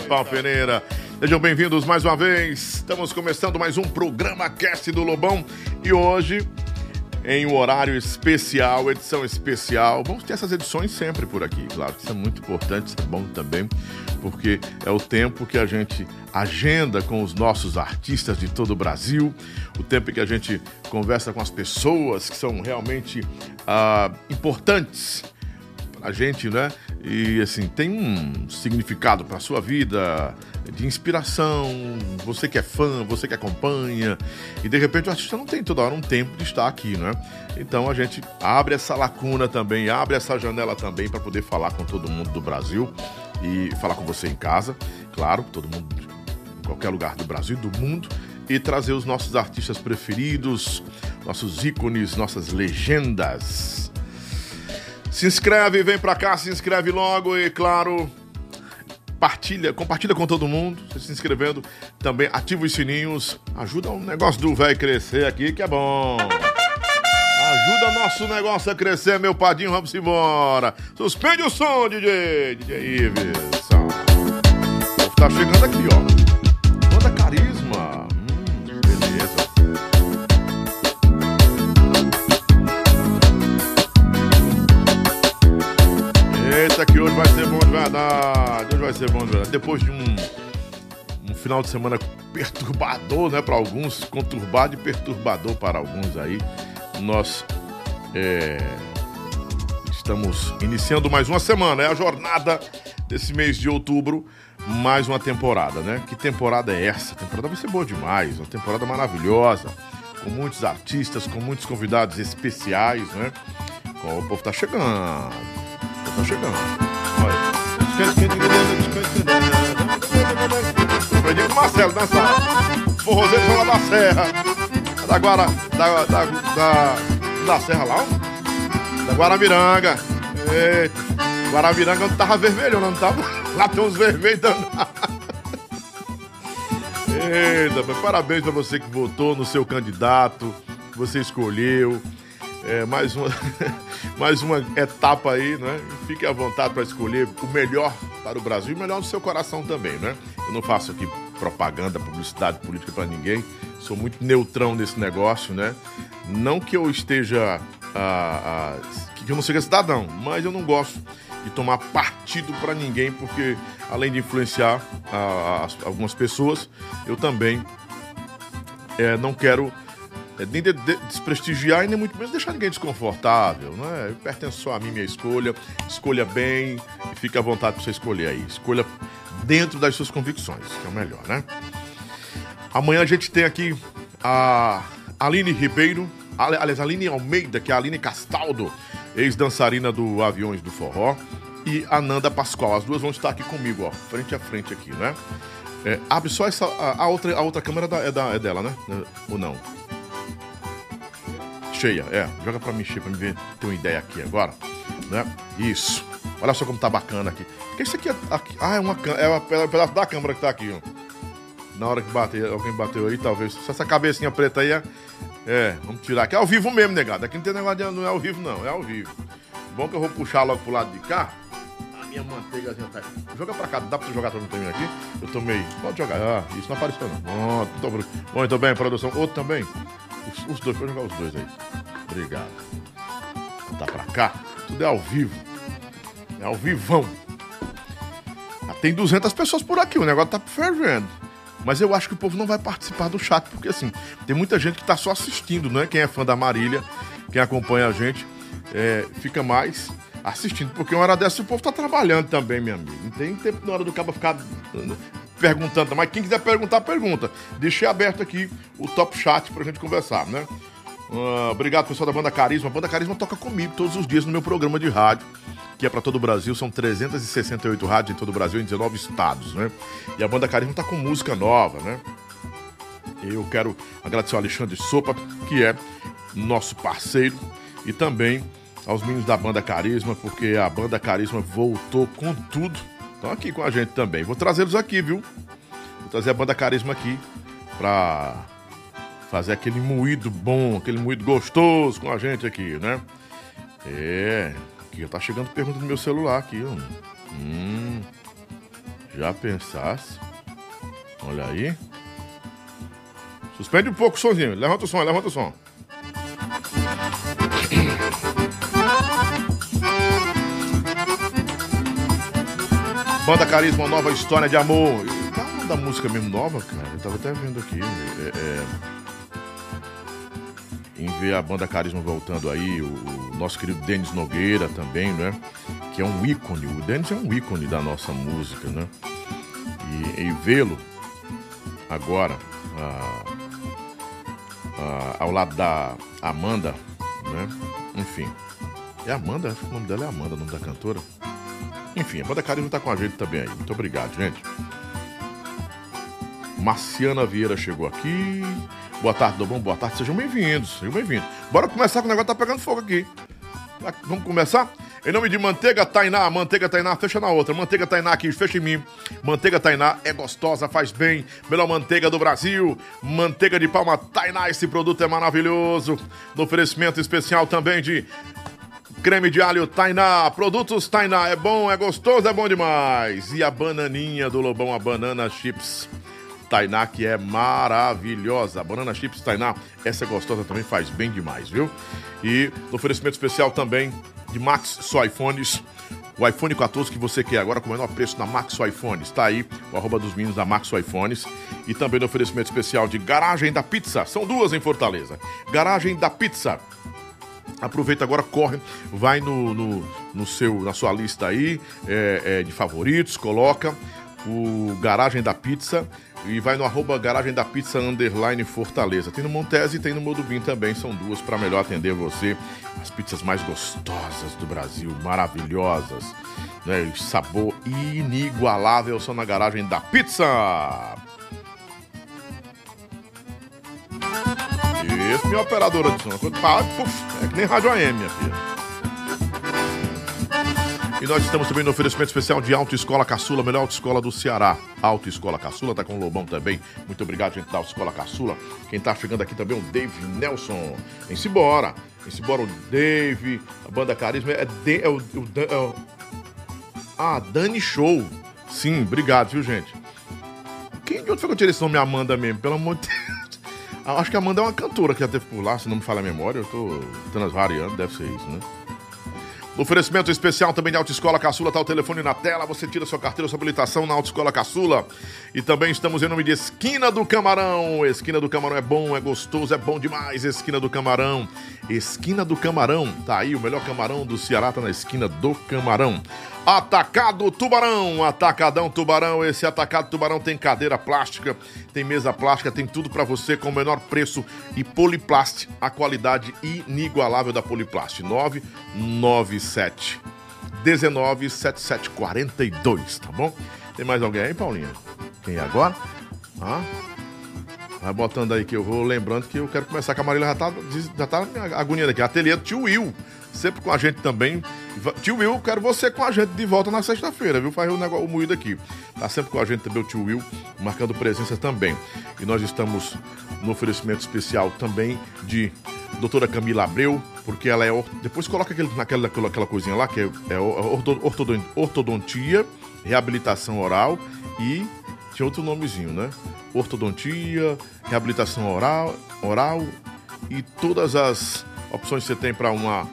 pau Pereira! Sejam bem-vindos mais uma vez. Estamos começando mais um programa Cast do Lobão e hoje em um horário especial, edição especial. Vamos ter essas edições sempre por aqui, claro. Isso é muito importante, isso é bom também, porque é o tempo que a gente agenda com os nossos artistas de todo o Brasil, o tempo que a gente conversa com as pessoas que são realmente ah, importantes a gente, né? E assim, tem um significado para sua vida, de inspiração, você que é fã, você que acompanha, e de repente o artista não tem toda hora um tempo de estar aqui, né? Então a gente abre essa lacuna também, abre essa janela também para poder falar com todo mundo do Brasil e falar com você em casa, claro, todo mundo em qualquer lugar do Brasil, do mundo, e trazer os nossos artistas preferidos, nossos ícones, nossas legendas. Se inscreve, vem pra cá, se inscreve logo e, claro, partilha, compartilha com todo mundo, se inscrevendo, também ativa os sininhos, ajuda o negócio do velho crescer aqui, que é bom. Ajuda nosso negócio a crescer, meu padinho, vamos embora. Suspende o som, DJ, DJ Iverson. Tá chegando aqui, ó. Vai ser bom de verdade. Hoje vai ser bom de verdade. Depois de um, um final de semana perturbador, né, para alguns, conturbado e perturbador para alguns aí, nós é, estamos iniciando mais uma semana. É a jornada desse mês de outubro, mais uma temporada, né? Que temporada é essa? A temporada vai ser boa demais, uma temporada maravilhosa, com muitos artistas, com muitos convidados especiais, né? O povo tá chegando. Tá chegando. Olha. Fredinho Marcelo nessa forrozeiro lá da Serra. Da Guara. Da, da, da, da Serra lá, ó. Da Guaramiranga. Eita. Guaramiranga não tava vermelho, não tava. Lá tem uns vermelhos danados. Eita, parabéns pra você que votou no seu candidato, que você escolheu. É, mais, uma, mais uma etapa aí, né? Fique à vontade para escolher o melhor para o Brasil e o melhor no seu coração também, né? Eu não faço aqui propaganda, publicidade política para ninguém. Sou muito neutrão nesse negócio, né? Não que eu esteja. Ah, ah, que eu não seja cidadão, mas eu não gosto de tomar partido para ninguém, porque além de influenciar ah, algumas pessoas, eu também é, não quero nem de, de, desprestigiar e nem muito menos deixar ninguém desconfortável, né? Pertence só a mim, minha escolha. Escolha bem e fique à vontade para você escolher aí. Escolha dentro das suas convicções, que é o melhor, né? Amanhã a gente tem aqui a Aline Ribeiro, aliás, Aline Almeida, que é a Aline Castaldo, ex-dançarina do Aviões do Forró, e a Nanda Pascoal. As duas vão estar aqui comigo, ó, frente a frente aqui, né? É, abre só essa. A, a, outra, a outra câmera é, da, é dela, né? Ou não? Cheia, é. Joga pra mim, cheia, pra me ver, ter uma ideia aqui agora. Né? Isso. Olha só como tá bacana aqui. O que é isso aqui? aqui? Ah, é, uma, é, é um pedaço da câmera que tá aqui, ó. Na hora que bater, alguém bateu aí, talvez. Se essa cabecinha preta aí é. É, vamos tirar aqui. É ao vivo mesmo, negado. Aqui não tem negócio de não é ao vivo, não. É ao vivo. Bom que eu vou puxar logo pro lado de cá. A minha manteiga tá aqui. Joga pra cá. Dá pra jogar pra mim aqui? Eu tomei. Pode jogar. Ah, isso não apareceu, não. Tô... Muito bem, produção. Outro também. Os, os dois, pode jogar os dois aí. Obrigado. Tá pra cá. Tudo é ao vivo. É ao vivão. Ah, tem 200 pessoas por aqui, o negócio tá fervendo. Mas eu acho que o povo não vai participar do chat, porque assim, tem muita gente que tá só assistindo, não é? Quem é fã da Marília, quem acompanha a gente, é, fica mais assistindo, porque uma hora dessa o povo tá trabalhando também, meu amigo. Não tem tempo na hora do cabo ficar perguntando, mas quem quiser perguntar, pergunta. Deixei aberto aqui o top chat pra gente conversar, né? Uh, obrigado, pessoal da Banda Carisma. A Banda Carisma toca comigo todos os dias no meu programa de rádio, que é para todo o Brasil. São 368 rádios em todo o Brasil, em 19 estados, né? E a Banda Carisma tá com música nova, né? Eu quero agradecer ao Alexandre Sopa, que é nosso parceiro, e também aos meninos da Banda Carisma, porque a Banda Carisma voltou com tudo estão aqui com a gente também. Vou trazê-los aqui, viu? Vou trazer a banda Carisma aqui pra fazer aquele moído bom, aquele moído gostoso com a gente aqui, né? É, aqui tá chegando pergunta no meu celular aqui, ó. Hum, já pensasse? Olha aí. Suspende um pouco o somzinho. Levanta o som, levanta o som. Banda Carisma, nova história de amor. Tá uma da música mesmo nova, cara. Eu tava até vendo aqui. É, é, em ver a banda Carisma voltando aí, o, o nosso querido Denis Nogueira também, né? Que é um ícone. O Denis é um ícone da nossa música, né? E, e vê-lo agora ao lado da Amanda, né? Enfim. É Amanda? O nome dela é Amanda, o nome da cantora. Enfim, a banda Carisma tá com a gente também aí. Muito obrigado, gente. Marciana Vieira chegou aqui. Boa tarde, bom, boa tarde. Sejam bem-vindos, sejam bem-vindos. Bora começar que o negócio tá pegando fogo aqui. Vamos começar? Em nome de Manteiga Tainá, Manteiga Tainá, fecha na outra. Manteiga Tainá aqui, fecha em mim. Manteiga Tainá é gostosa, faz bem. Melhor manteiga do Brasil. Manteiga de palma Tainá, esse produto é maravilhoso. No oferecimento especial também de creme de alho Tainá. Produtos Tainá, é bom, é gostoso, é bom demais. E a bananinha do Lobão, a banana chips. Tainá, que é maravilhosa. Banana chips Tainá, essa é gostosa também, faz bem demais, viu? E oferecimento especial também de Max Só iPhones. O iPhone 14 que você quer agora com o menor preço na Max iPhones. Está aí o arroba dos meninos da Max iPhones. E também no oferecimento especial de Garagem da Pizza. São duas em Fortaleza. Garagem da Pizza Aproveita agora, corre, vai no, no, no seu, na sua lista aí é, é, de favoritos, coloca o Garagem da Pizza e vai no arroba Garagem da Pizza Underline Fortaleza. Tem no Montese e tem no Modubim também, são duas para melhor atender você. As pizzas mais gostosas do Brasil, maravilhosas, né? Sabor inigualável são na Garagem da Pizza. Isso, minha operadora de som. Quando puf, é que nem rádio AM, minha filha. E nós estamos também no oferecimento especial de Autoescola Caçula, melhor autoescola do Ceará. Autoescola Caçula, tá com o Lobão também. Muito obrigado, gente da Autoescola Caçula. Quem tá chegando aqui também é o Dave Nelson. Vem-se embora. Vem-se embora o Dave, a banda Carisma. É, de, é, o, o, é o. Ah, Dani Show. Sim, obrigado, viu, gente? Quem de onde foi que eu tirei esse nome Amanda mesmo? Pelo amor de Deus. Acho que a Amanda é uma cantora que já teve por lá, se não me falha a memória. Eu tô variantes, deve ser isso, né? Oferecimento especial também de Autoescola Caçula, tá o telefone na tela, você tira sua carteira, sua habilitação na Autoescola Caçula. E também estamos em nome de Esquina do Camarão. Esquina do Camarão é bom, é gostoso, é bom demais. Esquina do Camarão. Esquina do Camarão, tá aí, o melhor camarão do Ceará tá na Esquina do Camarão. Atacado Tubarão, Atacadão Tubarão. Esse Atacado Tubarão tem cadeira plástica, tem mesa plástica, tem tudo para você com o menor preço e Poliplast, a qualidade inigualável da Poliplast. 997 197742, tá bom? Tem mais alguém aí, Paulinha? Quem é agora? Ah? Vai botando aí que eu vou lembrando que eu quero começar com a Marília já tá, já tá agoniando aqui. Ateliê do tio Will sempre com a gente também. Tio Will, quero você com a gente de volta na sexta-feira, viu? Faz o, negócio, moído aqui. Tá sempre com a gente também o tio Will, marcando presença também. E nós estamos no oferecimento especial também de doutora Camila Abreu, porque ela é. Depois coloca aquele, naquela aquela coisinha lá, que é, é ortodontia, reabilitação oral e. Tinha outro nomezinho, né? Ortodontia, reabilitação oral, oral e todas as opções que você tem para uma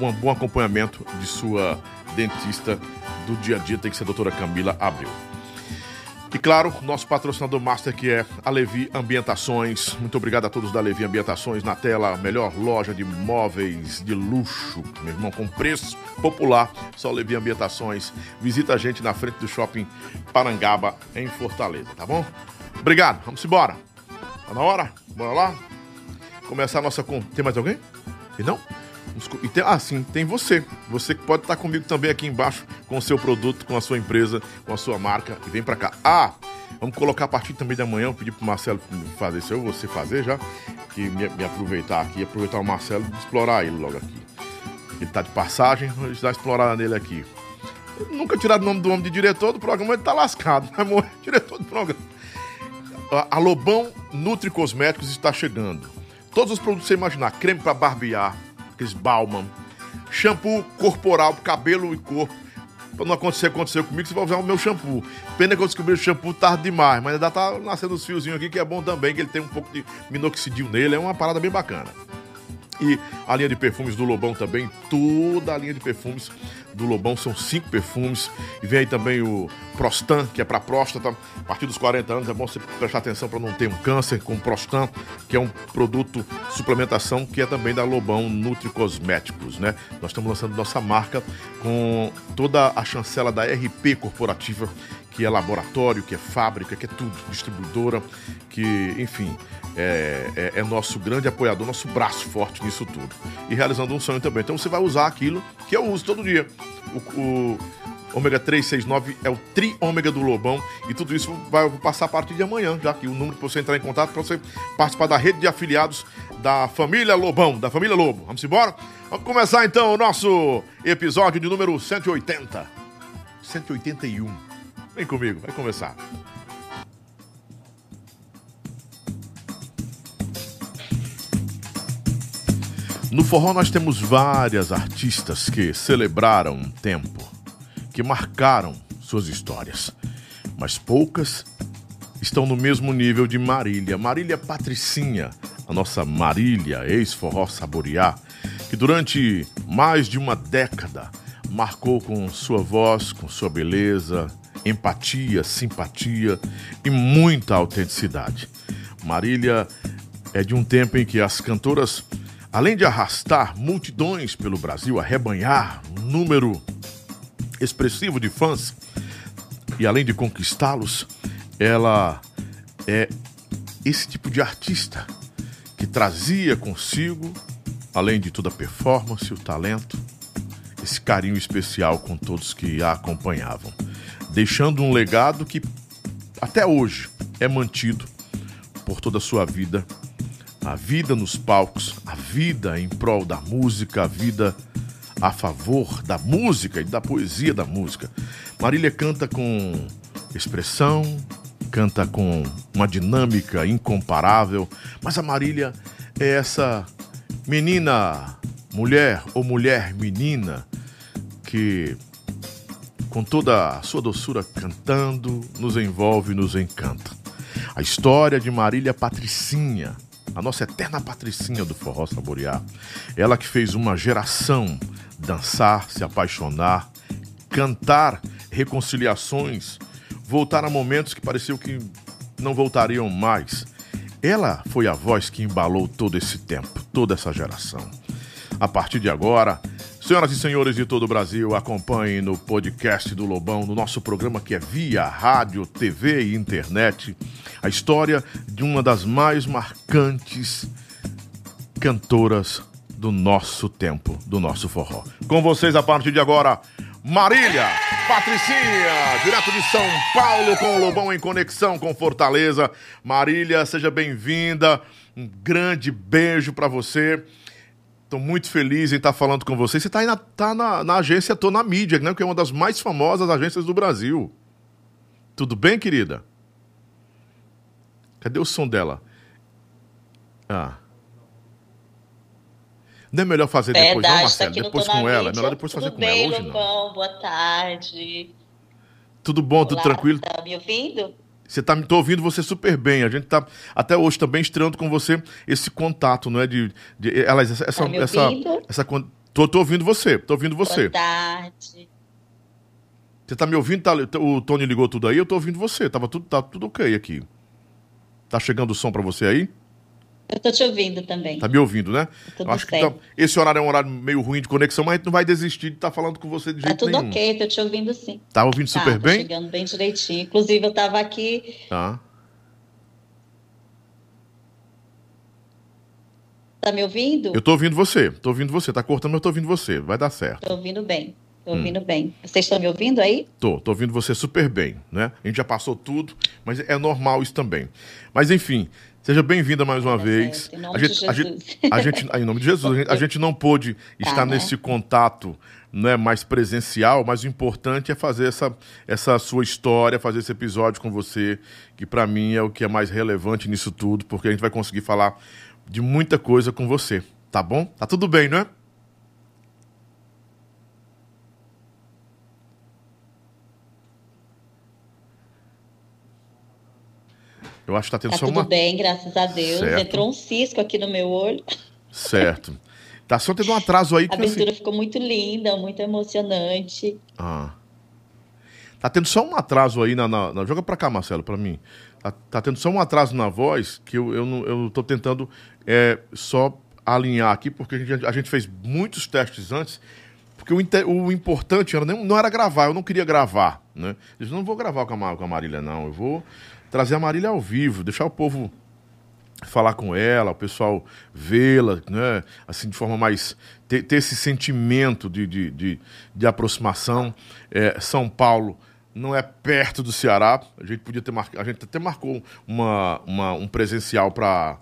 um bom acompanhamento de sua dentista do dia a dia tem que ser a doutora Camila Abreu. E claro, nosso patrocinador master que é a Levi Ambientações. Muito obrigado a todos da Levi Ambientações na tela, a melhor loja de móveis de luxo, meu irmão, com preço popular. Só Levi Ambientações. Visita a gente na frente do shopping Parangaba em Fortaleza, tá bom? Obrigado, vamos embora. Tá na hora? Bora lá? Começar a nossa. Tem mais alguém? E não? E tem, ah, sim, tem você. Você que pode estar comigo também aqui embaixo com o seu produto, com a sua empresa, com a sua marca e vem para cá. Ah, vamos colocar a partir também da manhã, eu pedi pro Marcelo fazer isso, eu você fazer já, que me, me aproveitar aqui, aproveitar o Marcelo e explorar ele logo aqui. Ele tá de passagem, a gente dá explorada nele aqui. nunca tirado o nome do homem de diretor do programa, ele tá lascado, vai morrer diretor do programa. a Lobão Nutri Cosméticos está chegando. Todos os produtos que você imaginar, creme para barbear, aqueles Balman, shampoo corporal, cabelo e corpo. Pra não acontecer, aconteceu comigo, você vai usar o meu shampoo. Pena que eu descobri o shampoo tarde demais, mas ainda tá nascendo os fiozinhos aqui, que é bom também, que ele tem um pouco de minoxidil nele, é uma parada bem bacana. E a linha de perfumes do Lobão também, toda a linha de perfumes do Lobão são cinco perfumes. E vem aí também o Prostan, que é para próstata. A partir dos 40 anos é bom você prestar atenção para não ter um câncer com Prostan, que é um produto suplementação que é também da Lobão Nutri Cosméticos, né? Nós estamos lançando nossa marca com toda a chancela da RP corporativa, que é laboratório, que é fábrica, que é tudo, distribuidora, que, enfim, é, é, é, nosso grande apoiador, nosso braço forte nisso tudo. E realizando um sonho também. Então você vai usar aquilo que eu uso todo dia. O, o ômega 369 é o tri ômega do Lobão e tudo isso vai passar a partir de amanhã, já que o número para você entrar em contato para você participar da rede de afiliados da família Lobão, da família Lobo. Vamos embora? Vamos começar então o nosso episódio de número 180. 181. Vem comigo, vai começar. No forró nós temos várias artistas que celebraram um tempo, que marcaram suas histórias, mas poucas estão no mesmo nível de Marília. Marília Patricinha, a nossa Marília, ex-forró saborear, que durante mais de uma década marcou com sua voz, com sua beleza, empatia, simpatia e muita autenticidade. Marília é de um tempo em que as cantoras Além de arrastar multidões pelo Brasil, arrebanhar um número expressivo de fãs, e além de conquistá-los, ela é esse tipo de artista que trazia consigo, além de toda a performance, o talento, esse carinho especial com todos que a acompanhavam, deixando um legado que até hoje é mantido por toda a sua vida a vida nos palcos, a vida em prol da música, a vida a favor da música e da poesia da música. Marília canta com expressão, canta com uma dinâmica incomparável, mas a Marília é essa menina, mulher ou mulher menina que com toda a sua doçura cantando nos envolve, nos encanta. A história de Marília Patricinha a nossa eterna patricinha do forró saborear. Ela que fez uma geração dançar, se apaixonar, cantar reconciliações, voltar a momentos que pareciam que não voltariam mais. Ela foi a voz que embalou todo esse tempo, toda essa geração. A partir de agora, senhoras e senhores de todo o Brasil, acompanhem no podcast do Lobão, no nosso programa que é via rádio, TV e internet a história de uma das mais marcantes cantoras do nosso tempo, do nosso forró. Com vocês a partir de agora, Marília Patricinha, direto de São Paulo, com o Lobão em conexão com Fortaleza. Marília, seja bem-vinda. Um grande beijo para você. Estou muito feliz em estar falando com você. Você está aí na, tá na, na agência Tô na Mídia, né? que é uma das mais famosas agências do Brasil. Tudo bem, querida? Cadê o som dela? Ah. Não é melhor fazer depois, Verdade, não, Marcelo? Tá depois com ela. É melhor depois fazer com bem, ela hoje, não. Boa tarde. Tudo bom, tudo tranquilo? Tá me ouvindo? Você tá, tô ouvindo você super bem. A gente tá até hoje também estreando com você esse contato, não é? De, de ela, essa, tá essa, essa, essa, tô, tô ouvindo você, tô ouvindo você. Boa tarde. Você tá me ouvindo? Tá, o Tony ligou tudo aí, eu tô ouvindo você. Tava tudo, tá tudo ok aqui. Tá chegando o som para você aí? Eu tô te ouvindo também. Tá me ouvindo, né? Tudo acho que tá... esse horário é um horário meio ruim de conexão, mas a gente não vai desistir de estar tá falando com você de tá jeito nenhum. Tá tudo ok, tô te ouvindo sim. Tá ouvindo tá, super bem? chegando bem direitinho. Inclusive, eu tava aqui... Tá. Tá me ouvindo? Eu tô ouvindo você, tô ouvindo você. Tá cortando, mas eu tô ouvindo você. Vai dar certo. Tô ouvindo bem. Tô ouvindo hum. bem. Vocês estão me ouvindo aí? Tô, tô ouvindo você super bem, né? A gente já passou tudo, mas é normal isso também. Mas enfim, Seja bem-vinda mais uma Tá vez. em nome a de gente, a gente, Jesus. a gente- em nome de Jesus, a gente, a gente não pôde estar né? nesse contato né, mais presencial, mas o importante é fazer essa, essa sua história, fazer esse episódio com você, que para mim é o que é mais relevante nisso tudo, porque a gente vai conseguir falar de muita coisa com você, tá bom? Tá tudo bem, não é? Eu acho que tá tendo Tá só tudo uma. bem, graças a Deus. Certo. Entrou um cisco aqui no meu olho. Certo. Tá só tendo um atraso aí A que assim. abertura ficou muito linda, muito emocionante. Ah. Tá tendo só um atraso aí na. na- na- joga pra cá, Marcelo, pra mim. Tá, tá tendo só um atraso na voz que eu, eu, não, eu tô tentando é, só alinhar aqui, porque a gente, a gente fez muitos testes antes. Porque o, inte- o importante era, nem- não era gravar, eu não queria gravar. Né? Eu disse, não vou gravar com a, com a Marília, não. Eu vou trazer a Marília ao vivo, deixar o povo falar com ela, o pessoal vê-la, né? Assim, de forma mais. ter, ter esse sentimento de, de, de, de aproximação. É, São Paulo não é perto do Ceará. A gente podia ter marcado. A gente até marcou uma, uma- um presencial para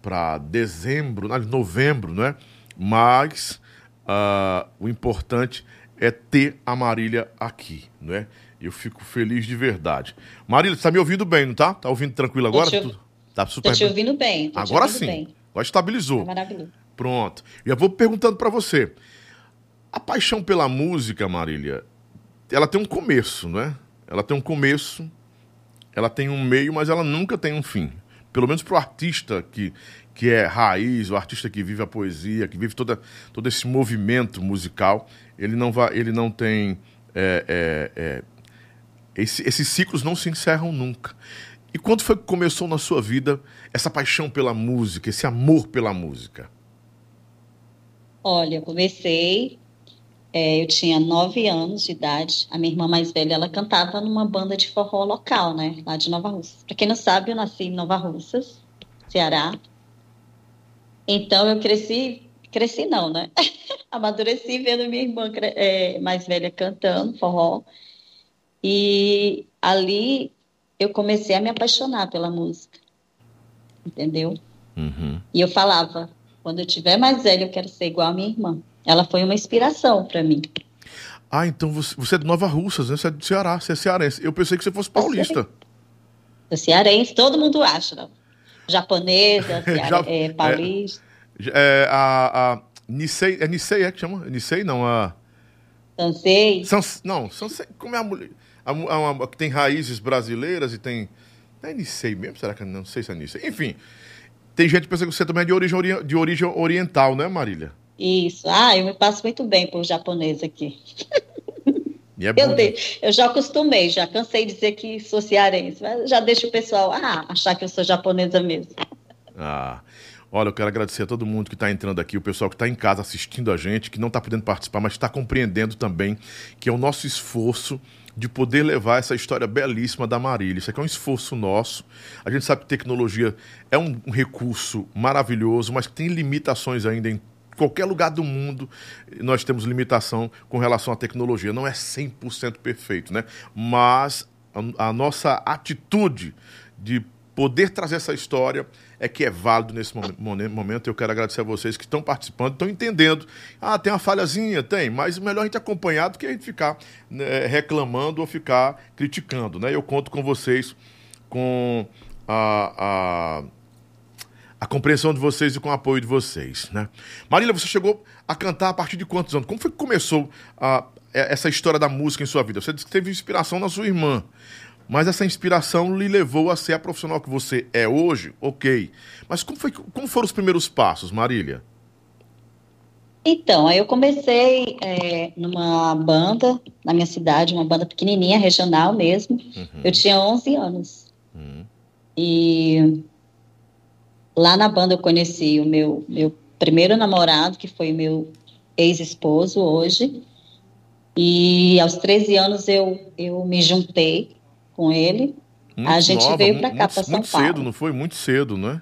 para dezembro, não, novembro, né? Mas ah, o importante é ter a Marília aqui, né? Eu fico feliz de verdade. Marília, você tá me ouvindo bem, não tá? Tá ouvindo tranquilo agora? te ouv- Tu- Tá super Tô te ouvindo bem. te Agora ouvindo sim. Bem. Agora estabilizou. Tá maravilhoso. Pronto. E eu vou perguntando pra você. A paixão pela música, Marília, ela tem um começo, né? Ela tem um começo, ela tem um meio, mas ela nunca tem um fim. Pelo menos pro artista que, que é raiz, o artista que vive a poesia, que vive toda, todo esse movimento musical, ele não, vai, ele não tem. é, é, é, esse- esses ciclos não se encerram nunca. E quando foi que começou na sua vida essa paixão pela música, esse amor pela música? Olha, eu comecei, é, eu tinha nove anos de idade. A minha irmã mais velha, ela cantava numa banda de forró local, né? Lá de Nova Russa. Pra quem não sabe, eu nasci em Nova Russas, Ceará. Então eu cresci, cresci não, né? Amadureci vendo minha irmã é, mais velha cantando forró. E ali eu comecei a me apaixonar pela música, entendeu? Uhum. E eu falava, quando eu tiver mais velha, eu quero ser igual a minha irmã. Ela foi uma inspiração para mim. Ah, então você, você é de Nova Russas, né? Você é do Ceará, você é cearense. Eu pensei que você fosse paulista. Eu cearense, todo mundo acha, não? Japonesa, ceare- Já- é, paulista, É, a, a Nisei, é Nisei, é que chama? Nisei não, a... francês. Sans, não, Sansei, como é a mulher? A, a, tem raízes brasileiras e tem... É Nisei mesmo? Será que não sei se é Nisei? Enfim, tem gente que pensa que você também é de origem, ori- de origem oriental, né, Marília? Isso. Ah, eu me passo muito bem por japonês aqui. E é Eu, de- eu já acostumei, já cansei de dizer que sou cearense, mas já deixo o pessoal ah, achar que eu sou japonesa mesmo. Ah, olha, eu quero agradecer a todo mundo que está entrando aqui, o pessoal que está em casa assistindo a gente, que não está podendo participar, mas está compreendendo também que é o nosso esforço de poder levar essa história belíssima da Marília. Isso aqui é um esforço nosso. A gente sabe que tecnologia é um, um recurso maravilhoso, mas tem limitações ainda em qualquer lugar do mundo. Nós temos limitação com relação à tecnologia. Não é 100% perfeito, né? Mas a, a nossa atitude de poder trazer essa história é que é válido nesse momen- momen- momento. Eu quero agradecer a vocês que estão participando, estão entendendo. Ah, tem uma falhazinha? Tem, mas melhor a gente acompanhar do que a gente ficar né, reclamando ou ficar criticando. Né? Eu conto com vocês, com a, a, a compreensão de vocês e com o apoio de vocês. Né? Marília, você chegou a cantar a partir de quantos anos? Como foi que começou a, essa história da música em sua vida? Você disse que teve inspiração na sua irmã. Mas essa inspiração lhe levou a ser a profissional que você é hoje, ok. Mas como, foi, como foram os primeiros passos, Marília? Então, aí eu comecei é, numa banda na minha cidade, uma banda pequenininha, regional mesmo. Uhum. Eu tinha 11 anos. Uhum. E lá na banda eu conheci o meu, meu primeiro namorado, que foi meu ex-esposo hoje. E aos 13 anos eu, eu me juntei com ele. Muito A gente nova, veio pra cá, muito, pra São muito Paulo. cedo, não foi? Muito cedo, né?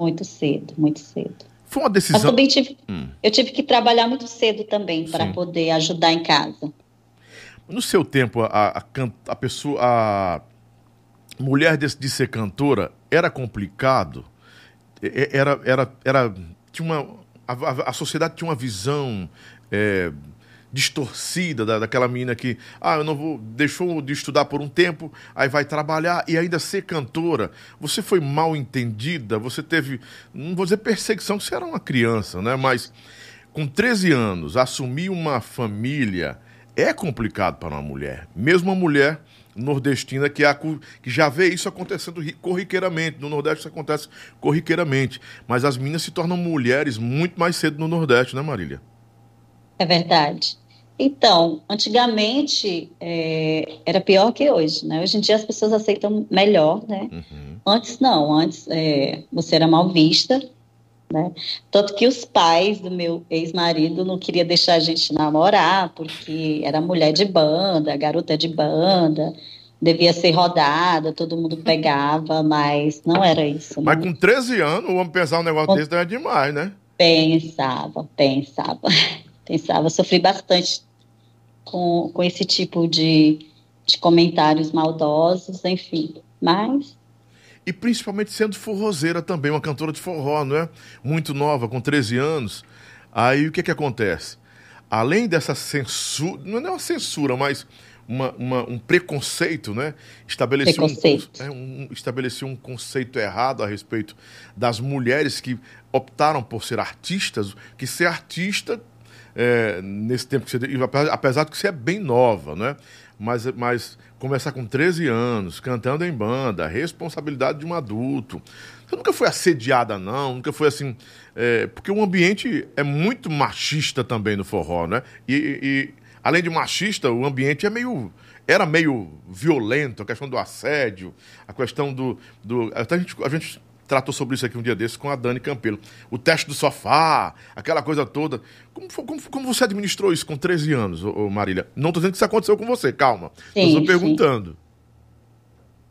Muito cedo, muito cedo. Foi uma Mas decisão. também tive, Hum. eu tive que trabalhar muito cedo também para poder ajudar em casa. No seu tempo, a, a, a pessoa. A mulher de, de ser cantora era complicado? era, era, era tinha uma, a, a sociedade tinha uma visão é, distorcida da, daquela menina que, ah, eu não vou, deixou de estudar por um tempo, aí vai trabalhar e ainda ser cantora. Você foi mal entendida, você teve, não vou dizer perseguição, você era uma criança, né? Mas com 13 anos, assumir uma família é complicado para uma mulher. Mesmo uma mulher nordestina que, a, que já vê isso acontecendo corriqueiramente. No Nordeste isso acontece corriqueiramente. Mas as meninas se tornam mulheres muito mais cedo no Nordeste, né, Marília? É verdade. Então, antigamente é, era pior que hoje, né? Hoje em dia as pessoas aceitam melhor, né? Uhum. Antes não, antes é, você era mal vista, né? Tanto que os pais do meu ex-marido não queriam deixar a gente namorar, porque era mulher de banda, garota de banda, devia ser rodada, todo mundo pegava, mas não era isso. Mas com 13 anos, o homem pensar um negócio com... desse é demais, né? Pensava, pensava, pensava. Sofri bastante com, com esse tipo de, de comentários maldosos, enfim. Mas e principalmente sendo forrozeira também, uma cantora de forró, não é? Muito nova, com 13 anos. Aí o que que acontece? Além dessa censura, não é uma censura, mas uma, uma, um preconceito, né? Estabeleceu preconceito. Um, é, um, estabeleceu um conceito errado a respeito das mulheres que optaram por ser artistas, que ser artista é, nesse tempo que você. Apesar de que você é bem nova, né? Mas, mas começar com 13 anos, cantando em banda, responsabilidade de um adulto. Você nunca foi assediada, não? Nunca foi assim. É, porque o ambiente é muito machista também no forró, né? E, e, além de machista, o ambiente é meio. Era meio violento, a questão do assédio, a questão do. do até a gente, a gente tratou sobre isso aqui um dia desses com a Dani Campelo. O teste do sofá, aquela coisa toda. Como, como, como você administrou isso com 13 anos, ô, Marília? Não estou dizendo que isso aconteceu com você, calma. Estou perguntando.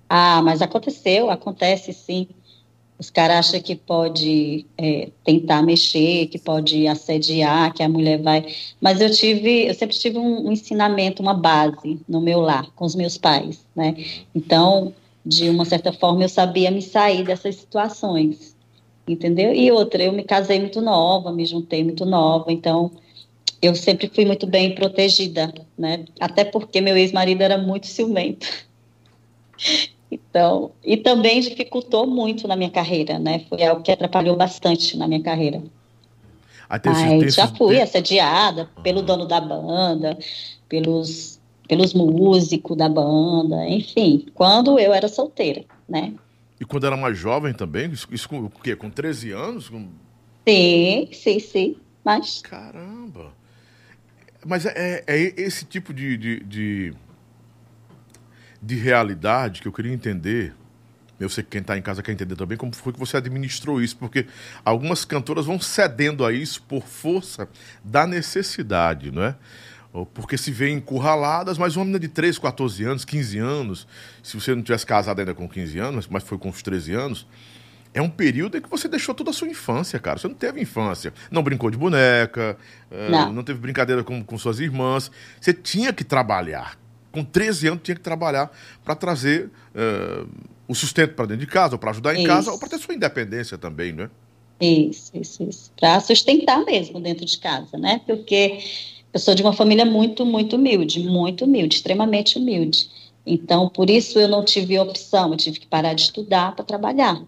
Ah, mas aconteceu, acontece sim. Os caras acham que pode é, tentar mexer, que pode assediar, que a mulher vai. Mas eu tive, eu sempre tive um, um ensinamento, uma base no meu lar, com os meus pais, né? Então, de uma certa forma eu sabia me sair dessas situações, entendeu? E outra, eu me casei muito nova, me juntei muito nova, então eu sempre fui muito bem protegida, né? Até porque meu ex-marido era muito ciumento. Então, e também dificultou muito na minha carreira, né? Foi algo que atrapalhou bastante na minha carreira. Mas já fui assediada pelo dono da banda, pelos pelos músicos da banda, enfim, quando eu era solteira, né? E quando era mais jovem também? Isso, isso com o quê? Com 13 anos? Com... Sim, sim, sim. Mas... Caramba! Mas é, é, é esse tipo de, de, de, de, realidade que eu queria entender. Eu sei que quem está em casa quer entender também como foi que você administrou isso, porque algumas cantoras vão cedendo a isso por força da necessidade, não é? Porque se vê encurraladas, mas uma menina de 13, 14 anos, 15 anos, se você não tivesse casado ainda com 15 anos, mas foi com os 13 anos, é um período em que você deixou toda a sua infância, cara. Você não teve infância. Não brincou de boneca, eh, não, não teve brincadeira com, com suas irmãs. Você tinha que trabalhar. Com 13 anos, tinha que trabalhar para trazer uh, o sustento para dentro de casa, ou para ajudar em isso. casa, ou para ter sua independência também, né? Isso, isso, isso. Para sustentar mesmo dentro de casa, né? Porque eu sou de uma família muito, muito humilde, muito humilde, extremamente humilde. Então, por isso eu não tive opção, eu tive que parar de estudar para trabalhar.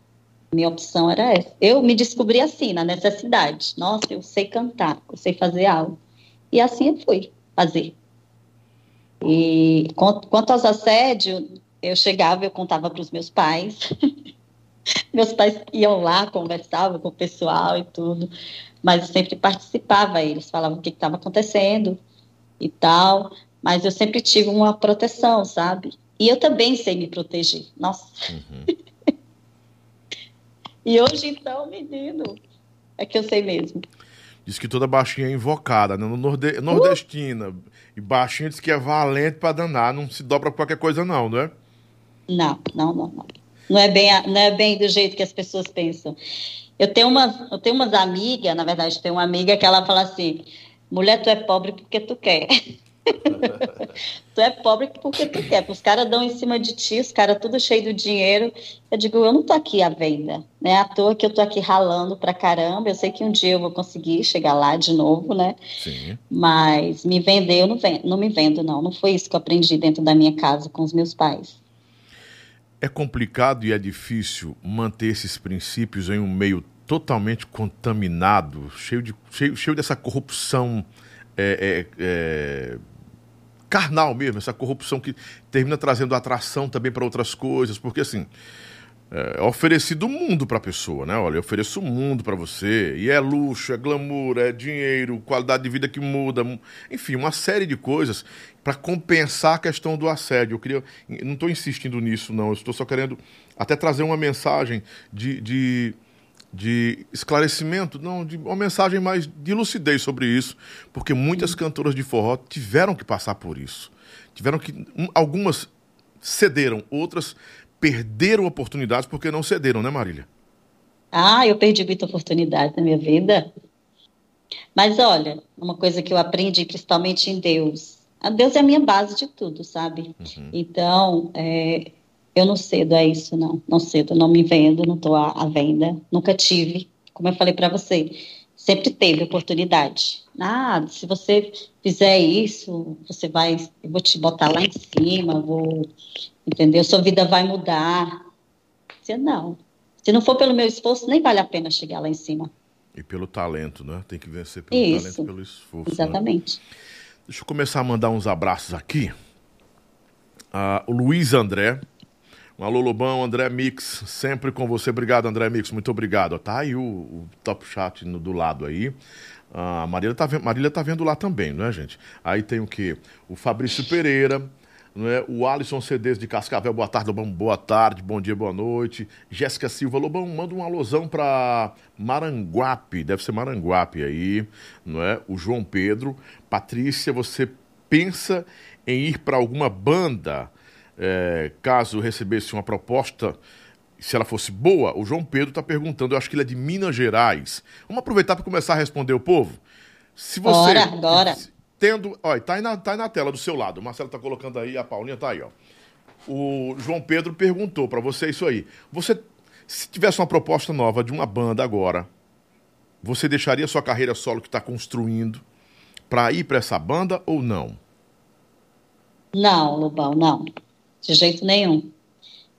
Minha opção era essa. Eu me descobri assim, na necessidade. Nossa, eu sei cantar, eu sei fazer algo. E assim eu fui fazer. E quanto aos assédios, eu chegava, eu contava para os meus pais. meus pais iam lá, conversavam com o pessoal e tudo mas eu sempre participava, eles falavam o que estava acontecendo e tal, mas eu sempre tive uma proteção, sabe? E eu também sei me proteger, nossa. Uhum. e hoje, então, menino, é que eu sei mesmo. Diz que toda baixinha é invocada, né? No norde... nordestina. Uh! E baixinha diz que é valente para danar, não se dobra pra qualquer coisa, não, não é? Não, não, não, não. Não é bem, não é bem do jeito que as pessoas pensam. Eu tenho umas, eu tenho umas amigas, na verdade, tenho uma amiga que ela fala assim: mulher, tu é pobre porque tu quer. tu é pobre porque tu quer. Os caras dão em cima de ti, os caras tudo cheio de dinheiro. Eu digo, eu não tô aqui à venda, né? À toa que eu tô aqui ralando pra caramba. Eu sei que um dia eu vou conseguir chegar lá de novo, né? Sim. Mas me vender, eu não, vendo, não me vendo, não. Não foi isso que eu aprendi dentro da minha casa com os meus pais. É complicado e é difícil manter esses princípios em um meio totalmente contaminado, cheio, de, cheio, cheio dessa corrupção é, é, é, carnal mesmo, essa corrupção que termina trazendo atração também para outras coisas, porque assim. É, é oferecido o mundo para a pessoa, né? Olha, eu ofereço o mundo para você. E é luxo, é glamour, é dinheiro, qualidade de vida que muda. Enfim, uma série de coisas para compensar a questão do assédio. Eu queria. Não estou insistindo nisso, não. Eu estou só querendo até trazer uma mensagem de, de de esclarecimento, não, de uma mensagem mais de lucidez sobre isso, porque muitas cantoras de forró tiveram que passar por isso. Tiveram que algumas cederam, outras perderam oportunidades porque não cederam, né, Marília? Ah, eu perdi muita oportunidade na minha vida. Mas olha, uma coisa que eu aprendi principalmente em Deus. A Deus é a minha base de tudo, sabe? Uhum. Então, é, eu não cedo a isso, não. Não cedo, não me vendo, não estou à, à venda. Nunca tive. Como eu falei para você, sempre teve oportunidade. Ah, se você fizer isso, você vai, eu vou te botar lá em cima, vou, entendeu? Sua vida vai mudar. Se não, se não for pelo meu esforço, nem vale a pena chegar lá em cima. E pelo talento, né? Tem que vencer pelo isso, talento, pelo esforço. Né? Exatamente. Né? Deixa eu começar a mandar uns abraços aqui. Uh, o Luiz André, um alô, Lobão, André Mix, sempre com você. Obrigado, André Mix, muito obrigado. Tá aí o, o top chat no, do lado aí. A ah, Marília tá, Marília tá vendo lá também, não é, gente? Aí tem o que? O Fabrício Pereira, é? o Alisson Cedês de Cascavel, boa tarde, Lobão, boa tarde, bom dia, boa noite. Jéssica Silva, Lobão, manda um alôzão para Maranguape, deve ser Maranguape aí, não é? O João Pedro, Patrícia, você pensa em ir para alguma banda? é, caso recebesse uma proposta, se ela fosse boa, o João Pedro está perguntando, eu acho que ele é de Minas Gerais. Vamos aproveitar para começar a responder o povo? Se você. Bora, bora. Tendo. Olha, tá aí, na, tá aí na tela do seu lado. O Marcelo está colocando aí, a Paulinha tá aí, ó. O João Pedro perguntou para você isso aí. Você, se tivesse uma proposta nova de uma banda agora, você deixaria sua carreira solo que está construindo para ir para essa banda ou não? Não, Lobão, não de jeito nenhum.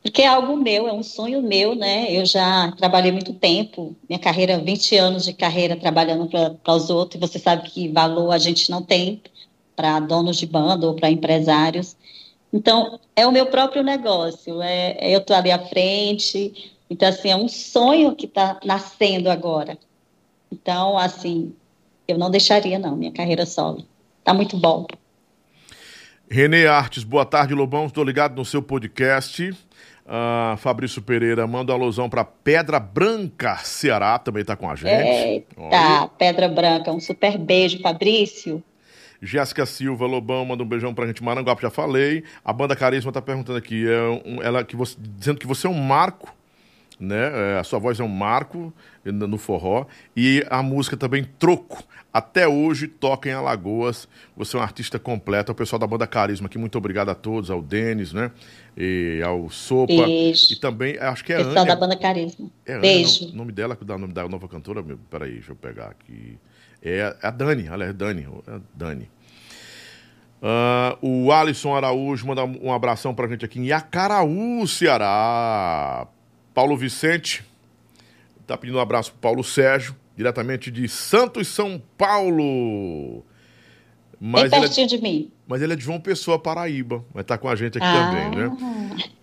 Porque é algo meu, é um sonho meu, né? Eu já trabalhei muito tempo, minha carreira, 20 anos de carreira trabalhando para os outros, e você sabe que valor a gente não tem para donos de banda ou para empresários. Então, é o meu próprio negócio, é, é eu estou ali à frente, então, assim, é um sonho que está nascendo agora. Então, assim, eu não deixaria, não, minha carreira solo. Está muito bom. Renê Artes, boa tarde, Lobão. Estou ligado no seu podcast. Uh, Fabrício Pereira manda alusão para Pedra Branca, Ceará, também está com a gente. Eita, Olha. Pedra Branca, um super beijo, Fabrício. Jéssica Silva, Lobão, manda um beijão pra gente. Maranguape, já falei. A banda Carisma tá perguntando aqui, é um, ela, que você, dizendo que você é um marco né? É, a sua voz é um marco no forró e a música também Troco. Até hoje toca em Alagoas. Você é um artista completo. O pessoal da banda Carisma aqui, muito obrigado a todos, ao Denis, né? E ao Sopa. Beijo. E também, acho que é Pessoal Ana. da banda Carisma. É Beijo. o nome dela, o nome da nova cantora. Peraí, deixa eu pegar aqui. É a Dani, ela é Dani. É Dani. Uh, o Alisson Araújo manda um abração pra gente aqui em Acaraú, Ceará. Paulo Vicente está pedindo um abraço para Paulo Sérgio, diretamente de Santos, São Paulo. Mas Bem pertinho é, de mim. Mas ele é de João Pessoa, Paraíba. Vai estar tá com a gente aqui ah. também, né?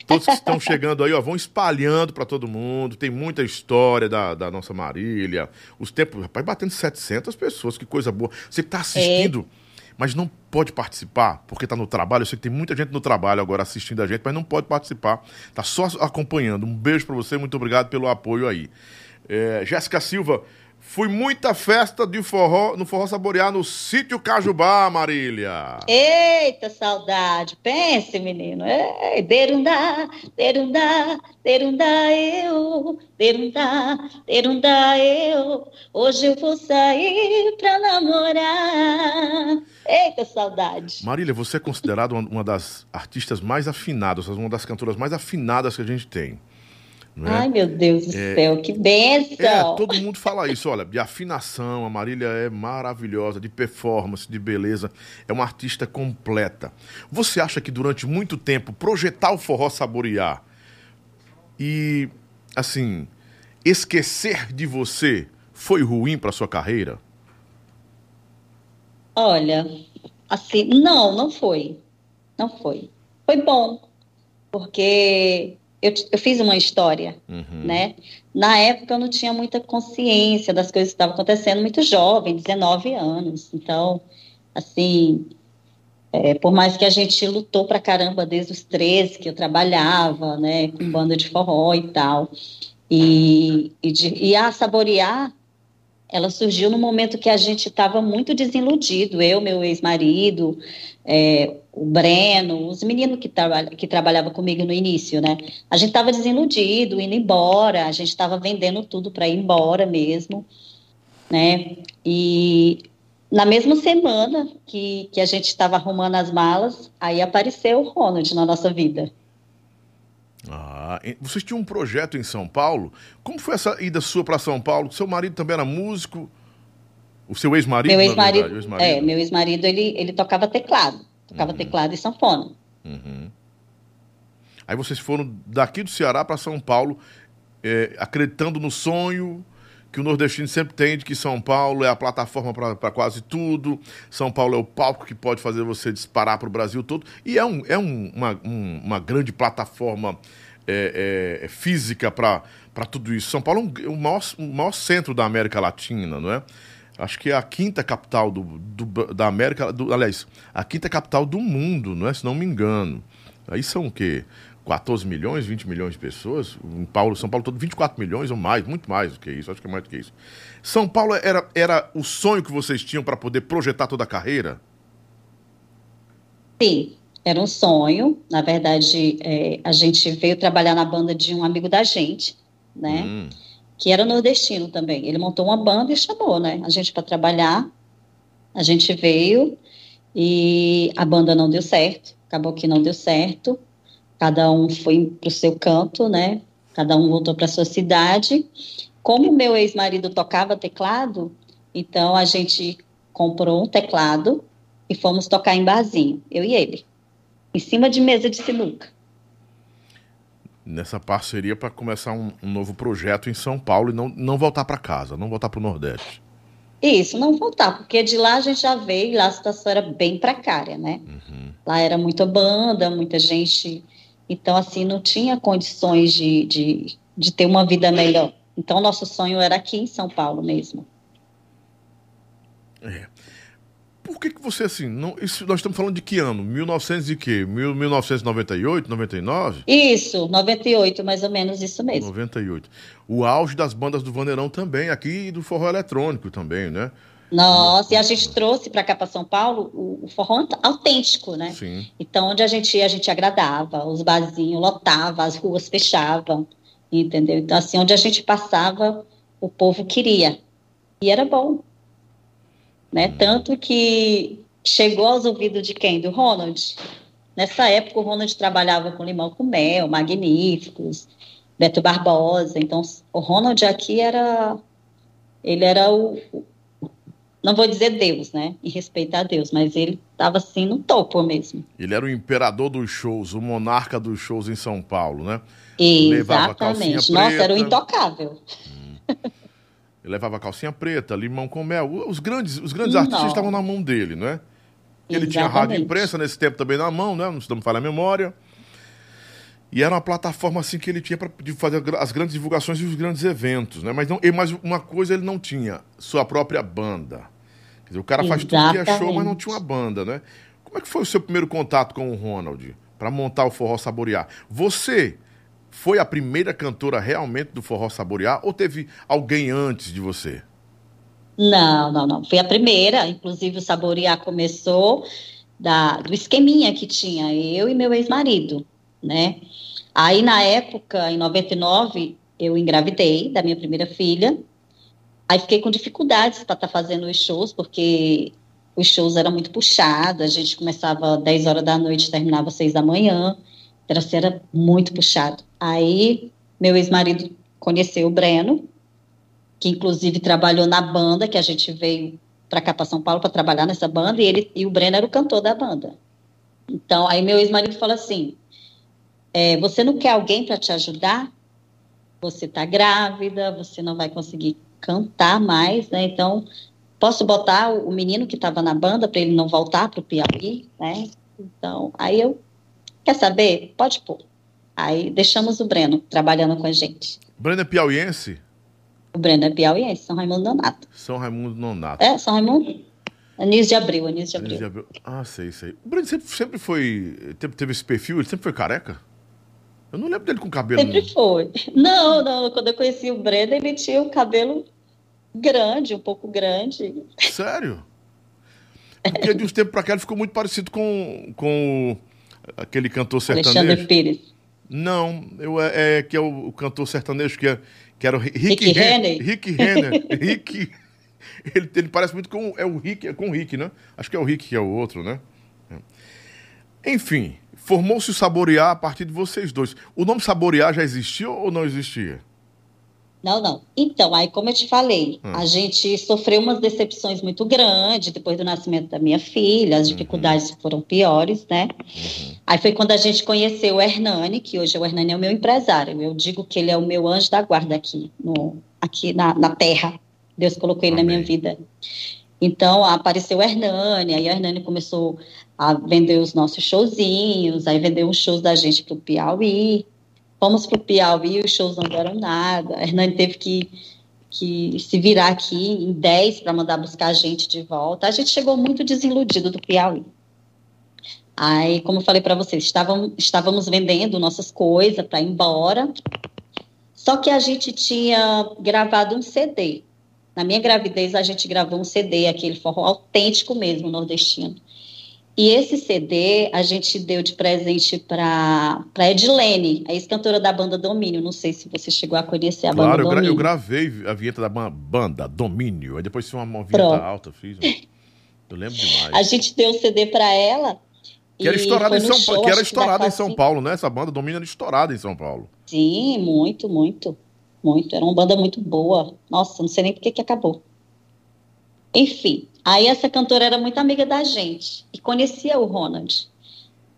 Todos que estão chegando aí, ó, vão espalhando para todo mundo. Tem muita história da, da nossa Marília. Os tempos, rapaz, batendo 700 pessoas, que coisa boa. Você que está assistindo. É mas não pode participar porque está no trabalho. Eu sei que tem muita gente no trabalho agora assistindo a gente, mas não pode participar. Está só acompanhando. Um beijo para você, muito obrigado pelo apoio aí. É, Jéssica Silva, fui muita festa de forró, no Forró Saborear no sítio Cajubá, Marília. Eita, saudade. Pense, menino. Ei, derundá, derundá, terundá eu, terundá, terundá eu. Hoje eu vou sair pra namorar. Eita, saudade. Marília, você é considerada uma das artistas mais afinadas, uma das cantoras mais afinadas que a gente tem. É? Ai, meu Deus do é, céu, que benção! É, todo mundo fala isso, olha, de afinação, a Marília é maravilhosa, de performance, de beleza, é uma artista completa. Você acha que durante muito tempo projetar o forró saborear e, assim, esquecer de você foi ruim para sua carreira? Olha, assim, não, não foi. Não foi. Foi bom, porque eu, eu fiz uma história, uhum. né? Na época eu não tinha muita consciência das coisas que estavam acontecendo, muito jovem, 19 anos. Então, assim, é, por mais que a gente lutou pra caramba desde os 13 que eu trabalhava, né, com banda de forró e tal, e, e, de, e a saborear ela surgiu no momento que a gente estava muito desiludido, eu, meu ex-marido, é, o Breno, os meninos que, traba que trabalhavam comigo no início, né? A gente estava desiludido, indo embora, a gente estava vendendo tudo para ir embora mesmo, né? E na mesma semana que, que a gente estava arrumando as malas, aí apareceu o Ronald na nossa vida. Ah, vocês tinham um projeto em São Paulo. Como foi essa ida sua para São Paulo? Seu marido também era músico? O seu ex-marido? Meu ex-marido, ex é, meu ex-marido ele, ele tocava teclado, tocava uhum. teclado e sanfona. Uhum. Aí vocês foram daqui do Ceará para São Paulo, é, acreditando no sonho que o nordestino sempre tem de que São Paulo é a plataforma para quase tudo, São Paulo é o palco que pode fazer você disparar para o Brasil todo, e é, um, é um, uma, um, uma grande plataforma é, é, física para tudo isso. São Paulo é o maior, o maior centro da América Latina, não é? Acho que é a quinta capital do, do da América, do, aliás, a quinta capital do mundo, não é? Se não me engano. Aí são o quê? 14 milhões, 20 milhões de pessoas. Em Paulo, São Paulo todo 24 milhões ou mais, muito mais do que isso, acho que é mais do que isso. São Paulo era, era o sonho que vocês tinham para poder projetar toda a carreira? Sim, era um sonho. Na verdade, é, a gente veio trabalhar na banda de um amigo da gente, né? Hum. Que era nordestino também. Ele montou uma banda e chamou, né? A gente para trabalhar. A gente veio e a banda não deu certo. Acabou que não deu certo cada um foi para o seu canto, né? Cada um voltou para sua cidade. Como meu ex-marido tocava teclado, então a gente comprou um teclado e fomos tocar em barzinho, eu e ele, em cima de mesa de sinuca. Nessa parceria para começar um, um, novo projeto em São Paulo e não, não voltar para casa, não voltar para o Nordeste. Isso, não voltar, porque de lá a gente já veio e lá a situação era bem precária, né? Uhum. Lá era muita banda, muita gente então, assim, não tinha condições de, de, de ter uma vida melhor. Então, nosso sonho era aqui em São Paulo mesmo. É. Por que, que você, assim, não, isso, nós estamos falando de que ano? 1900 e quê? 1998, 99? Isso, 98, mais ou menos isso mesmo. 98. O auge das bandas do Vaneirão também, aqui e do forró eletrônico também, né? Nossa, e a gente trouxe para cá para São Paulo o, o, forró autêntico, né? Sim. Então, onde a gente ia, a gente agradava, os barzinhos lotava, as ruas fechavam, entendeu? Então, assim, onde a gente passava, o povo queria. E era bom. Né? Hum. Tanto que chegou aos ouvidos de quem? Do Ronald. Nessa época, o Ronald trabalhava com Limão com Mel, Magníficos, Beto Barbosa. Então, o Ronald aqui era. Ele era o, não vou dizer Deus, né? E respeitar Deus, mas ele estava assim no topo mesmo. Ele era o imperador dos shows, o monarca dos shows em São Paulo, né? Exatamente. Nossa, era o intocável. Hum. Ele levava calcinha preta, limão com mel. Os grandes, os grandes artistas estavam na mão dele, né? Ele Exatamente. tinha rádio imprensa nesse tempo também na mão, né? Não estamos falando a memória. E era uma plataforma assim que ele tinha para fazer as grandes divulgações e os grandes eventos, né? Mas, não, mas uma coisa ele não tinha, sua própria banda. Quer dizer, o cara faz Exatamente. tudo que é show, mas não tinha uma banda, né? Como é que foi o seu primeiro contato com o Ronald para montar o Forró Saborear? Você foi a primeira cantora realmente do Forró Saborear ou teve alguém antes de você? Não, não, não. Foi a primeira. Inclusive o Saborear começou da, do esqueminha que tinha eu e meu ex-marido, né? Aí, na época, em 99, eu engravidei da minha primeira filha. Aí fiquei com dificuldades para estar tá fazendo os shows, porque os shows eram muito puxados. A gente começava 10 horas da noite, terminava 6 da manhã. Era, era muito puxado. Aí, meu ex-marido conheceu o Breno, que inclusive trabalhou na banda, que a gente veio para cá para São Paulo para trabalhar nessa banda, e ele e o Breno era o cantor da banda. Então, aí meu ex-marido falou assim: é, você não quer alguém para te ajudar? Você está grávida, você não vai conseguir cantar mais, né? Então, posso botar o, menino que estava na banda para ele não voltar para o Piauí, né? Então, aí eu, quer saber? Pode pôr. Aí deixamos o Breno trabalhando com a gente. Breno é piauiense? O Breno é piauiense, São Raimundo Nonato. São Raimundo Nonato. É, São Raimundo. Anísio de Abril, Anísio de Abril. Anísio de Abril. Ah, sei, sei. O Breno sempre, sempre foi. Teve, teve esse perfil, ele sempre foi careca? Eu não lembro dele com cabelo. Sempre não. foi. Não, não. Quando eu conheci o Breno, ele tinha o cabelo grande, um pouco grande. Sério? Porque de uns tempos pra cá ele ficou muito parecido com, com aquele cantor sertanejo. Alexandre Pires. Não, eu, é, é que é o, o, cantor sertanejo que, é, que era o Rick, Rick Renner. Rick Renner. Rick. Ele, ele, parece muito com é o Rick, é com o Rick, né? Acho que é o Rick que é o outro, né? É. Enfim, formou-se o Saborear a partir de vocês dois. O nome Saborear já existia ou não existia? Não, não. Então, aí como eu te falei, hum. a gente sofreu umas decepções muito grandes depois do nascimento da minha filha, as uhum. dificuldades uhum. foram piores, né? Uhum. Aí foi quando a gente conheceu o Hernani, que hoje o Hernani é o meu empresário. Eu digo que ele é o meu anjo da guarda aqui, no, aqui na, na terra. Deus colocou ele Amém. na minha vida. Então, apareceu o Hernani, aí o Hernani começou a vender os nossos showzinhos, aí vendeu os shows da gente para o Piauí. Fomos para o Piauí, os shows não deram nada. A Hernani teve que, que se virar aqui em 10 para mandar buscar a gente de volta. A gente chegou muito desiludido do Piauí. Aí, como eu falei para vocês, estávamos, estávamos vendendo nossas coisas para ir embora. Só que a gente tinha gravado um CD. Na minha gravidez, a gente gravou um CD, aquele forró autêntico mesmo, nordestino. E esse CD a gente deu de presente para Edilene, a ex-cantora da banda Domínio. Não sei se você chegou a conhecer a claro, banda. Claro, eu gravei a vinheta da banda Domínio. Aí depois fiz uma, vinheta Pronto. alta, fiz. Eu lembro demais. A gente deu o CD para ela. Que era estourada, em São, show, que era estourada em São Paulo, né? Essa banda Domínio era estourada em São Paulo. Sim, muito, muito. Muito. Era uma banda muito boa. Nossa, não sei nem por que acabou. Enfim, Aí essa cantora era muito amiga da gente e conhecia o Ronald.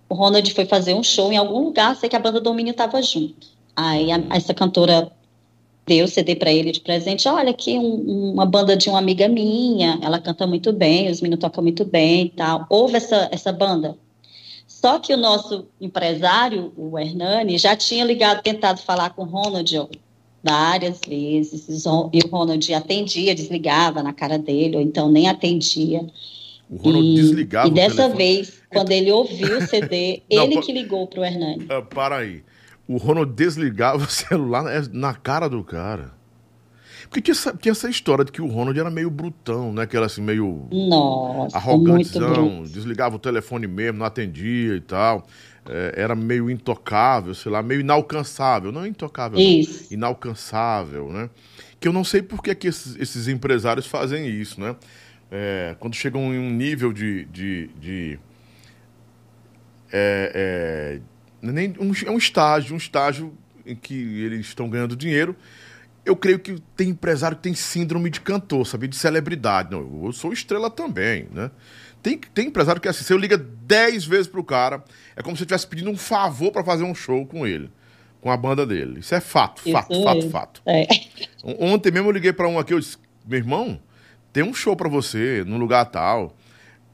O Ronald foi fazer um show em algum lugar, sei que a banda Domínio estava junto. Aí a, essa cantora deu CD para ele de presente. Olha, aqui um, uma banda de uma amiga minha, ela canta muito bem, os meninos tocam muito bem e tal. Ouve essa, essa banda. Só que o nosso empresário, o Hernani, já tinha ligado, tentado falar com o Ronald, ó, várias vezes, e o Ronald atendia, desligava na cara dele, ou então nem atendia. O Ronald e, desligava E dessa vez, quando ele ouviu o CD, Não, ele que ligou para o Hernani. Uh, para aí. O Ronald desligava o celular na cara do cara. Porque tinha essa, tinha essa história de que o Ronald era meio brutão, né? Que era assim, meio. Nossa, arrogantezão, desligava o telefone mesmo, não atendia e tal é, era meio intocável, sei lá, meio inalcançável. Não intocável, isso. Não, inalcançável, né? Que eu não sei por que, que esses, esses empresários fazem isso, né? É, quando chegam em um nível de. de, de é, é, nem um, é um estágio, um estágio em que eles estão ganhando dinheiro. Eu creio que tem empresário que tem síndrome de cantor, sabe? De celebridade. Não, eu sou estrela também, né? Tem, tem empresário que é assim, você liga 10 vezes pro cara, é como se você estivesse pedindo um favor para fazer um show com ele, com a banda dele. Isso é fato, fato, Isso fato, fato. É. Ontem mesmo eu liguei para um aqui, eu disse, meu irmão, tem um show para você, num lugar tal.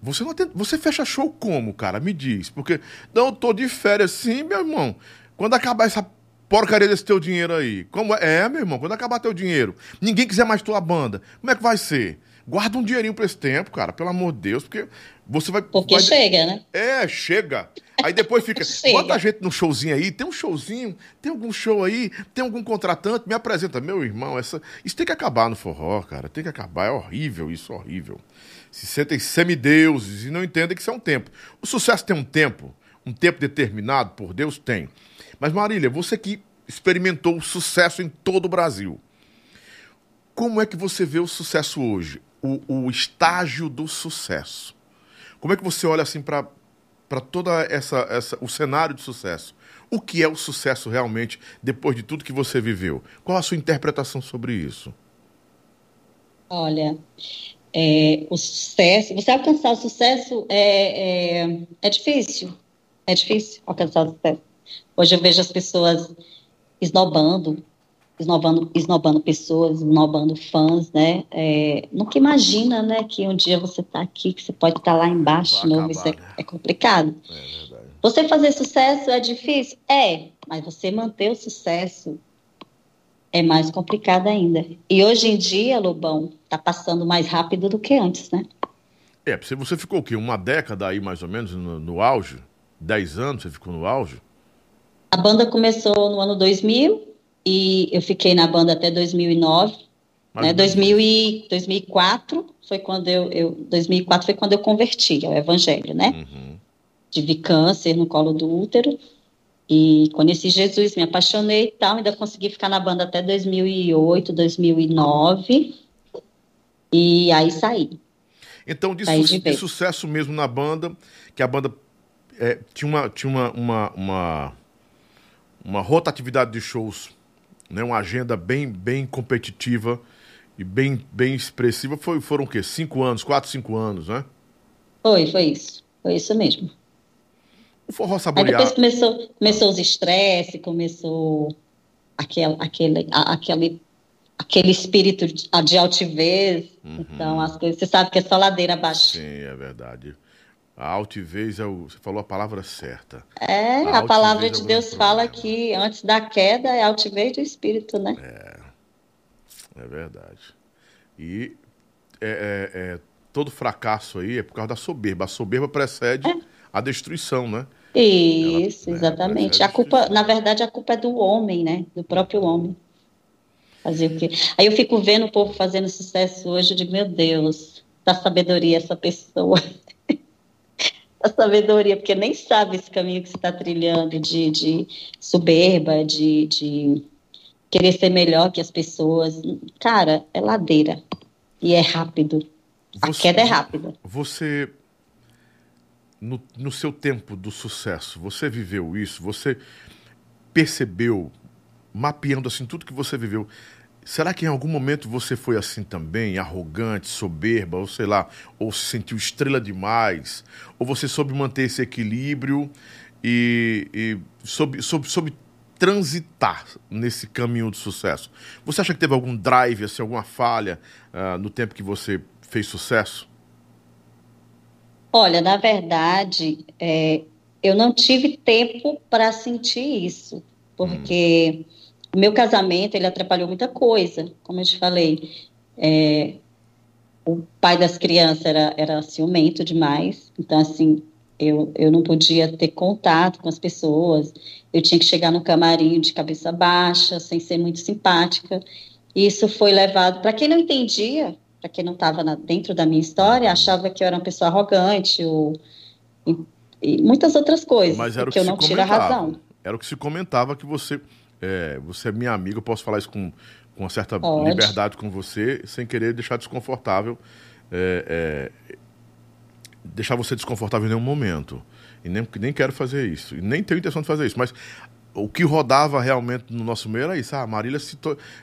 Você não tem, você fecha show como, cara? Me diz. Porque, não, eu tô de férias sim, meu irmão. Quando acabar essa porcaria desse teu dinheiro aí. Como é? É, meu irmão, quando acabar teu dinheiro, ninguém quiser mais tua banda, como é que vai ser? Guarda um dinheirinho pra esse tempo, cara, pelo amor de Deus, porque você vai. Porque vai... chega, né? É, chega. Aí depois fica. bota a gente no showzinho aí, tem um showzinho, tem algum show aí, tem algum contratante, me apresenta. Meu irmão, essa... isso tem que acabar no forró, cara. Tem que acabar. É horrível isso, horrível. Se sentem semideuses e não entendem que isso é um tempo. O sucesso tem um tempo. um tempo determinado por Deus? Tem. Mas Marília, você que experimentou o sucesso em todo o Brasil, como é que você vê o sucesso hoje? O, o estágio do sucesso. Como é que você olha assim para toda essa, essa o cenário de sucesso? O que é o sucesso realmente depois de tudo que você viveu? Qual a sua interpretação sobre isso? Olha, é, o sucesso, você alcançar o sucesso é, é, é, difícil. É difícil alcançar o sucesso. Hoje eu vejo as pessoas esnobando, esnobando, esnobando pessoas, esnobando fãs, né? É, nunca imagina, né, que um dia você está aqui, que você pode estar tá lá embaixo, novo, isso é, né? é complicado. É você fazer sucesso é difícil? É, mas você manter o sucesso é mais complicado ainda. E hoje em dia, Lobão, tá passando mais rápido do que antes, né? É, você ficou o quê? Uma década aí, mais ou menos, no, no auge? Dez anos você ficou no auge? A banda começou no ano 2000 e eu fiquei na banda até 2009. né? 2000 e 2004 foi quando eu, eu 2004 foi quando eu converti ao evangelho, né? Uhum tive câncer no colo do útero e conheci Jesus, me apaixonei e tal, ainda consegui ficar na banda até 2008, 2009 e aí saí. Então, de, su de, de sucesso mesmo na banda, que a banda é, tinha, uma, tinha uma, uma, uma, uma, rotatividade de shows, né, uma agenda bem, bem competitiva e bem, bem expressiva. Foi, foram o quê? Cinco anos, quatro, cinco anos, né? Foi, foi isso. Foi isso mesmo. O forró saboreado. Aí depois começou, começou os estresses, começou aquele, aquele, aquele, aquele espírito de altivez. Uhum. Então, as coisas, você sabe que é só ladeira abaixo. Sim, é verdade. A altivez é o. Você falou a palavra certa. É, a, a palavra de é Deus fala que antes da queda é a altivez do espírito, né? É. É verdade. E é, é, é, todo fracasso aí é por causa da soberba. A soberba precede é. a destruição, né? Isso, Ela, né, exatamente. Né, a culpa, na verdade, a culpa é do homem, né? Do próprio homem. Fazer o quê? Aí eu fico vendo o povo fazendo sucesso hoje, eu digo, meu Deus, da sabedoria essa pessoa. Da sabedoria, porque nem sabe esse caminho que você está trilhando de, de soberba, de, de querer ser melhor que as pessoas. Cara, é ladeira. E é rápido. Você, a queda é rápida. Você no, no seu tempo do sucesso, você viveu isso? Você percebeu, mapeando assim tudo que você viveu, Será que em algum momento você foi assim também, arrogante, soberba, ou sei lá, ou se sentiu estrela demais? Ou você soube manter esse equilíbrio e, e soube, soube, soube transitar nesse caminho do sucesso? Você acha que teve algum drive, assim, alguma falha uh, no tempo que você fez sucesso? Olha, na verdade, é, eu não tive tempo para sentir isso, porque o meu casamento ele atrapalhou muita coisa, como eu te falei. É, o pai das crianças era, era ciumento demais, então, assim, eu, eu não podia ter contato com as pessoas, eu tinha que chegar no camarim de cabeça baixa, sem ser muito simpática. Isso foi levado, para quem não entendia, para quem não estava dentro da minha história, achava que eu era uma pessoa arrogante ou, e, e muitas outras coisas, Mas era o que eu não tiro a razão. Era o que se comentava que você é, você é minha amiga, eu posso falar isso com, com uma certa Pode. liberdade com você, sem querer deixar desconfortável, é, é, deixar você desconfortável em nenhum momento. E nem, nem quero fazer isso, e nem tenho intenção de fazer isso, mas o que rodava realmente no nosso meio era isso. Ah, a Marília se,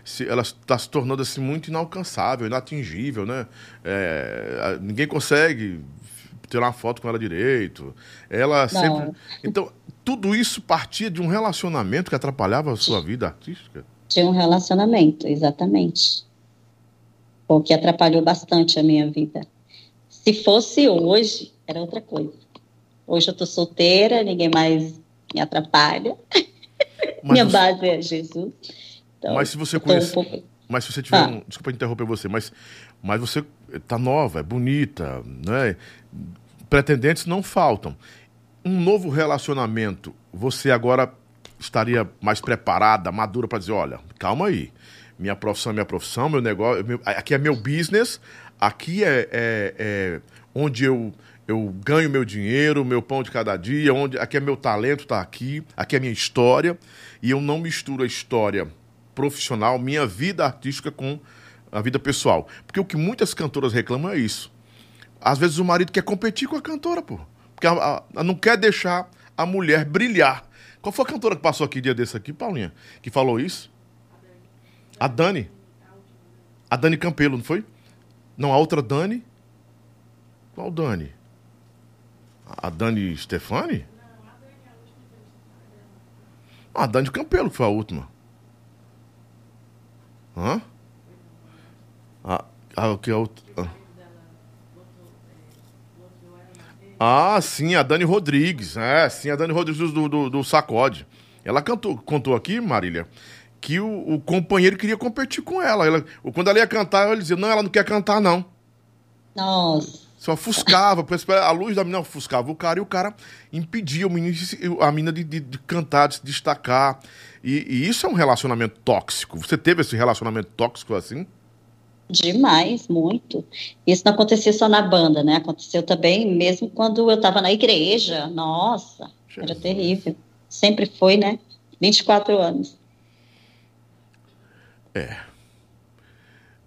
se ela está se tornando assim muito inalcançável, inatingível, né? É, ninguém consegue tirar uma foto com ela direito. Ela Não. sempre. Então, tudo isso partia de um relacionamento que atrapalhava a sua vida artística? De um relacionamento, exatamente. O que atrapalhou bastante a minha vida. Se fosse hoje, era outra coisa. Hoje eu tô solteira, ninguém mais me atrapalha. Minha você... base é Jesus. Então, mas se você conhece. Um pouco... Mas se você tiver. Ah. Um... Desculpa interromper você, mas, mas você tá nova, é bonita, né? Pretendentes não faltam. Um novo relacionamento, você agora estaria mais preparada, madura para dizer: olha, calma aí. Minha profissão é minha profissão, meu negócio. Meu... aqui é meu business, aqui é, é, é onde eu eu ganho meu dinheiro, meu pão de cada dia, onde aqui é meu talento, está aqui, aqui é minha história, e eu não misturo a história profissional, minha vida artística com a vida pessoal. Porque o que muitas cantoras reclamam é isso. Às vezes o marido quer competir com a cantora, pô. Porque a, a, não quer deixar a mulher brilhar. Qual foi a cantora que passou aqui dia desse aqui, Paulinha? Que falou isso? A Dani. A Dani Campelo, não foi? Não, a outra Dani. Qual Dani? A Dani Stefani? Ah, a Dani Campelo, foi a última. Hã? Ah, o que é o. Ah. ah, sim, a Dani Rodrigues. É, sim, a Dani Rodrigues do, do, do Sacode. Ela cantou, contou aqui, Marília, que o, o, companheiro queria competir com ela. ela. Quando ela ia cantar, ele dizia: Não, ela não quer cantar, não. Nossa. Só ofuscava, a luz da menina ofuscava o cara e o cara impedia o menino, a menina de, de, de cantar, de se destacar. E, e, isso é um relacionamento tóxico. Você teve esse relacionamento tóxico assim? Demais, muito. Isso não acontecia só na banda, né? Aconteceu também mesmo quando eu estava na igreja. Nossa, Jesus. era terrível. Sempre foi, né? 24 anos. É.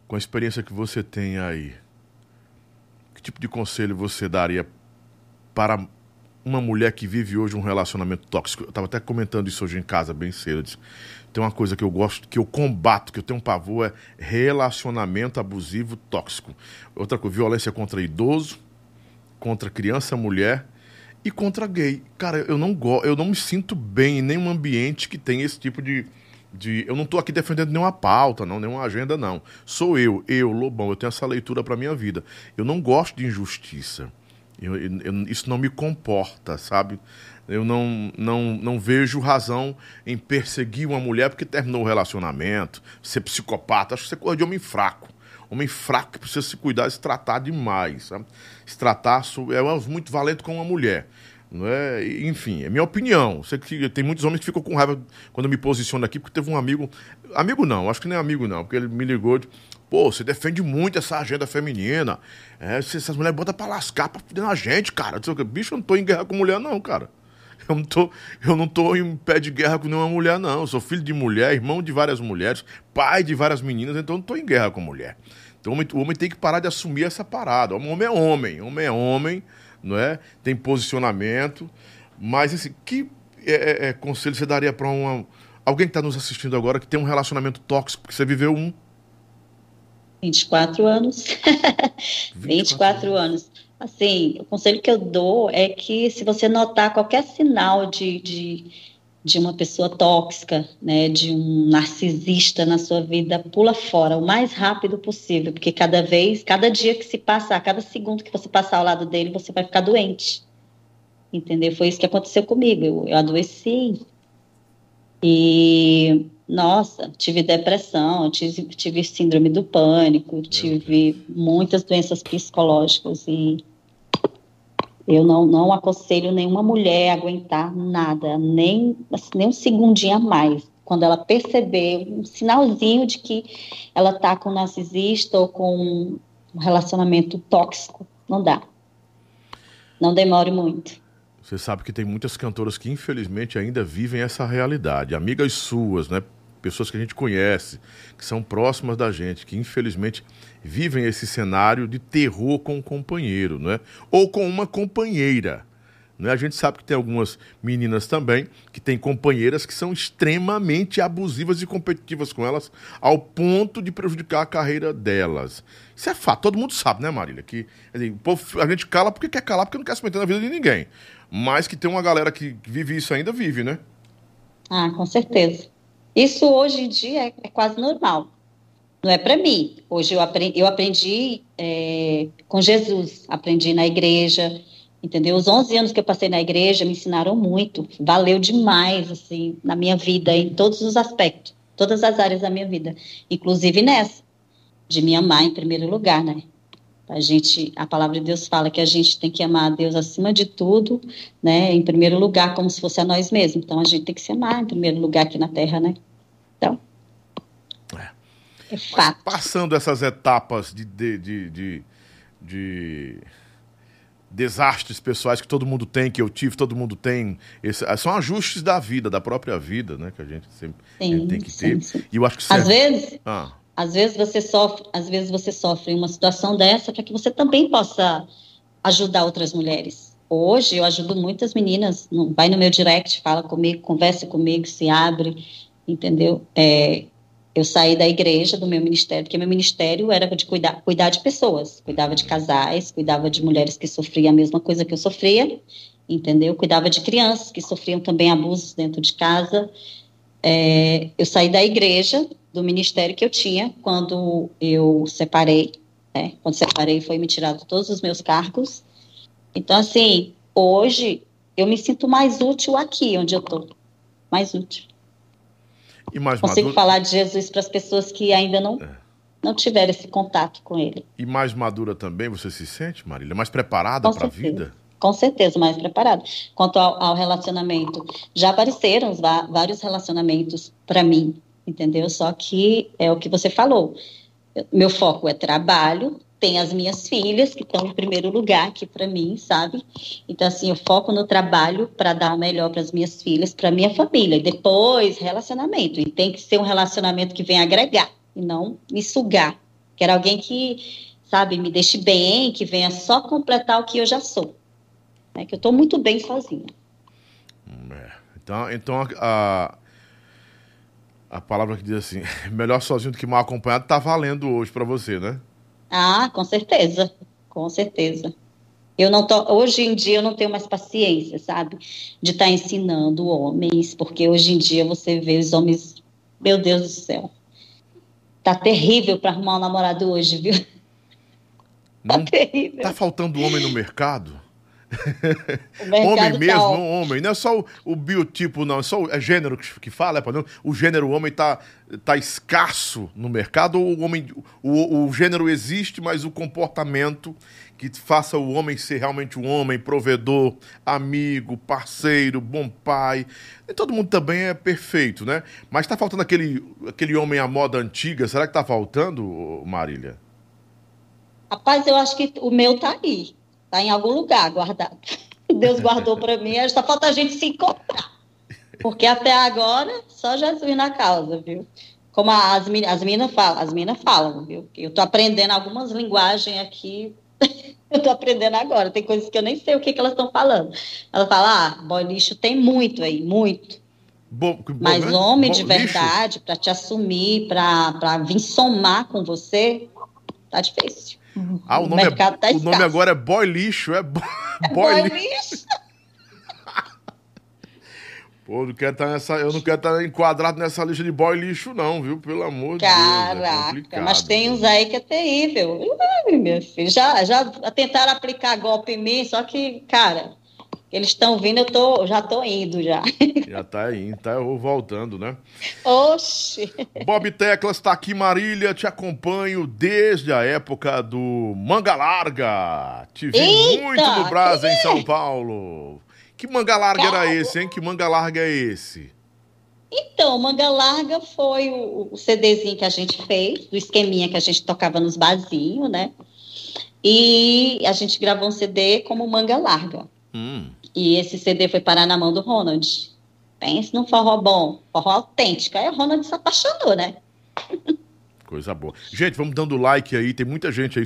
Com a experiência que você tem aí, que tipo de conselho você daria para uma mulher que vive hoje um relacionamento tóxico? Eu estava até comentando isso hoje em casa, bem cedo. Disse, tem uma coisa que eu gosto, que eu combato, que eu tenho um pavor, é relacionamento abusivo tóxico. Outra coisa, violência contra idoso, contra criança, mulher e contra gay. Cara, eu não gosto, eu não me sinto bem em nenhum ambiente que tem esse tipo de, de. Eu não estou aqui defendendo nenhuma pauta, não, nenhuma agenda, não. Sou eu, eu, Lobão, eu tenho essa leitura para minha vida. Eu não gosto de injustiça. Eu, eu, isso não me comporta, sabe? Eu não, não, não vejo razão em perseguir uma mulher porque terminou o relacionamento, ser psicopata. Acho que você é coisa de homem fraco. Homem fraco que precisa se cuidar e se tratar demais. Sabe? Se tratar é muito valente com uma mulher. Não é? Enfim, é minha opinião. Sei que tem muitos homens que ficam com raiva quando eu me posiciono aqui, porque teve um amigo. Amigo não, acho que nem amigo não, porque ele me ligou. De, Pô, você defende muito essa agenda feminina. É, essas mulheres botam pra lascar, pra fuder na gente, cara. Bicho, eu não tô em guerra com mulher, não, cara. Eu não, tô, eu não tô em pé de guerra com nenhuma mulher, não. Eu sou filho de mulher, irmão de várias mulheres, pai de várias meninas, então eu não tô em guerra com mulher. Então o homem, o homem tem que parar de assumir essa parada. O homem é homem, homem é homem não é? Tem posicionamento. Mas, assim, que é, é, é conselho você daria para uma, alguém que está nos assistindo agora que tem um relacionamento tóxico, porque você viveu um? 24 anos. 24, 24 anos. Assim, o conselho que eu dou é que se você notar qualquer sinal de, de de uma pessoa tóxica, né, de um narcisista na sua vida, pula fora o mais rápido possível, porque cada vez, cada dia que se passar, cada segundo que você passar ao lado dele, você vai ficar doente. Entendeu? Foi isso que aconteceu comigo. Eu, eu adoeci. E, nossa, tive depressão, tive, tive síndrome do pânico, tive muitas doenças psicológicas e eu não, não aconselho nenhuma mulher a aguentar nada, nem, assim, nem um segundinho a mais. Quando ela perceber um sinalzinho de que ela está com um narcisista ou com um relacionamento tóxico, não dá. Não demore muito. Você sabe que tem muitas cantoras que infelizmente ainda vivem essa realidade. Amigas suas, né? Pessoas que a gente conhece, que são próximas da gente, que infelizmente vivem esse cenário de terror com um companheiro, né? Ou com uma companheira. Né? A gente sabe que tem algumas meninas também que têm companheiras que são extremamente abusivas e competitivas com elas, ao ponto de prejudicar a carreira delas. Isso é fato, todo mundo sabe, né, Marília? Que assim, a gente cala porque quer calar, porque não quer se meter na vida de ninguém. Mas que tem uma galera que vive isso ainda, vive, né? Ah, com certeza. Isso hoje em dia é, é quase normal não é para mim. Hoje eu aprendi, eu aprendi é, com Jesus, aprendi na igreja, entendeu? Os 11 anos que eu passei na igreja me ensinaram muito, valeu demais, assim, na minha vida, em todos os aspectos, todas as áreas da minha vida, inclusive nessa, de me amar em primeiro lugar, né? A gente, a palavra de Deus fala que a gente tem que amar a Deus acima de tudo, né? Em primeiro lugar, como se fosse a nós mesmos. Então a gente tem que se amar em primeiro lugar aqui na Terra, né? É fato. passando essas etapas de, de, de, de, de desastres pessoais que todo mundo tem, que eu tive, todo mundo tem. Esse, são ajustes da vida, da própria vida, né? Que a gente sempre sim, tem que ter. Sim. E eu acho que serve... às vezes, ah. às vezes você sofre, às vezes você sofre uma situação dessa para que você também possa ajudar outras mulheres. Hoje eu ajudo muitas meninas, vai no meu direct, fala comigo, conversa comigo, se abre, entendeu? É, eu saí da igreja, do meu ministério, porque meu ministério era de cuidar, cuidar de pessoas, cuidava de casais, cuidava de mulheres que sofriam a mesma coisa que eu sofria, entendeu? Cuidava de crianças que sofriam também abusos dentro de casa. É, eu saí da igreja, do ministério que eu tinha, quando eu separei, né? Quando separei, foi me tirado todos os meus cargos. Então, assim, hoje eu me sinto mais útil aqui, onde eu estou, mais útil. E mais Consigo madura... falar de Jesus para as pessoas que ainda não, é. não tiveram esse contato com ele. E mais madura também, você se sente, Marília? Mais preparada para a vida? Com certeza, mais preparada. Quanto ao, ao relacionamento, já apareceram vários relacionamentos para mim, entendeu? Só que é o que você falou. Meu foco é trabalho, tem as minhas filhas, que estão em primeiro lugar aqui para mim, sabe? Então, assim, eu foco no trabalho para dar o melhor para as minhas filhas, para minha família. E depois, relacionamento. E tem que ser um relacionamento que venha agregar e não me sugar. Quero alguém que, sabe, me deixe bem, que venha só completar o que eu já sou. Né? Que eu estou muito bem sozinha. É. Então, então a, a palavra que diz assim, melhor sozinho do que mal acompanhado, tá valendo hoje para você, né? Ah, com certeza, com certeza. Eu não tô, hoje em dia eu não tenho mais paciência, sabe, de estar tá ensinando homens, porque hoje em dia você vê os homens, meu Deus do céu, tá terrível para arrumar um namorado hoje, viu? Não, tá terrível. Tá faltando homem no mercado? Homem tá mesmo, tá... homem. Não é só o, o, biotipo, não. É só o é gênero que, que fala, é, não? O gênero homem tá, tá escasso no mercado ou o homem. O, o gênero existe, mas o comportamento que faça o homem ser realmente um homem, provedor, amigo, parceiro, bom pai. Nem todo mundo também é perfeito, né? Mas tá faltando aquele, aquele homem à moda antiga. Será que tá faltando, Marília? Rapaz, eu acho que o meu tá aí. Está em algum lugar guardado. Deus guardou para mim, só falta a gente se encontrar. Porque até agora, só Jesus na causa, viu? Como as, as meninas falam, as meninas falam, viu? Eu estou aprendendo algumas linguagens aqui. eu estou aprendendo agora. Tem coisas que eu nem sei o que, que elas estão falando. Ela fala, ah, boy lixo tem muito aí, muito. Bom, Mas né? homem de verdade, para te assumir, para vir somar com você, tá difícil. Ah, o nome, o é, tá o nome agora é Boy Lixo, é, é Boy, boy Lixo. Pô, não quero tá nessa, eu não quero estar tá enquadrado nessa lista de boy lixo, não, viu? Pelo amor de Deus. É Caraca, mas tem uns aí que é terrível. Ai, meu filho, já, já tentaram aplicar golpe em mim, só que, cara, eles estão vindo, eu tô, já tô indo já. Já tá indo, tá voltando, né? Oxi! Bob Teclas tá aqui, Marília, te acompanho desde a época do Manga Larga. Te vi Eita, muito no Brasa, em São Paulo. Que manga larga Calma. era esse, hein? Que manga larga é esse? Então, Manga Larga foi o, o CDzinho que a gente fez, do esqueminha que a gente tocava nos barzinhos, né? E a gente gravou um CD como Manga Larga. Hum. E esse CD foi parar na mão do Ronald. Pense num forró bom, forró autêntico. Aí o Ronald se apaixonou, né? Coisa boa. Gente, vamos dando like aí, tem muita gente aí.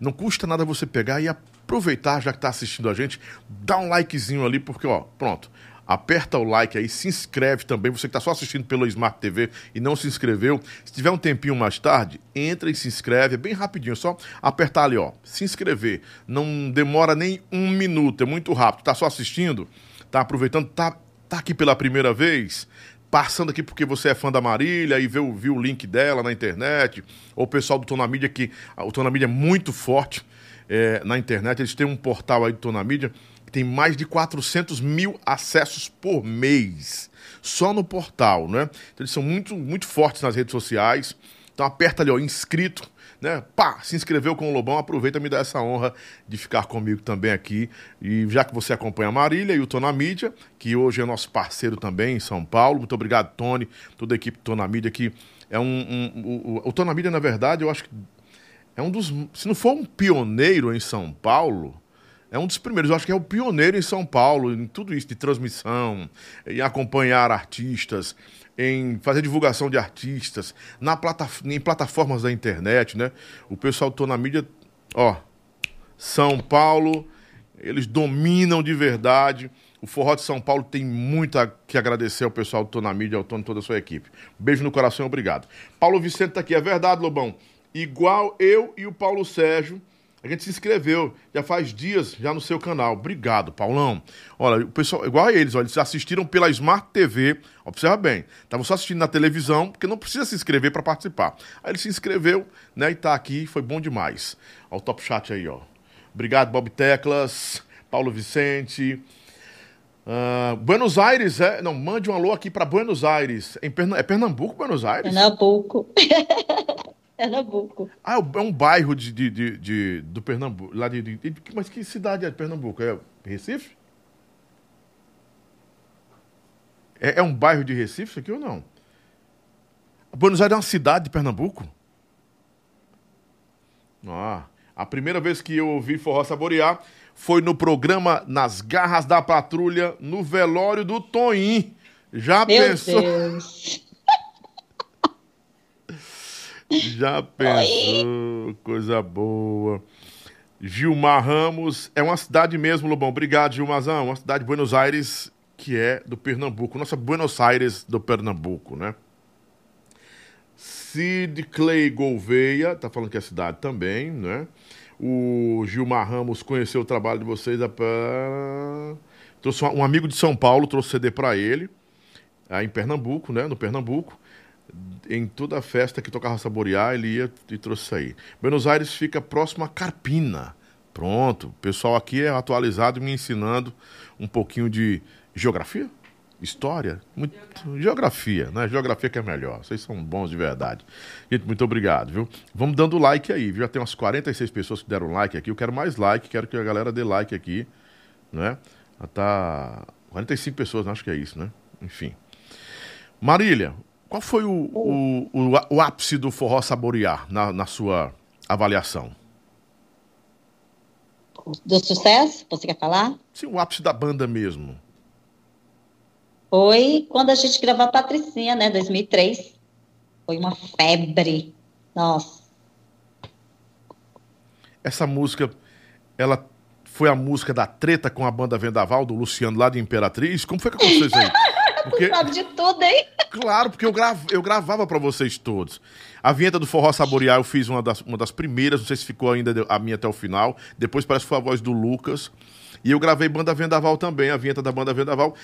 Não custa nada você pegar e aproveitar, já que está assistindo a gente, dá um likezinho ali, porque, ó, pronto aperta o like aí, se inscreve também. Você que está só assistindo pelo Smart TV e não se inscreveu, se tiver um tempinho mais tarde, entra e se inscreve. É bem rapidinho, só apertar ali, ó, se inscrever. Não demora nem um minuto, é muito rápido. Tá só assistindo, tá aproveitando, tá, tá aqui pela primeira vez. Passando aqui porque você é fã da Marília e viu, viu o link dela na internet, ou o pessoal do Tona Mídia, que o Tona Mídia é muito forte é, na internet, eles têm um portal aí do Tona Mídia tem mais de 400 mil acessos por mês, só no portal, né? Então eles são muito, muito fortes nas redes sociais. Então aperta ali, ó, inscrito, né? Pá, se inscreveu com o Lobão, aproveita e me dá essa honra de ficar comigo também aqui. E já que você acompanha a Marília e o Tô Mídia, que hoje é nosso parceiro também em São Paulo. Muito obrigado, Tony, toda a equipe Tô na Mídia, que é um. um o, o, o Tô Mídia, na verdade, eu acho que é um dos. Se não for um pioneiro em São Paulo, É um dos primeiros, eu acho que é o pioneiro em São Paulo, em tudo isso, de transmissão, em acompanhar artistas, em fazer divulgação de artistas, na plataf em plataformas da internet, né? O pessoal tô na mídia, ó, São Paulo, eles dominam de verdade. O Forró de São Paulo tem muito a que agradecer ao pessoal do Tô na Mídia, ao Tô toda a sua equipe. Beijo no coração, obrigado. Paulo Vicente tá aqui, é verdade, Lobão. Igual eu e o Paulo Sérgio, a gente se inscreveu, já faz dias, já no seu canal. Obrigado, Paulão. Olha, o pessoal, igual a eles, olha, eles assistiram pela Smart TV. Observa bem, estavam só assistindo na televisão, porque não precisa se inscrever para participar. Aí ele se inscreveu, né, e tá aqui, foi bom demais. Olha o top chat aí, ó. Obrigado, Bob Teclas, Paulo Vicente. Uh, Buenos Aires, é? Não, mande um alô aqui para Buenos Aires. Em Pern... É Pernambuco, Buenos Aires? Pernambuco. Pernambuco. Ah, é um bairro de, de, de, de do Pernambuco. Lá de, de, mas que cidade é de Pernambuco? É Recife? É, é um bairro de Recife isso aqui ou não? Buenos Aires é uma cidade de Pernambuco? Ah, a primeira vez que eu ouvi forró saborear foi no programa Nas Garras da Patrulha, no velório do Toim. Já Meu pensou? Deus. Já pensou? Coisa boa. Gilmar Ramos, é uma cidade mesmo, Lobão. Obrigado, Gilmarzão. Uma cidade de Buenos Aires, que é do Pernambuco. Nossa Buenos Aires do Pernambuco, né? Sid Clay Gouveia, tá falando que é cidade também, né? O Gilmar Ramos conheceu o trabalho de vocês. A... Trouxe um amigo de São Paulo, trouxe CD para ele, aí em Pernambuco, né? No Pernambuco em toda a festa que tocava saborear, ele ia e trouxe isso aí. Buenos Aires fica próximo a Carpina. Pronto, o pessoal aqui é atualizado me ensinando um pouquinho de geografia, história, muito, geografia, né? Geografia que é melhor. Vocês são bons de verdade. Gente, muito obrigado, viu? Vamos dando like aí, viu? Já tem umas 46 pessoas que deram like aqui. Eu quero mais like, quero que a galera dê like aqui, né? Já tá 45 pessoas, acho que é isso, né? Enfim. Marília, qual foi o, o, o, o ápice do forró saborear na, na sua avaliação? Do sucesso, você quer falar? Sim, o ápice da banda mesmo. Foi quando a gente gravou a Patricinha, né? 2003. Foi uma febre. Nossa. Essa música, ela foi a música da treta com a banda Vendaval, do Luciano lá de Imperatriz? Como foi que aconteceu isso aí? Porque... Tu sabe de tudo, hein? Claro, porque eu, grav... eu gravava para vocês todos. A vinheta do Forró Saborear eu fiz uma das, uma das primeiras, não sei se ficou ainda a minha até o final. Depois parece que foi a voz do Lucas. E eu gravei Banda Vendaval também, a vinheta da Banda Vendaval.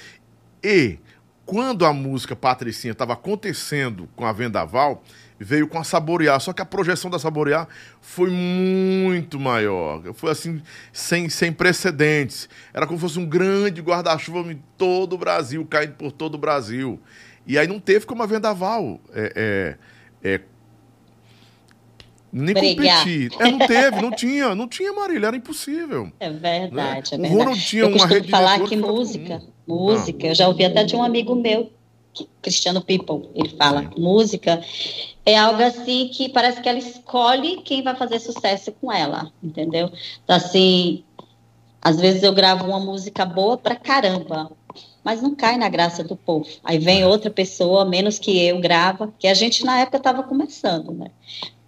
E quando a música Patricinha estava acontecendo com a Vendaval, veio com a Saborear. Só que a projeção da Saborear foi muito maior. Foi assim, sem, sem precedentes. Era como se fosse um grande guarda-chuva em todo o Brasil, caindo por todo o Brasil. E aí não teve como a Vendaval é, é, é nem Brigar. competir. É, não teve, não tinha, não tinha, Marília, era impossível. É verdade, né? é verdade. O Ronald tinha eu uma rede de falar que música, música, eu já ouvi até de um amigo meu, Cristiano People, ele fala, Sim. música é algo assim que parece que ela escolhe quem vai fazer sucesso com ela, entendeu? Então, assim, às vezes eu gravo uma música boa pra caramba, mas não cai na graça do povo. Aí vem outra pessoa, menos que eu, grava, que a gente na época estava começando, né?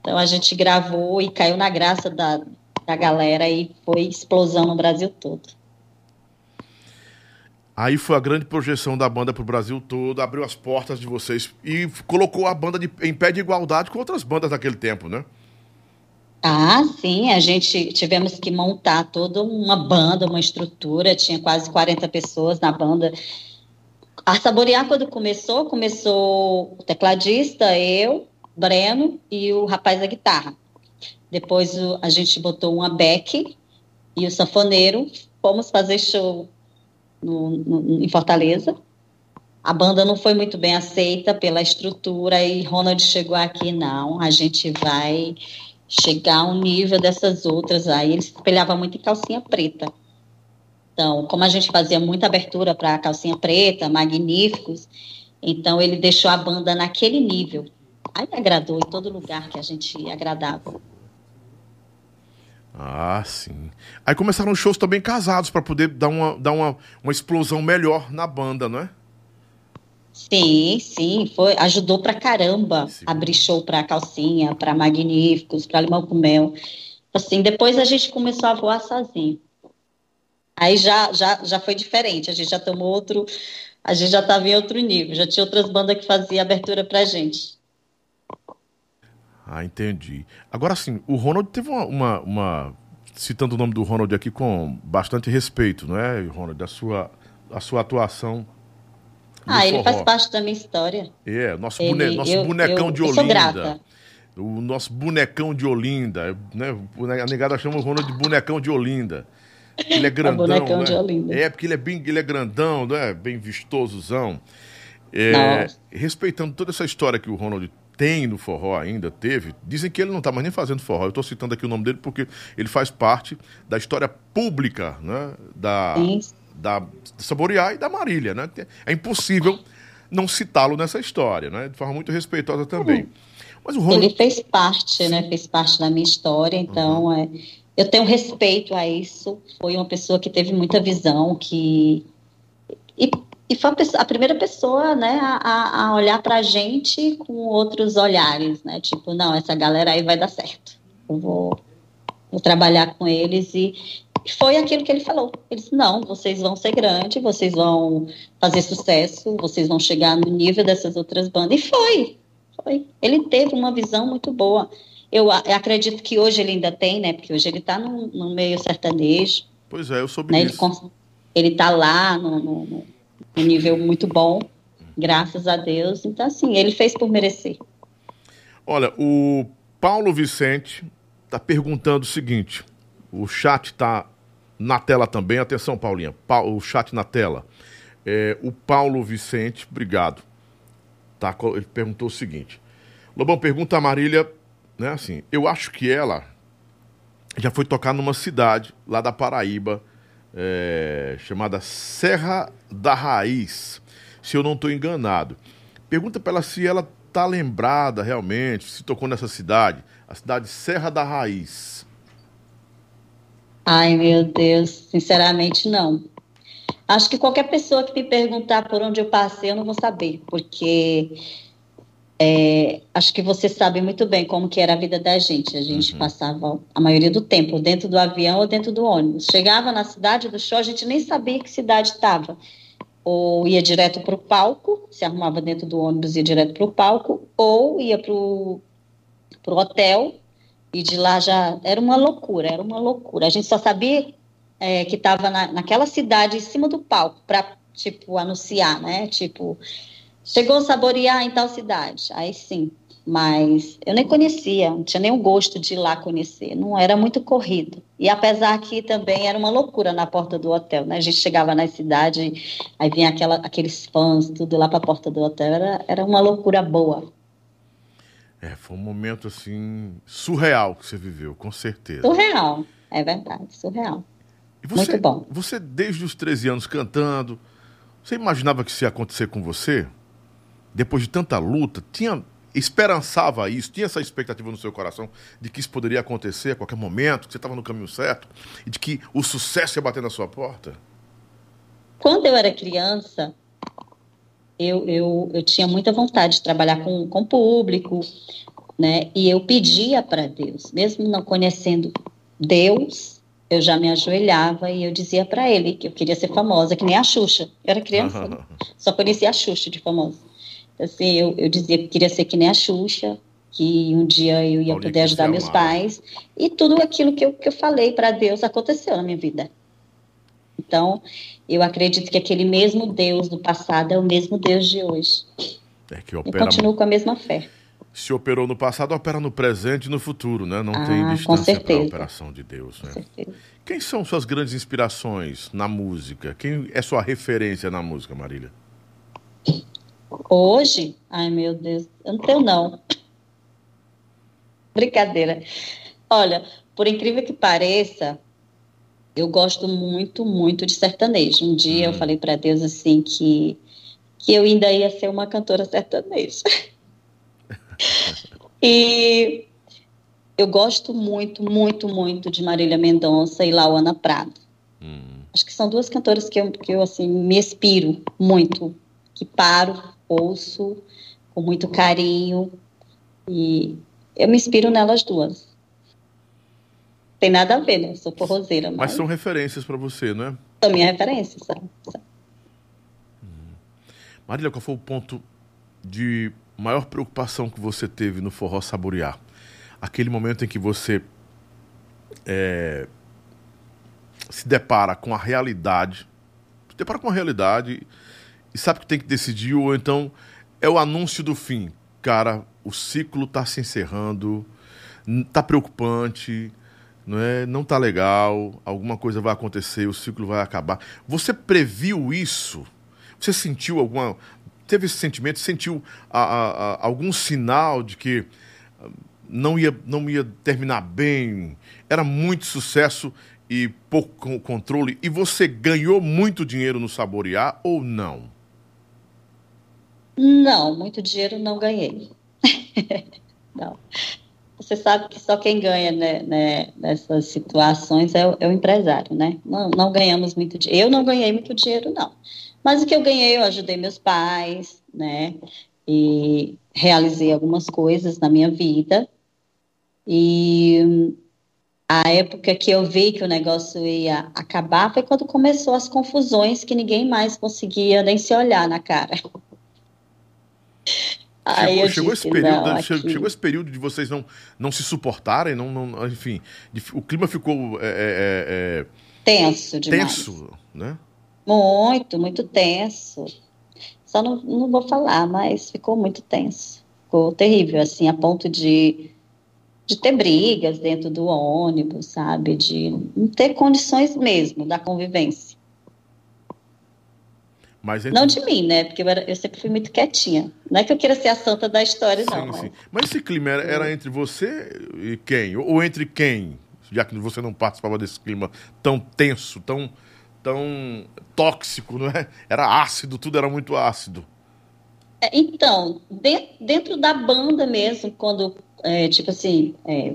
Então a gente gravou e caiu na graça da, da galera e foi explosão no Brasil todo. Aí foi a grande projeção da banda pro Brasil todo, abriu as portas de vocês e colocou a banda de, em pé de igualdade com outras bandas daquele tempo, né? Ah, sim, a gente tivemos que montar toda uma banda, uma estrutura, tinha quase 40 pessoas na banda. A Saborear, quando começou, começou o tecladista, eu, Breno e o rapaz da guitarra. Depois o, a gente botou uma back e o sanfoneiro, fomos fazer show no, no, em Fortaleza. A banda não foi muito bem aceita pela estrutura e Ronald chegou aqui, não, a gente vai chegar a um nível dessas outras. Aí ele se espelhava muito em calcinha preta. Então, como a gente fazia muita abertura para calcinha preta, magníficos, então ele deixou a banda naquele nível. Aí agradou em todo lugar que a gente agradava. Ah, sim. Aí começaram os shows também casados para poder dar, uma, dar uma, uma explosão melhor na banda, não é? Sim, sim, foi, ajudou pra caramba sim. abrir show pra Calcinha, pra Magníficos, pra Limão com Mel. Assim, depois a gente começou a voar sozinho. Aí já, já, já foi diferente, a gente já tomou outro, a gente já estava em outro nível, já tinha outras bandas que faziam abertura pra gente. Ah, entendi. Agora sim, o Ronald teve uma, uma, uma, Citando o nome do Ronald aqui com bastante respeito, não é, Ronald? A sua, a sua atuação. Ah, ele faz parte da minha história. É, nosso, ele, bone, nosso eu, bonecão eu, de Olinda. Eu sou grata. O nosso bonecão de Olinda, né? A negada chama o Ronald de bonecão de Olinda. Ele é grandão, né? É, porque ele é bem, ele é grandão, né? Bem vistosozão. É, respeitando toda essa história que o Ronald tem no forró ainda, teve, dizem que ele não está mais nem fazendo forró. Eu estou citando aqui o nome dele porque ele faz parte da história pública, né? Da, da Saborear e da Marília, né? É impossível não citá-lo nessa história, né? De forma muito respeitosa também. Uhum. Mas o Ronald... Ele fez parte, né? Fez parte da minha história, então uhum. é eu tenho respeito a isso. Foi uma pessoa que teve muita visão, que e, e foi a, primeira pessoa, né, a, a olhar para a gente com outros olhares, né? Tipo, não, essa galera aí vai dar certo. Eu vou, vou trabalhar com eles e foi aquilo que ele falou. Ele disse: não, vocês vão ser grandes, vocês vão fazer sucesso, vocês vão chegar no nível dessas outras bandas. E foi, foi. Ele teve uma visão muito boa. Eu, eu acredito que hoje ele ainda tem, né? Porque hoje ele está no, no, meio sertanejo. Pois é, eu soube né? disso. Ele está lá no, no, no, nível muito bom, graças a Deus. Então, assim, ele fez por merecer. Olha, o Paulo Vicente está perguntando o seguinte: o chat está na tela também. Atenção, Paulinha, o chat na tela. É, o Paulo Vicente, obrigado. Tá, ele perguntou o seguinte: Lobão, pergunta a Marília né? Assim, eu acho que ela já foi tocar numa cidade lá da Paraíba, é, chamada Serra da Raiz, se eu não estou enganado. Pergunta para ela se ela tá lembrada realmente, se tocou nessa cidade, a cidade Serra da Raiz. Ai, meu Deus, sinceramente não. Acho que qualquer pessoa que me perguntar por onde eu passei, eu não vou saber, porque é, acho que você sabe muito bem como que era a vida da gente. A gente uhum. passava a maioria do tempo dentro do avião ou dentro do ônibus. Chegava na cidade do show, a gente nem sabia que cidade estava. Ou ia direto para o palco, se arrumava dentro do ônibus e ia direto para o palco, ou ia para o hotel e de lá já era uma loucura, era uma loucura. A gente só sabia é, que estava na, naquela cidade em cima do palco para tipo anunciar, né? Tipo Chegou a saborear em tal cidade. Aí sim. Mas eu nem conhecia, não tinha nem o gosto de ir lá conhecer. Não era muito corrido. E apesar que também era uma loucura na porta do hotel, né? A gente chegava na cidade, aí vinha aquela, aqueles fãs, tudo lá para a porta do hotel. Era, era uma loucura boa. É, foi um momento assim surreal que você viveu, com certeza. Surreal, é verdade, surreal. Você, Muito bom. Você, desde os 13 anos cantando, você imaginava que isso ia acontecer com você? Depois de tanta luta, tinha esperançava isso, tinha essa expectativa no seu coração de que isso poderia acontecer a qualquer momento, que você estava no caminho certo e de que o sucesso ia bater na sua porta? Quando eu era criança, eu, eu, eu tinha muita vontade de trabalhar com, com público, né? E eu pedia para Deus, mesmo não conhecendo Deus, eu já me ajoelhava e eu dizia para ele que eu queria ser famosa, que nem a Xuxa. Eu era criança, só conhecia a Xuxa de famosa. Assim, eu, eu dizia que queria ser que nem a Xuxa, que um dia eu ia poder ajudar meus pais. E tudo aquilo que eu, que eu falei para Deus aconteceu na minha vida. Então, eu acredito que aquele mesmo Deus do passado é o mesmo Deus de hoje. É que opera... Eu continuo com a mesma fé. Se operou no passado, opera no presente e no futuro, né? Não ah, tem distância para a operação de Deus, né? Com certeza. Quem são suas grandes inspirações na música? Quem é sua referência na música, Marília? Hoje, ai meu Deus, eu não tenho não. Brincadeira. Olha, por incrível que pareça, eu gosto muito, muito de sertanejo. Um dia eu uhum. falei para Deus assim que que eu ainda ia ser uma cantora sertaneja. e eu gosto muito, muito, muito de Marília Mendonça e Lauana Prado. Hum. Acho que são duas cantoras que eu, que eu assim, me inspiro muito, que paro, com muito carinho e eu me inspiro nelas duas. Tem nada a ver, né? Eu sou forrozeira. Mas, mas são referências para você, não é? São minha referência, sabe? Hum. Marília, qual foi o ponto de maior preocupação que você teve no Forró Saborear? Aquele momento em que você é, se depara com a realidade, se depara com a realidade e sabe que tem que decidir, ou então é o anúncio do fim. Cara, o ciclo está se encerrando, está preocupante, não é? Não tá legal, alguma coisa vai acontecer, o ciclo vai acabar. Você previu isso? Você sentiu alguma teve esse sentimento, sentiu a, a, a, algum sinal de que ah, não ia não ia terminar bem? Era muito sucesso e pouco controle e você ganhou muito dinheiro no saborear ou não? Não, muito dinheiro não ganhei. não. Você sabe que só quem ganha né, né, nessas situações é o, é o, empresário, né? Não, não ganhamos muito dinheiro. Eu não ganhei muito dinheiro, não. Mas o que eu ganhei, eu ajudei meus pais, né? E realizei algumas coisas na minha vida. E a época que eu vi que o negócio ia acabar foi quando começou as confusões que ninguém mais conseguia nem se olhar na cara. Aí chegou, chegou esse período, não, chegou, chegou, esse período de vocês não, não se suportarem, não, não, enfim, o clima ficou é, é, é, é, tenso demais. Tenso, né? Muito, muito tenso. Só não, não vou falar, mas ficou muito tenso. Ficou terrível, assim, a ponto de de ter brigas dentro do ônibus, sabe? De não ter condições mesmo da convivência. Mas entre... Não de mim, né? Porque eu, era, eu, sempre fui muito quietinha. Não é que eu queira ser a santa da história, sim, não. Mas... Sim. mas esse clima era, era, entre você e quem? Ou entre quem? Já que você não participava desse clima tão tenso, tão, tão tóxico, não é? Era ácido, tudo era muito ácido. É, então, dentro da banda mesmo, quando é, tipo assim, é,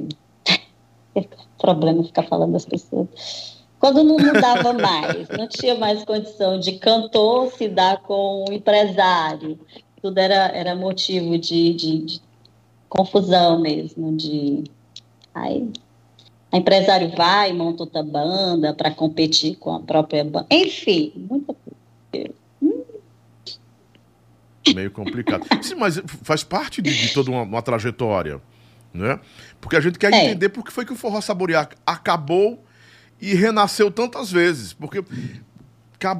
problema ficar falando das pessoas. Quando não mudava mais, não tinha mais condição de cantor se dar com um empresário, tudo era, era motivo de, de, de confusão mesmo, de a empresário vai, monta outra banda para competir com a própria banda. Enfim, muita coisa. Meio complicado. Sim, mas faz parte de, de toda uma, uma trajetória né? Porque a gente quer é. entender por que foi que o forró saborear acabou e renasceu tantas vezes. Porque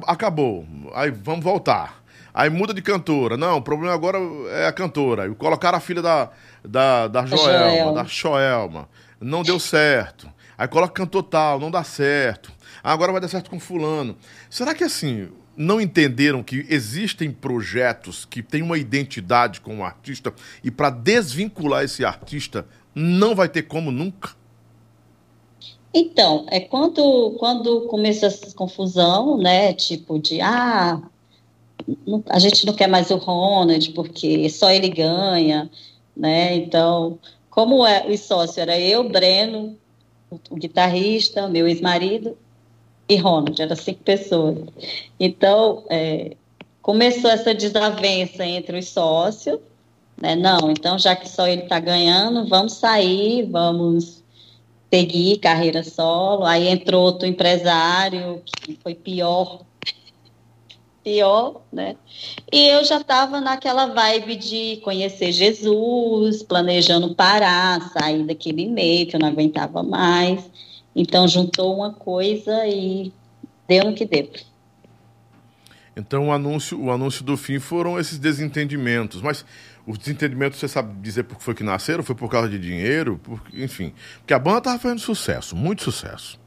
acabou, aí vamos voltar. Aí muda de cantora. Não, o problema agora é a cantora. Colocaram a filha da, da, da Joelma, Joel. da Joelma. Não deu certo. Aí coloca cantor tal, não dá certo. agora vai dar certo com fulano. Será que assim, não entenderam que existem projetos que têm uma identidade com o artista e para desvincular esse artista não vai ter como nunca? Então, é quando, quando começa essa confusão, né? Tipo de ah, a gente não quer mais o Ronald porque só ele ganha, né? Então, como é o sócio era eu, Breno, o guitarrista, meu ex-marido e Ronald, eram cinco pessoas. Então, é, começou essa desavença entre os sócios, né? Não, então já que só ele está ganhando, vamos sair, vamos seguir carreira solo. Aí entrou outro empresário, que foi pior, pior, né? E eu já estava naquela vibe de conhecer Jesus, planejando parar, sair daquele meio que eu não aguentava mais. Então juntou uma coisa e deu no que deu. Então o anúncio, o anúncio do fim foram esses desentendimentos. Mas os desentendimentos, você sabe dizer por que foi que nasceram? Foi por causa de dinheiro? Por, enfim. Porque a banda estava fazendo sucesso, muito sucesso.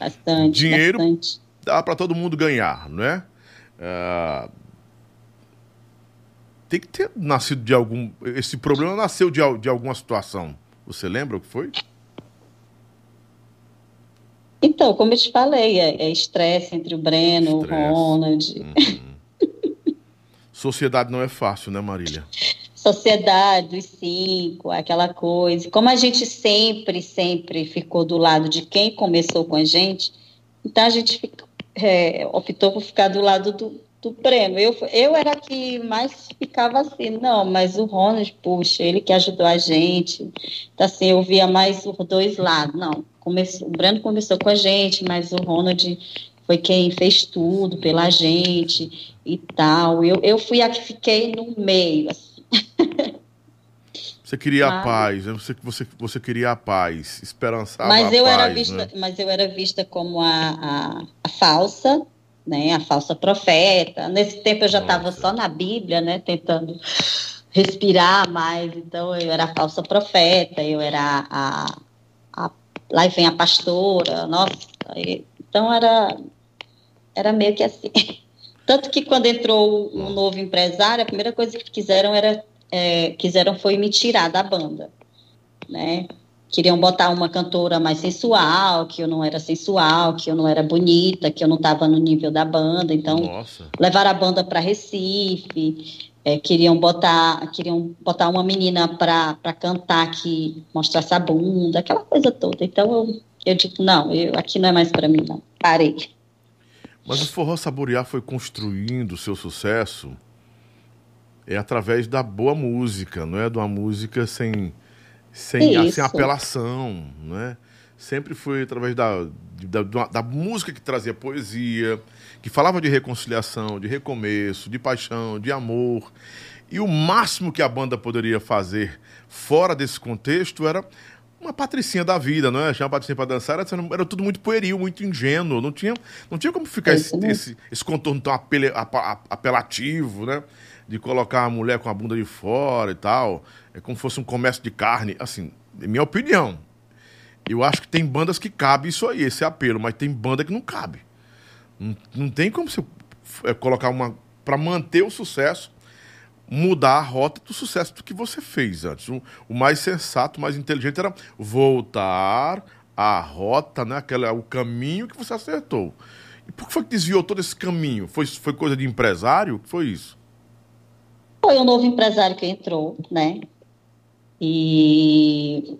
Bastante. Dinheiro bastante. dá para todo mundo ganhar, não é? Uh, tem que ter nascido de algum. Esse problema nasceu de, de alguma situação. Você lembra o que foi? Então, como eu te falei, é estresse é entre o Breno, estresse. o Ronald. Uhum. Sociedade não é fácil, né, Marília? Sociedade dos Cinco, aquela coisa. Como a gente sempre, sempre ficou do lado de quem começou com a gente, então a gente é, optou por ficar do lado do, do prêmio. Eu, eu era que mais ficava assim, não, mas o Ronald, puxa, ele que ajudou a gente. Então, assim, eu via mais os dois lados. Não, começou, o Breno começou com a gente, mas o Ronald foi quem fez tudo pela gente e tal. Eu, eu fui a que fiquei no meio, assim. Você queria mas, a paz, né? você, você, você queria a paz, esperançar mas eu paz, era vista, né? Mas eu era vista como a, a, a falsa, né, a falsa profeta. Nesse tempo eu já estava só na Bíblia, né, tentando respirar mais. Então eu era a falsa profeta, eu era a, a lá vem a pastora, nossa. Então era era meio que assim. Tanto que quando entrou um novo empresário, a primeira coisa que quiseram era é, quiseram foi me tirar da banda, né? queriam botar uma cantora mais sensual, que eu não era sensual, que eu não era bonita, que eu não estava no nível da banda. Então, Nossa. levaram a banda para Recife, é, queriam botar queriam botar uma menina para cantar que mostrasse a bunda, aquela coisa toda. Então, eu, eu digo, não, eu, aqui não é mais para mim, não. Parei. Mas o Forró Saborear foi construindo o seu sucesso é através da boa música, não é de uma música sem sem, sem apelação, né? Sempre foi através da, da, da, música que trazia poesia, que falava de reconciliação, de recomeço, de paixão, de amor. E o máximo que a banda poderia fazer fora desse contexto era uma patricinha da vida, não é? Chamar a patricinha para dançar era, era, tudo muito pueril, muito ingênuo. Não tinha, não tinha como ficar esse, esse, esse, contorno tão apel, apelativo, né? De colocar a mulher com a bunda de fora e tal é como se fosse um comércio de carne. Assim, é minha opinião. Eu acho que tem bandas que cabe isso aí, esse apelo, mas tem banda que não cabe. Não, não tem como você é, colocar uma. Para manter o sucesso, mudar a rota do sucesso do que você fez antes. O, o mais sensato, o mais inteligente era voltar à rota, né? Aquela, o caminho que você acertou. E por que foi que desviou todo esse caminho? Foi, foi coisa de empresário? O que foi isso? Foi um novo empresário que entrou, né? E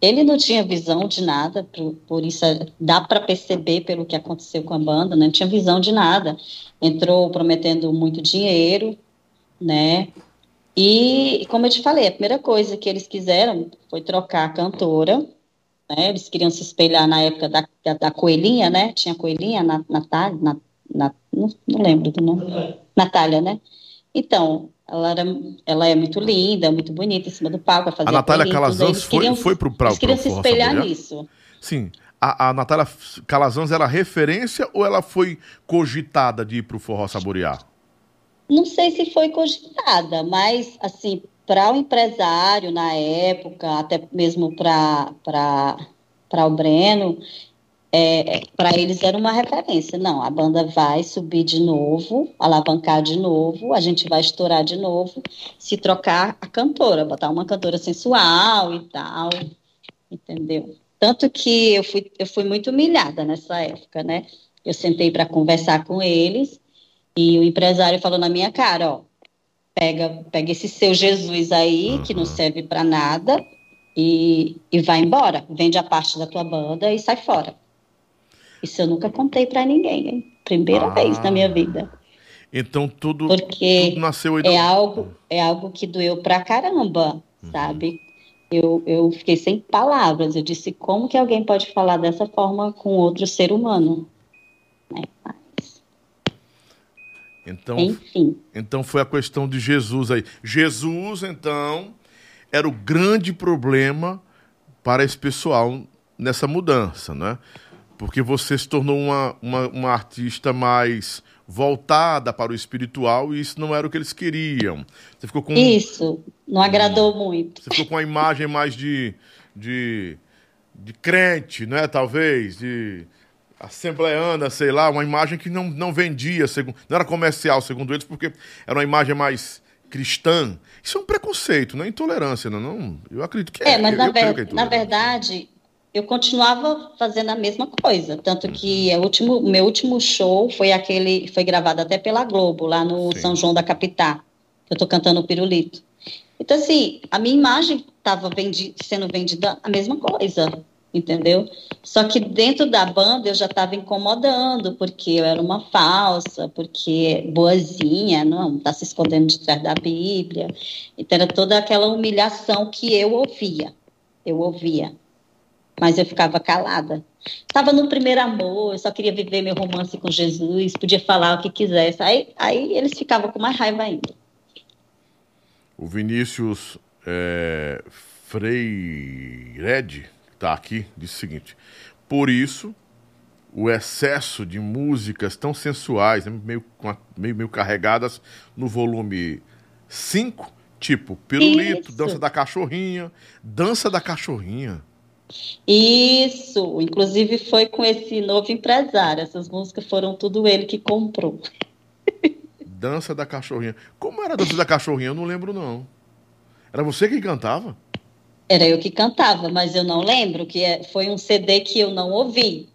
ele não tinha visão de nada, por, por isso dá para perceber pelo que aconteceu com a banda, né? não tinha visão de nada. Entrou prometendo muito dinheiro, né? E, como eu te falei, a primeira coisa que eles quiseram foi trocar a cantora, né? Eles queriam se espelhar na época da, da, da coelhinha, né? Tinha coelhinha, Natália, na, na, não, não lembro do nome. Natália, né? Então, ela, era, ela é muito linda, muito bonita em cima do palco. A Natália Calazans foi, queriam, foi pro pra, Eles queriam se espelhar nisso. Sim. A, a Natália Calazans era referência ou ela foi cogitada de ir pro Forró Saborear? Não sei se foi cogitada, mas, assim, para o empresário na época, até mesmo para o Breno, é, para eles era uma referência. Não, a banda vai subir de novo, alavancar de novo, a gente vai estourar de novo, se trocar a cantora, botar uma cantora sensual e tal, entendeu? Tanto que eu fui, eu fui muito humilhada nessa época, né? Eu sentei para conversar com eles e o empresário falou na minha cara, ó, pega, pega esse seu Jesus aí, que não serve para nada, e, e vai embora. Vende a parte da tua banda e sai fora. Isso eu nunca contei para ninguém, hein? Primeira ah, vez na minha vida. Então tudo, Porque tudo nasceu aí é algo É algo que doeu pra caramba, uhum. sabe? Eu, eu fiquei sem palavras. Eu disse, como que alguém pode falar dessa forma com outro ser humano? Né? Então, Enfim. Então foi a questão de Jesus aí. Jesus, então, era o grande problema para esse pessoal nessa mudança, né? porque você se tornou uma, uma, uma, artista mais voltada para o espiritual e isso não era o que eles queriam. Você ficou com isso não agradou muito. Você ficou com uma imagem mais de, de, de crente, né? Talvez de assembleana, sei lá, uma imagem que não, não vendia, segundo, não era comercial, segundo eles, porque era uma imagem mais cristã. Isso é um preconceito, não é intolerância, não, não eu acredito que é. É, mas eu, na, eu ver, é na verdade, eu continuava fazendo a mesma coisa, tanto que o último, meu último show foi aquele, foi gravado até pela Globo, lá no Sim. São João da Capitá, eu tô cantando o Pirulito. Então, assim, a minha imagem estava vendi sendo vendida a mesma coisa, entendeu? Só que dentro da banda eu já estava incomodando, porque eu era uma falsa, porque boazinha, não, está se escondendo de trás da Bíblia. Então, era toda aquela humilhação que eu ouvia. Eu ouvia. Mas eu ficava calada. Estava no primeiro amor, eu só queria viver meu romance com Jesus, podia falar o que quisesse. Aí, aí eles ficavam com mais raiva ainda. O Vinícius é, Freired, que está aqui, disse o seguinte: Por isso, o excesso de músicas tão sensuais, né, meio, meio, meio carregadas no volume 5, tipo Pirulito, isso. Dança da Cachorrinha, Dança da Cachorrinha. Isso, inclusive foi com esse novo empresário. Essas músicas foram tudo ele que comprou. Dança da Cachorrinha. Como era a Dança da Cachorrinha? Eu não lembro, não. Era você que cantava? Era eu que cantava, mas eu não lembro, que é, foi um CD que eu não ouvi.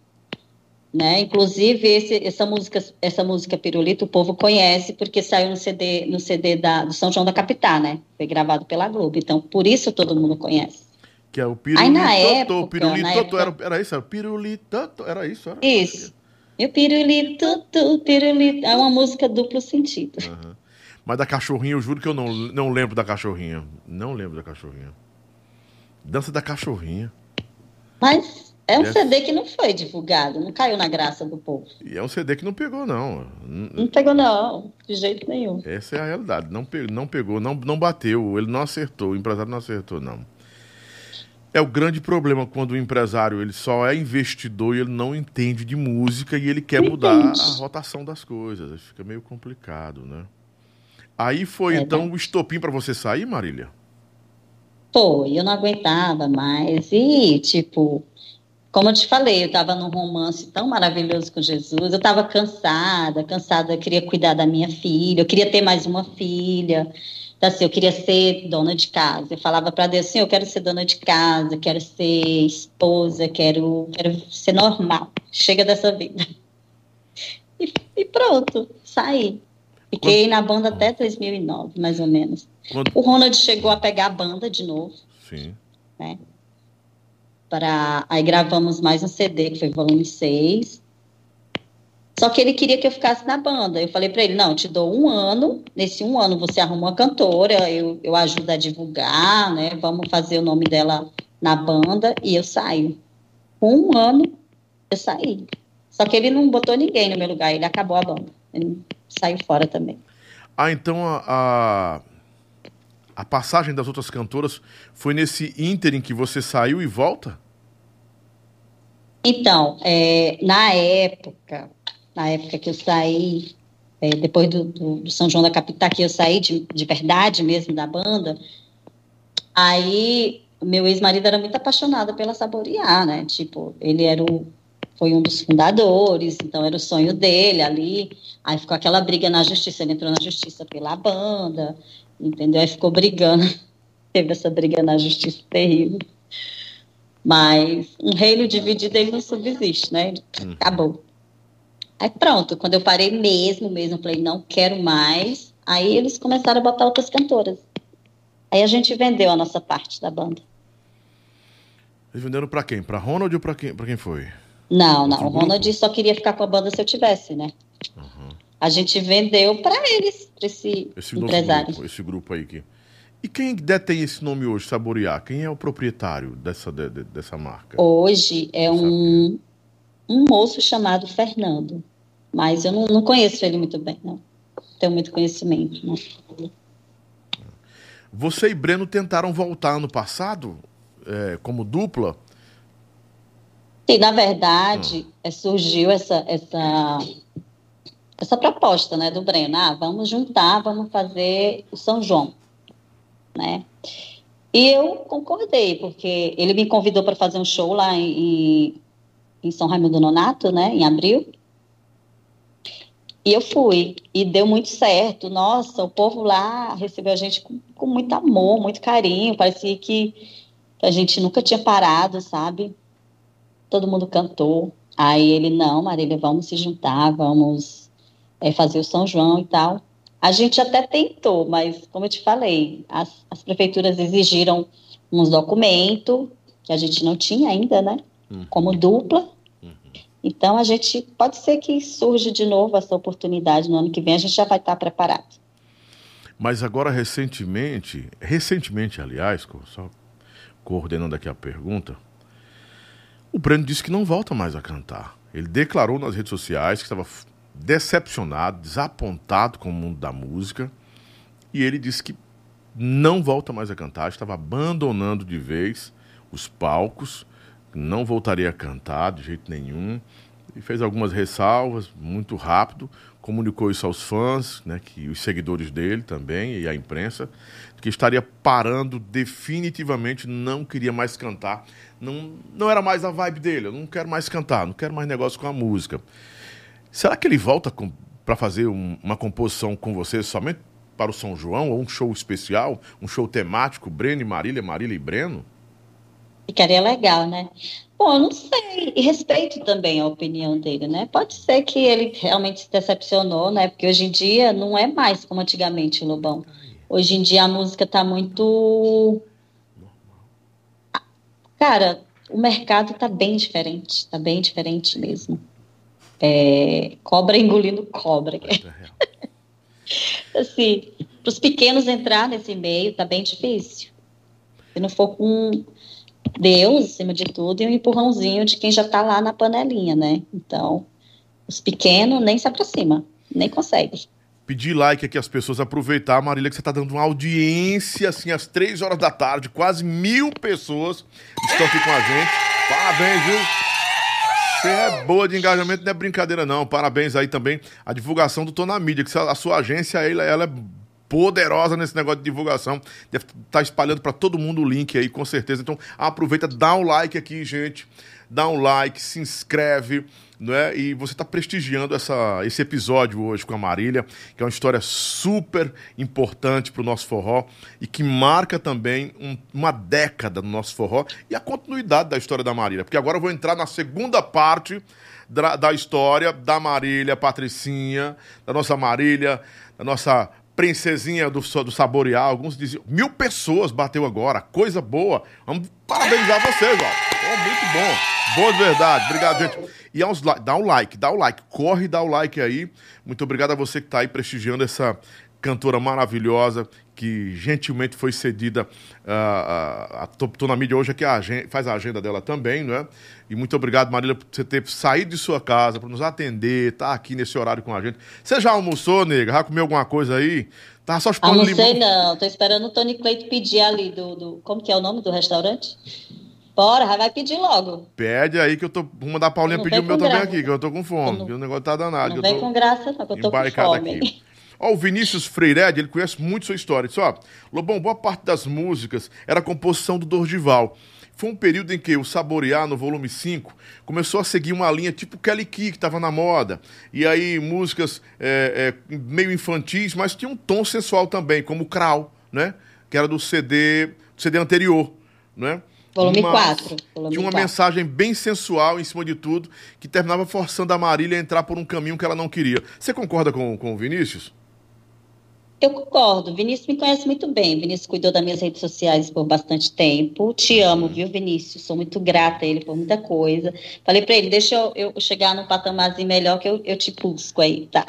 Né? Inclusive, esse, essa, música, essa música Pirulito, o povo conhece, porque saiu no CD, no CD da, do São João da Capital, né? Foi gravado pela Globo. Então, por isso todo mundo conhece. Que é o Pirulito. Aí, na época, pirulito, na época... era, era isso? Era Pirulito, era isso? Era, isso. E o pirulito, pirulito. É uma música duplo sentido. Uhum. Mas da cachorrinha, eu juro que eu não, não lembro da cachorrinha. Não lembro da cachorrinha. Dança da cachorrinha. Mas é um é... CD que não foi divulgado, não caiu na graça do povo. E é um CD que não pegou, não. Não pegou, não, de jeito nenhum. Essa é a realidade. Não, pe não pegou, não, não bateu, ele não acertou, o empresário não acertou, não. É o grande problema quando o empresário ele só é investidor e ele não entende de música e ele quer mudar a rotação das coisas. Fica meio complicado, né? Aí foi é, então o estopim para você sair, Marília? Foi, eu não aguentava mais. E, tipo, como eu te falei, eu estava num romance tão maravilhoso com Jesus, eu estava cansada, cansada, eu queria cuidar da minha filha, eu queria ter mais uma filha. Então, assim, eu queria ser dona de casa. Eu falava para Deus assim, eu quero ser dona de casa, quero ser esposa, quero, quero ser normal. Chega dessa vida. E, e pronto, saí. Fiquei Quando... na banda até 2009, mais ou menos. Quando... O Ronald chegou a pegar a banda de novo. Sim. Né? Para... Aí gravamos mais um CD, que foi volume 6. Só que ele queria que eu ficasse na banda. Eu falei para ele: não, te dou um ano. Nesse um ano você arruma uma cantora, eu, eu ajudo a divulgar, né? Vamos fazer o nome dela na banda e eu saio. Com um ano, eu saí. Só que ele não botou ninguém no meu lugar, ele acabou a banda. Ele saiu fora também. Ah, então a, a, a passagem das outras cantoras foi nesse ínterim que você saiu e volta? Então, é, na época, na época que eu saí, é, depois do, do, do, São João da Capital, que eu saí de, de verdade mesmo da banda, aí meu ex-marido era muito apaixonado pela Saborear, né? Tipo, ele era o, foi um dos fundadores, então era o sonho dele ali. Aí ficou aquela briga na justiça, ele entrou na justiça pela banda, entendeu? Aí ficou brigando, teve essa briga na justiça terrível. Mas um reino dividido ele não subsiste, né? Hum. Acabou. Aí pronto, quando eu parei mesmo, mesmo, falei, não quero mais. Aí eles começaram a botar outras cantoras. Aí a gente vendeu a nossa parte da banda. Eles venderam para quem? Para Ronald ou para quem, pra quem foi? Não, não. o Ronald só queria ficar com a banda se eu tivesse, né? Uhum. A gente vendeu para eles, para esse, esse empresário. Grupo, esse grupo aí. Que... E quem detém esse nome hoje, Saborear? Quem é o proprietário dessa, de, dessa marca? Hoje é um, um moço chamado Fernando. Mas eu não, não conheço ele muito bem, não. Tenho muito conhecimento. Não. Você e Breno tentaram voltar no passado é, como dupla? Sim, na verdade. É, surgiu essa, essa, essa proposta né, do Breno. Ah, vamos juntar, vamos fazer o São João. Né? E eu concordei, porque ele me convidou para fazer um show lá em, em São Raimundo Nonato, né, em abril. E eu fui, e deu muito certo. Nossa, o povo lá recebeu a gente com, com muito amor, muito carinho. Parecia que a gente nunca tinha parado, sabe? Todo mundo cantou. Aí ele, não, Marília, vamos se juntar, vamos é, fazer o São João e tal. A gente até tentou, mas como eu te falei, as, as prefeituras exigiram uns documentos que a gente não tinha ainda, né? Uhum. Como dupla. Uhum. Então a gente pode ser que surja de novo essa oportunidade no ano que vem, a gente já vai estar preparado. Mas agora recentemente, recentemente, aliás, só coordenando aqui a pergunta, o Breno disse que não volta mais a cantar. Ele declarou nas redes sociais que estava decepcionado, desapontado com o mundo da música, e ele disse que não volta mais a cantar, estava abandonando de vez os palcos, não voltaria a cantar de jeito nenhum, e fez algumas ressalvas muito rápido, comunicou isso aos fãs, né, que os seguidores dele também e a imprensa, que estaria parando definitivamente, não queria mais cantar, não, não era mais a vibe dele, eu não quero mais cantar, não quero mais negócio com a música. Será que ele volta para fazer um, uma composição com você somente para o São João, ou um show especial, um show temático, Breno e Marília, Marília e Breno? Ficaria legal, né? Bom, não sei. E respeito também a opinião dele, né? Pode ser que ele realmente se decepcionou, né? Porque hoje em dia não é mais como antigamente, Lobão. Hoje em dia a música tá muito. Cara, o mercado tá bem diferente. Tá bem diferente mesmo. É... Cobra engolindo cobra. assim, para os pequenos entrar nesse meio tá bem difícil. Se não for com Deus, acima de tudo, e um empurrãozinho de quem já está lá na panelinha, né? Então, os pequenos nem se aproximam, nem conseguem. Pedir like aqui as pessoas, aproveitar, Marília, que você está dando uma audiência, assim, às três horas da tarde, quase mil pessoas estão aqui com a gente. Parabéns, viu? Você é boa de engajamento, não é brincadeira, não. Parabéns aí também a divulgação do Tô na Mídia, que a sua agência, ela, ela é poderosa nesse negócio de divulgação. Deve estar tá espalhando para todo mundo o link aí, com certeza. Então, aproveita, dá um like aqui, gente. Dá um like, se inscreve, não é? E você está prestigiando essa, esse episódio hoje com a Marília, que é uma história super importante para o nosso forró e que marca também um, uma década no nosso forró e a continuidade da história da Marília. Porque agora eu vou entrar na segunda parte da, da história da Marília, Patricinha, da nossa Marília, da nossa princesinha do, do saborear. Alguns diziam, mil pessoas bateu agora, coisa boa. Vamos parabenizar vocês, ó. Oh, muito bom. Boa de verdade. Obrigado, gente. E aos, dá um like, dá o um like. Corre, dá o um like aí. Muito obrigado a você que está aí prestigiando essa cantora maravilhosa que gentilmente foi cedida uh, a, Tô na Mídia hoje, que a faz a agenda dela também, não é? E muito obrigado, Marília, por você ter saído de sua casa, por nos atender, tá aqui nesse horário com a gente. Você já almoçou, nega? Já comeu alguma coisa aí? Tá só chupando Almocei limão? não, tô esperando o Tony Cleito pedir ali do, do... Como que é o nome do restaurante? Bora, vai pedir logo. Pede aí que eu tô. Vou mandar a Paulinha pedir o meu graça. também aqui, que eu tô com fome. Não, que o negócio tá danado. Não vem com graça, não, que eu tô com fome. Aqui. Ó, o Vinícius Freired, ele conhece muito sua história. Ele disse, ó, Lobão, boa parte das músicas era composição do Dorgival. Foi um período em que o Saborear, no volume 5, começou a seguir uma linha tipo Kelly Key, que estava na moda. E aí, músicas é, é, meio infantis, mas tinha um tom sensual também, como o Krau, né? Que era do CD, CD anterior, né? Volume 4. Tinha uma mensagem bem sensual em cima de tudo, que terminava forçando a Marília a entrar por um caminho que ela não queria. Você concorda com, com o Vinícius? Eu concordo. Vinícius me conhece muito bem. Vinícius cuidou das minhas redes sociais por bastante tempo. Te amo, viu, Vinícius? Sou muito grata a ele por muita coisa. Falei para ele, deixa eu, eu, chegar num patamarzinho melhor que eu, eu te busco aí, tá?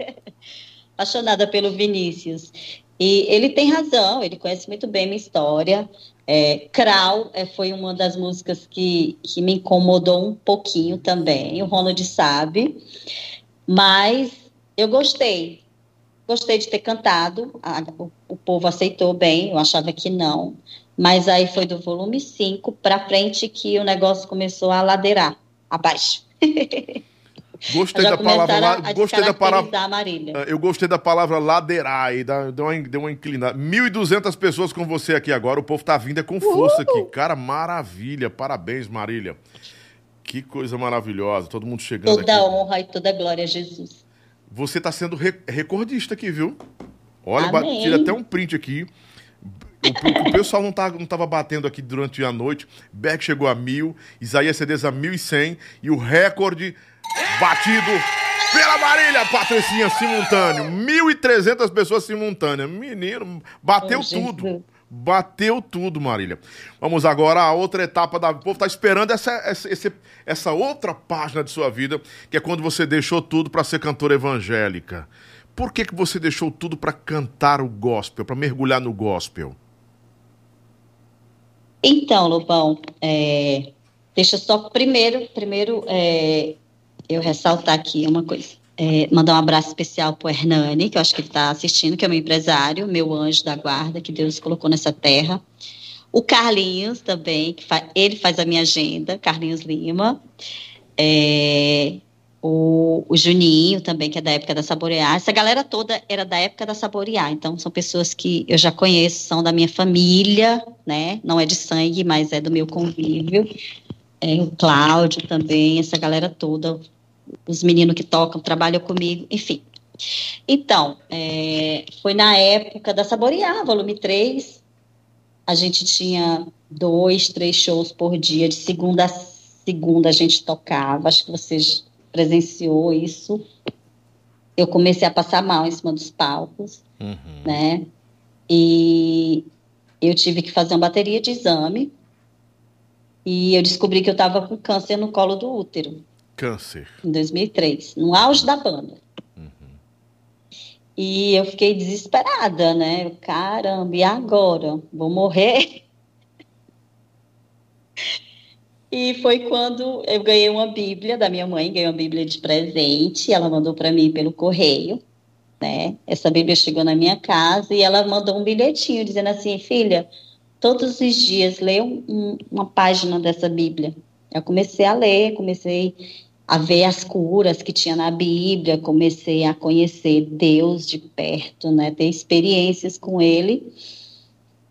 Apaixonada pelo Vinícius. E ele tem razão, ele conhece muito bem minha história. É, é, foi uma das músicas que, que me incomodou um pouquinho também, o Ronald sabe. Mas eu gostei, Gostei de ter cantado, a, o, o, povo aceitou bem, eu achava que não. Mas aí foi do volume 5 para frente que o negócio começou a ladeirar abaixo. Gostei da palavra. gostei da palavra. Eu gostei da palavra ladeirar e deu uma, deu uma inclinada. 1.200 pessoas com você aqui agora. O povo tá vindo é com força aqui. Cara, maravilha. Parabéns, Marília. Que coisa maravilhosa. Todo mundo chegando toda aqui. Toda honra e toda glória a Jesus. Você está sendo re recordista aqui, viu? Olha, tira até um print aqui. O, o, pessoal não, tá, não tava batendo aqui durante a noite. Beck chegou a mil, Isaías CDs a 1.100 e o recorde batido pela Marília, Patricinha, simultâneo. 1.300 pessoas simultâneas. Menino, bateu oh, tudo. Bateu tudo, Marília. Vamos agora à outra etapa da. O povo está esperando essa, essa, essa outra página de sua vida, que é quando você deixou tudo para ser cantora evangélica. Por que, que você deixou tudo para cantar o gospel, para mergulhar no gospel? Então, Lobão, é, deixa só primeiro, primeiro é, eu ressaltar aqui uma coisa. É, mandar um abraço especial para o Hernani, que eu acho que ele está assistindo, que é meu empresário, meu anjo da guarda, que Deus colocou nessa terra. O Carlinhos também, que fa ele faz a minha agenda, Carlinhos Lima. É, o, o, Juninho também, que é da época da Saborear. Essa galera toda era da época da Saborear, então são pessoas que eu já conheço, são da minha família, né? Não é de sangue, mas é do meu convívio. É, o Cláudio também, essa galera toda, os meninos que tocam, trabalham comigo, enfim. Então, é, foi na época da Saborear, volume 3. A gente tinha dois, três shows por dia, de segunda a segunda a gente tocava. Acho que vocês presenciou isso. Eu comecei a passar mal em cima dos palcos, uhum. né? E eu tive que fazer uma bateria de exame. E eu descobri que eu estava com câncer no colo do útero. Câncer. Em 2003, no auge da banda. Uhum. E eu fiquei desesperada, né? Caramba, e agora? Vou morrer? E foi quando eu ganhei uma Bíblia da minha mãe, ganhei uma Bíblia de presente, ela mandou para mim pelo correio, né? Essa Bíblia chegou na minha casa e ela mandou um bilhetinho dizendo assim, filha, todos os dias leia um, uma página dessa Bíblia. Eu comecei a ler, comecei a ver as curas que tinha na Bíblia, comecei a conhecer Deus de perto, né, ter experiências com Ele.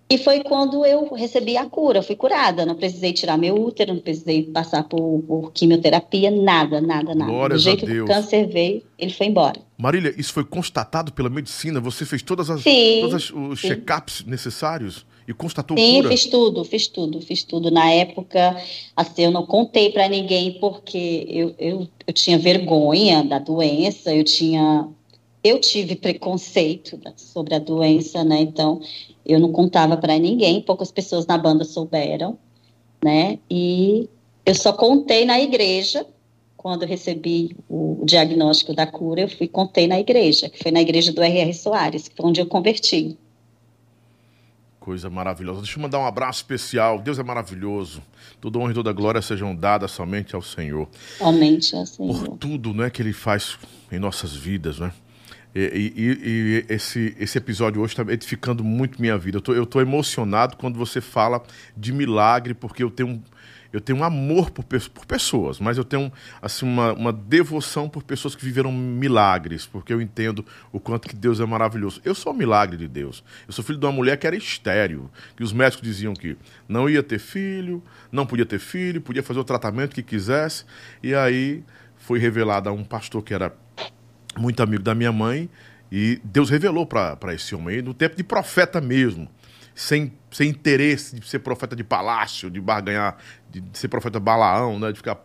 E foi quando eu recebi a cura, fui curada, não precisei tirar meu útero, não precisei passar por, por quimioterapia, nada, nada, nada. Glórias Do jeito que o câncer veio, ele foi embora. Marília, isso foi constatado pela medicina? Você fez todas as, sim, todos os check-ups necessários? E constatou Sim, cura? fiz tudo, fiz tudo, fiz tudo. Na época, assim, eu não contei para ninguém porque eu, eu, eu tinha vergonha da doença, eu tinha eu tive preconceito sobre a doença, né? Então, eu não contava para ninguém, poucas pessoas na banda souberam, né? E eu só contei na igreja quando eu recebi o diagnóstico da cura, eu fui contei na igreja, que foi na igreja do R.R. Soares, que foi onde eu converti. Coisa maravilhosa. Deixa eu mandar um abraço especial. Deus é maravilhoso. Toda honra e toda glória sejam dadas somente ao Senhor. Somente ao Senhor. Por tudo né, que Ele faz em nossas vidas, né? E, e, e esse, esse episódio hoje está edificando muito minha vida. Eu tô, eu tô emocionado quando você fala de milagre, porque eu tenho eu tenho um amor por, por pessoas, mas eu tenho assim, uma, uma devoção por pessoas que viveram milagres, porque eu entendo o quanto que Deus é maravilhoso. Eu sou um milagre de Deus. Eu sou filho de uma mulher que era estéreo, que os médicos diziam que não ia ter filho, não podia ter filho, podia fazer o tratamento que quisesse, e aí foi revelado a um pastor que era muito amigo da minha mãe, e Deus revelou para esse homem, no tempo de profeta mesmo sem, sem interesse de ser profeta de palácio, de barganhar, de, de ser profeta balaão, né? De ficar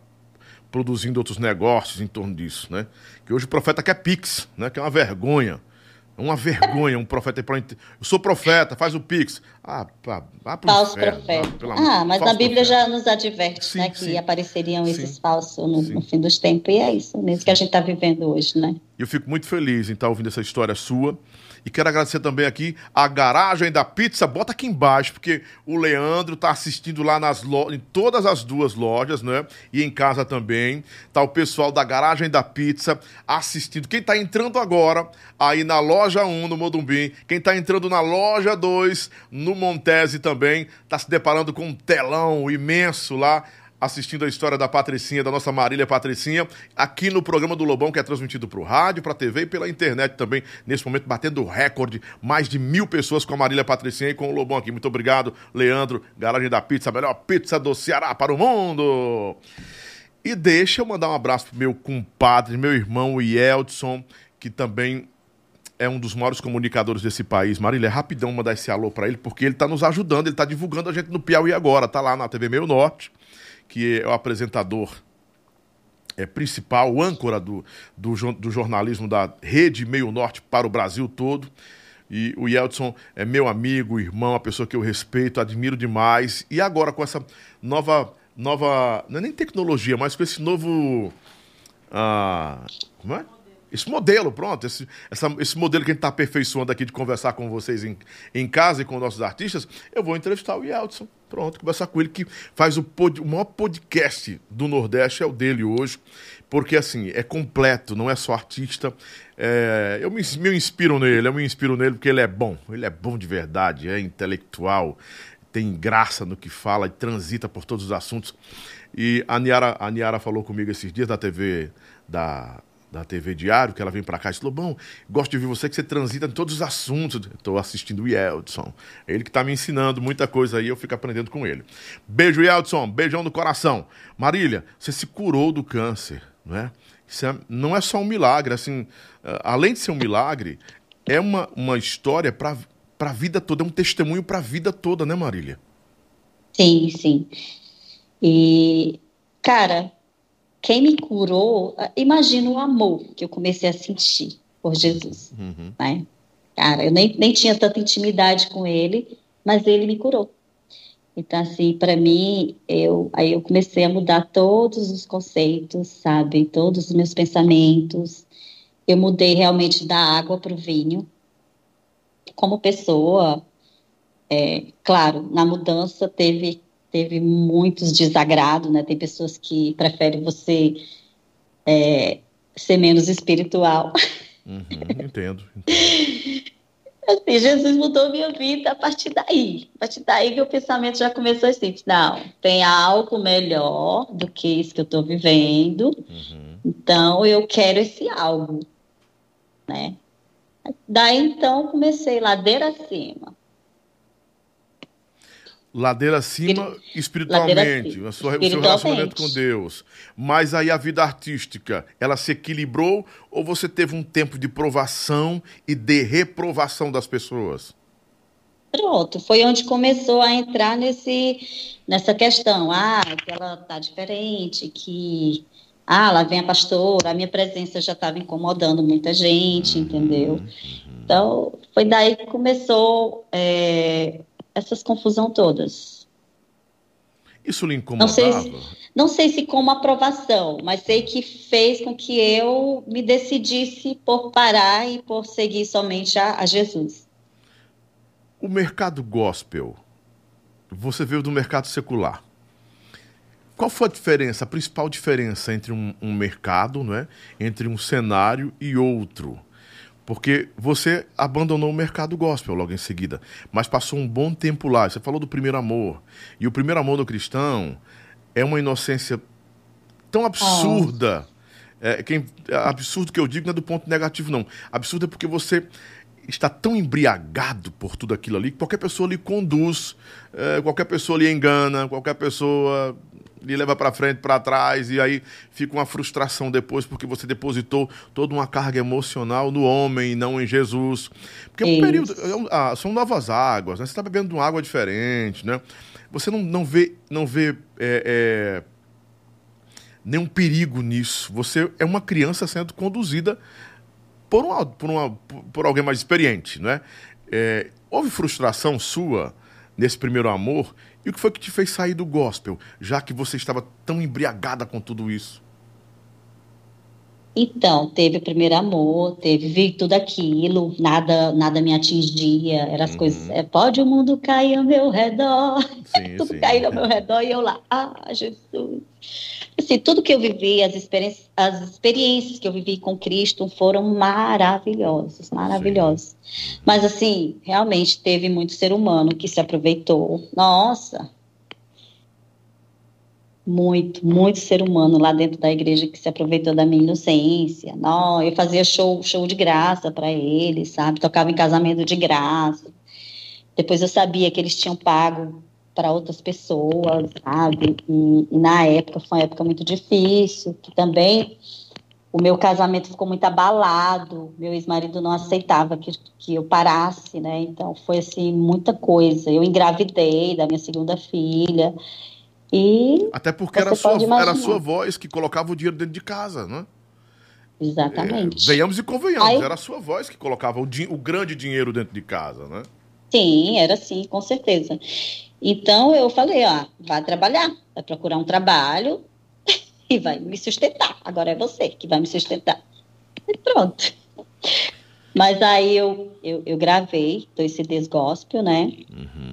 produzindo outros negócios em torno disso, né? Que hoje o profeta quer pix, né? Que é uma vergonha. É uma vergonha um profeta para Eu sou profeta, faz o pix. Ah, pá, vá pro Falso inferno, profeta. ah, mas a Bíblia profeta. já nos adverte, sim, né? Que sim. apareceriam sim. esses falsos no, no, fim dos tempos. E é isso mesmo que a gente está vivendo hoje, né? Eu fico muito feliz em estar ouvindo essa história sua. E quero agradecer também aqui a Garagem da Pizza. Bota aqui embaixo, porque o Leandro tá assistindo lá nas lo... em todas as duas lojas, né? E em casa também. Tá o pessoal da Garagem da Pizza assistindo. Quem tá entrando agora aí na loja 1 no Modumbim, quem tá entrando na loja 2 no Montese também, tá se deparando com um telão imenso lá assistindo a história da Patricinha, da nossa Marília Patricinha, aqui no programa do Lobão, que é transmitido para o rádio, para a TV e pela internet também, nesse momento, batendo recorde, mais de mil pessoas com a Marília Patricinha e com o Lobão aqui. Muito obrigado, Leandro, Garagem da Pizza, a melhor pizza do Ceará para o mundo! E deixa eu mandar um abraço pro meu compadre, meu irmão, o Yeldson, que também é um dos maiores comunicadores desse país. Marília, é rapidão mandar esse alô para ele, porque ele está nos ajudando, ele está divulgando a gente no Piauí agora, tá lá na TV Meio Norte que é o apresentador é, principal, âncora do, do, do, jornalismo da Rede Meio Norte para o Brasil todo. E o Yeldson é meu amigo, irmão, a pessoa que eu respeito, admiro demais. E agora com essa nova, nova não é nem tecnologia, mas com esse novo, ah, como é? Esse modelo, pronto, esse, essa, esse modelo que a gente está aperfeiçoando aqui de conversar com vocês em, em casa e com nossos artistas, eu vou entrevistar o Yeldson. Pronto, conversar com ele que faz o, pod, o maior podcast do Nordeste, é o dele hoje, porque assim, é completo, não é só artista. É, eu me, me inspiro nele, eu me inspiro nele porque ele é bom, ele é bom de verdade, é intelectual, tem graça no que fala e transita por todos os assuntos. E a Niara, a Niara falou comigo esses dias na TV da da TV Diário, que ela vem para cá e disse, Lobão, gosto de ouvir você que você transita em todos os assuntos. Estou assistindo o Yeldson. Ele que está me ensinando muita coisa aí, eu fico aprendendo com ele. Beijo, Yeldson. Beijão no coração. Marília, você se curou do câncer, não é? Isso é, não é só um milagre, assim, eh, além de ser um milagre, é uma, uma história para a vida toda, é um testemunho para a vida toda, né, Marília? Sim, sim. E, cara, quem me curou, ah, imagina o amor que eu comecei a sentir por Jesus, uhum. né? Cara, eu nem, nem tinha tanta intimidade com ele, mas ele me curou. Então, assim, para mim, eu, aí eu comecei a mudar todos os conceitos, sabe? Todos os meus pensamentos. Eu mudei realmente da água para o vinho. Como pessoa, é, claro, na mudança teve teve muitos desagrados, né? Tem pessoas que preferem você é, ser menos espiritual. Uhum, entendo. entendo. Assim, Jesus mudou minha vida a partir daí. A partir daí que o pensamento já começou assim: não, tem algo melhor do que isso que eu estou vivendo, uhum. então eu quero esse algo, né? Daí então comecei ladeira acima Ladeira acima espiritualmente, Ladeira. Sua, o seu relacionamento com Deus. Mas aí a vida artística, ela se equilibrou ou você teve um tempo de provação e de reprovação das pessoas? Pronto, foi onde começou a entrar nesse, nessa questão. Ah, que ela tá diferente, que ah, lá vem a pastora, a minha presença já estava incomodando muita gente, uhum, entendeu? Uhum. Então, foi daí que começou é, essas confusão todas. Isso lhe incomodava? Não sei, se, não sei se como aprovação, mas sei que fez com que eu me decidisse por parar e por seguir somente a, a Jesus. O mercado gospel, você veio do mercado secular. Qual foi a diferença, a principal diferença entre um, um mercado, não é? entre um cenário e outro? Porque você abandonou o mercado gospel logo em seguida, mas passou um bom tempo lá. Você falou do primeiro amor. E o primeiro amor do cristão é uma inocência tão absurda. Oh. É, quem, é absurdo que eu digo não é do ponto negativo, não. Absurdo é porque você está tão embriagado por tudo aquilo ali que qualquer pessoa lhe conduz, é, qualquer pessoa lhe engana, qualquer pessoa lhe leva para frente, para trás, e aí fica uma frustração depois, porque você depositou toda uma carga emocional no homem e não em Jesus. Porque é um período. É ah, são novas águas, né? Você está bebendo de uma água diferente, né? Você não, não vê, não vê é, é, nenhum perigo nisso. Você é uma criança sendo conduzida por, uma, por, uma, por alguém mais experiente, né? É, houve frustração sua nesse primeiro amor e o que foi que te fez sair do gospel, já que você estava tão embriagada com tudo isso? Então, teve o primeiro amor, teve vi tudo aquilo, nada nada me atingia, eram as uhum. coisas, é, pode o mundo cair ao meu redor, sim, tudo cair ao meu redor e eu lá, ah, Jesus. Assim, tudo que eu vivi, as experiências, as experiências que eu vivi com Cristo foram maravilhosas, maravilhosas. Sim. Mas assim, realmente teve muito ser humano que se aproveitou. Nossa, muito, muito ser humano lá dentro da igreja que se aproveitou da minha inocência. Não, eu fazia show, show de graça para eles, sabe? Tocava em casamento de graça. Depois eu sabia que eles tinham pago para outras pessoas, sabe? E, e, na época foi uma época muito difícil, que também o meu casamento ficou muito abalado, meu ex-marido não aceitava que, que eu parasse, né? Então foi assim muita coisa. Eu engravidei da minha segunda filha E Até porque era a, sua, era a sua voz que colocava o dinheiro dentro de casa, né? Exatamente. É, venhamos e convenhamos, Aí... era a sua voz que colocava o, o grande dinheiro dentro de casa, né? Sim, era assim, com certeza. Então eu falei, ó, vai trabalhar, vai procurar um trabalho e vai me sustentar. Agora é você que vai me sustentar. E pronto. Mas aí eu, eu, eu gravei dois CDs gospel, né? Uhum.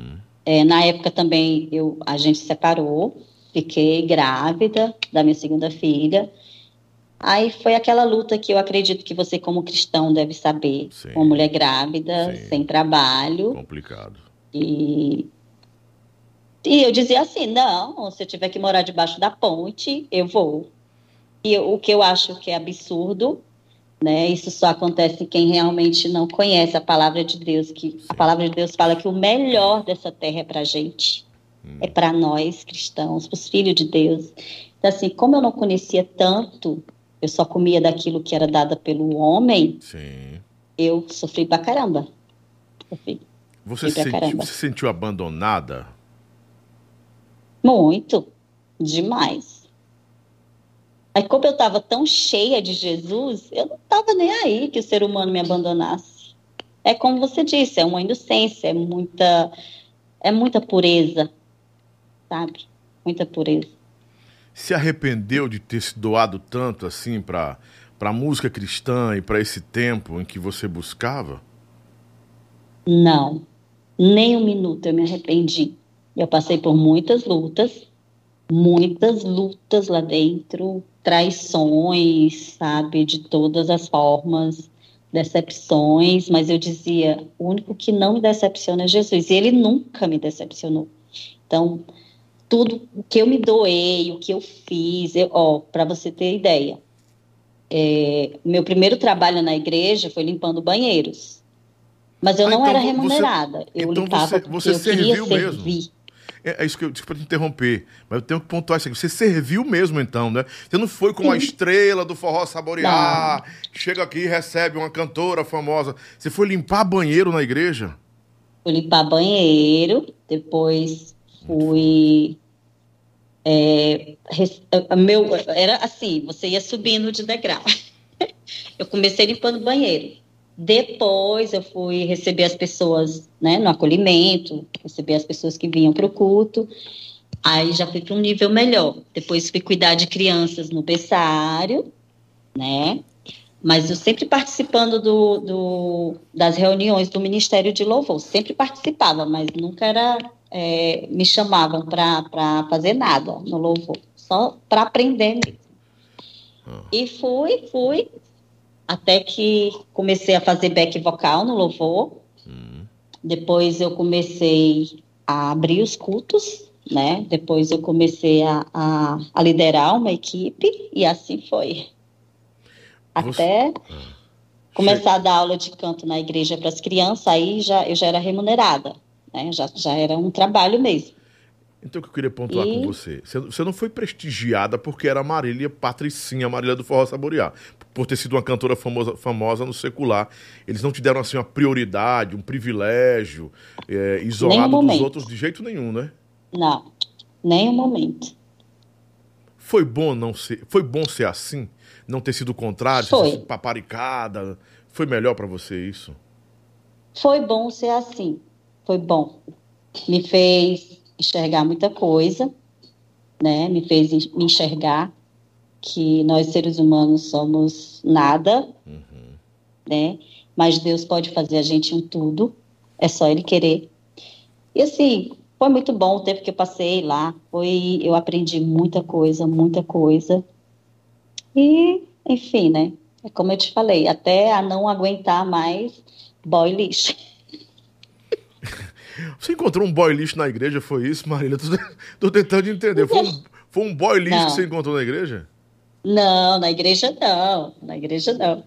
É, na época também eu, a gente separou, fiquei grávida da minha segunda filha. Aí foi aquela luta que eu acredito que você, como cristão, deve saber. Sim. Uma mulher grávida, Sim. sem trabalho. Complicado. E, e eu dizia assim: não, se eu tiver que morar debaixo da ponte, eu vou. E o que eu acho que é absurdo né? Isso só acontece quem realmente não conhece a palavra de Deus, que Sim. a palavra de Deus fala que o melhor dessa terra é para gente, hum. é para nós cristãos, os filhos de Deus. Então assim, como eu não conhecia tanto, eu só comia daquilo que era dado pelo homem. Sim. Eu sofri pra caramba. Sofri. Você, senti, caramba. você sentiu abandonada? Muito, demais. Aí, como eu estava tão cheia de Jesus, eu não estava nem aí que o ser humano me abandonasse. É como você disse, é uma inocência, é muita, é muita pureza, sabe? Muita pureza. Se arrependeu de ter se doado tanto assim para para música cristã e para esse tempo em que você buscava? Não, nem um minuto eu me arrependi. Eu passei por muitas lutas, muitas lutas lá dentro, traições, sabe, de todas as formas, decepções, mas eu dizia, o único que não me decepciona é Jesus, e ele nunca me decepcionou. Então, tudo o que eu me doei, o que eu fiz, eu, ó, para você ter ideia, é, meu primeiro trabalho na igreja foi limpando banheiros. Mas eu ah, não então era remunerada. Você, eu então limpava você, você eu queria mesmo. servir. É, é, isso que eu para te interromper, mas eu tenho que pontuar isso aqui. Você serviu mesmo, então, né? Você não foi como a estrela do forró saborear, não. chega aqui e recebe uma cantora famosa. Você foi limpar banheiro na igreja? Fui limpar banheiro, depois fui. É, meu, era assim, você ia subindo de degrau. Eu comecei limpando banheiro. Depois eu fui receber as pessoas né, no acolhimento, receber as pessoas que vinham para o culto. Aí já fui para um nível melhor. Depois fui cuidar de crianças no berçário, né? Mas eu sempre participando do, do, das reuniões do Ministério de Louvor, sempre participava, mas nunca era é, me chamavam para fazer nada no louvor, só para aprender mesmo. Ah. E fui, fui, até que comecei a fazer back vocal no louvor. Hum. Depois eu comecei a abrir os cultos, né? Depois eu comecei a, a, a liderar uma equipe e assim foi. Você... Até ah. começar a dar aula de canto na igreja para as crianças, aí já, eu já era remunerada, né? Já, já era um trabalho mesmo. Então, o que eu queria pontuar e... com você, você não foi prestigiada porque era Marília Patricinha, Marília do Forró Saborear, por ter sido uma cantora famosa, famosa no secular. Eles não te deram assim uma prioridade, um privilégio, é, isolado dos outros de jeito nenhum, né? Não, nem um momento. Foi bom não ser, foi bom ser assim, não ter sido o contrário, foi. ser paparicada. Foi melhor para você isso? Foi bom ser assim. Foi bom. Me fez enxergar muita coisa, né? Me fez me enxergar que nós seres humanos somos nada, uhum. né? Mas Deus pode fazer a gente um tudo, é só Ele querer. E assim, foi muito bom o tempo que eu passei lá, foi, eu aprendi muita coisa, muita coisa. E, enfim, né? É como eu te falei, até a não aguentar mais boy lixo. Você encontrou um boy lixo na igreja, foi isso, Marília? Tô, tô tentando entender. Foi um, foi um boy lixo não. que você encontrou na igreja? Não, na igreja não. Na igreja não.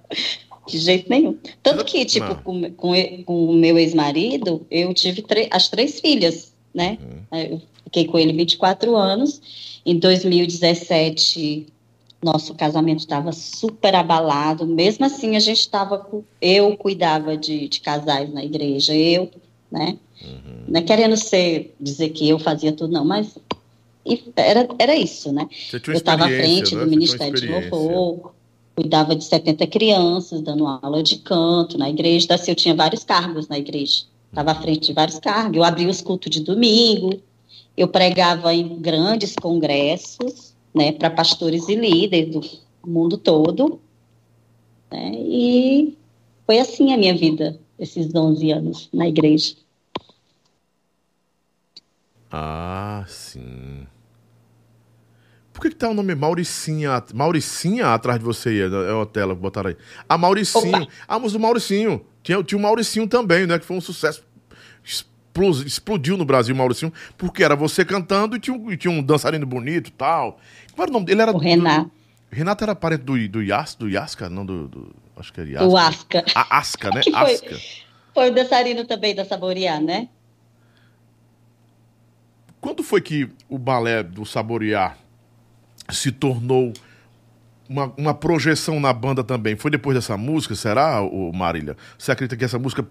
De jeito nenhum. Tanto que, tipo, com, com, com o meu ex-marido, eu tive as três filhas, né? Uhum. Eu fiquei com ele 24 anos. Em 2017, nosso casamento estava super abalado. Mesmo assim, a gente estava. Eu cuidava de, de casais na igreja, eu, né? Uhum. Não é querendo ser, dizer que eu fazia tudo, não, mas era, era isso, né? Eu estava à frente né? do Ministério de Louvor, cuidava de 70 crianças, dando aula de canto na igreja. Assim, eu tinha vários cargos na igreja. Estava à frente de vários cargos. Eu abria os cultos de domingo, eu pregava em grandes congressos, né, para pastores e líderes do mundo todo. Né, e foi assim a minha vida, esses 11 anos na igreja. Ah, sim. Por que, que tá o nome Mauricinha? Mauricinha atrás de você aí? É a tela que botaram aí. A Mauricinho. Opa. A música do Mauricinho. Tinha, tinha o Mauricinho também, né? Que foi um sucesso. Explodiu no Brasil o Mauricinho, porque era você cantando e tinha um, tinha um dançarino bonito e tal. Qual era o nome dele? Era o Renato. Do, Renato era parente do, do Yas, do Yasca? Não, do, do. Acho que era Yasca. O Asca. A Asca, né? Que foi, Asca. Foi o dançarino também da Saborear, né? Quando foi que o balé do Saborear se tornou uma, uma, projeção na banda também? Foi depois dessa música, será, o Marília? Você acredita que essa música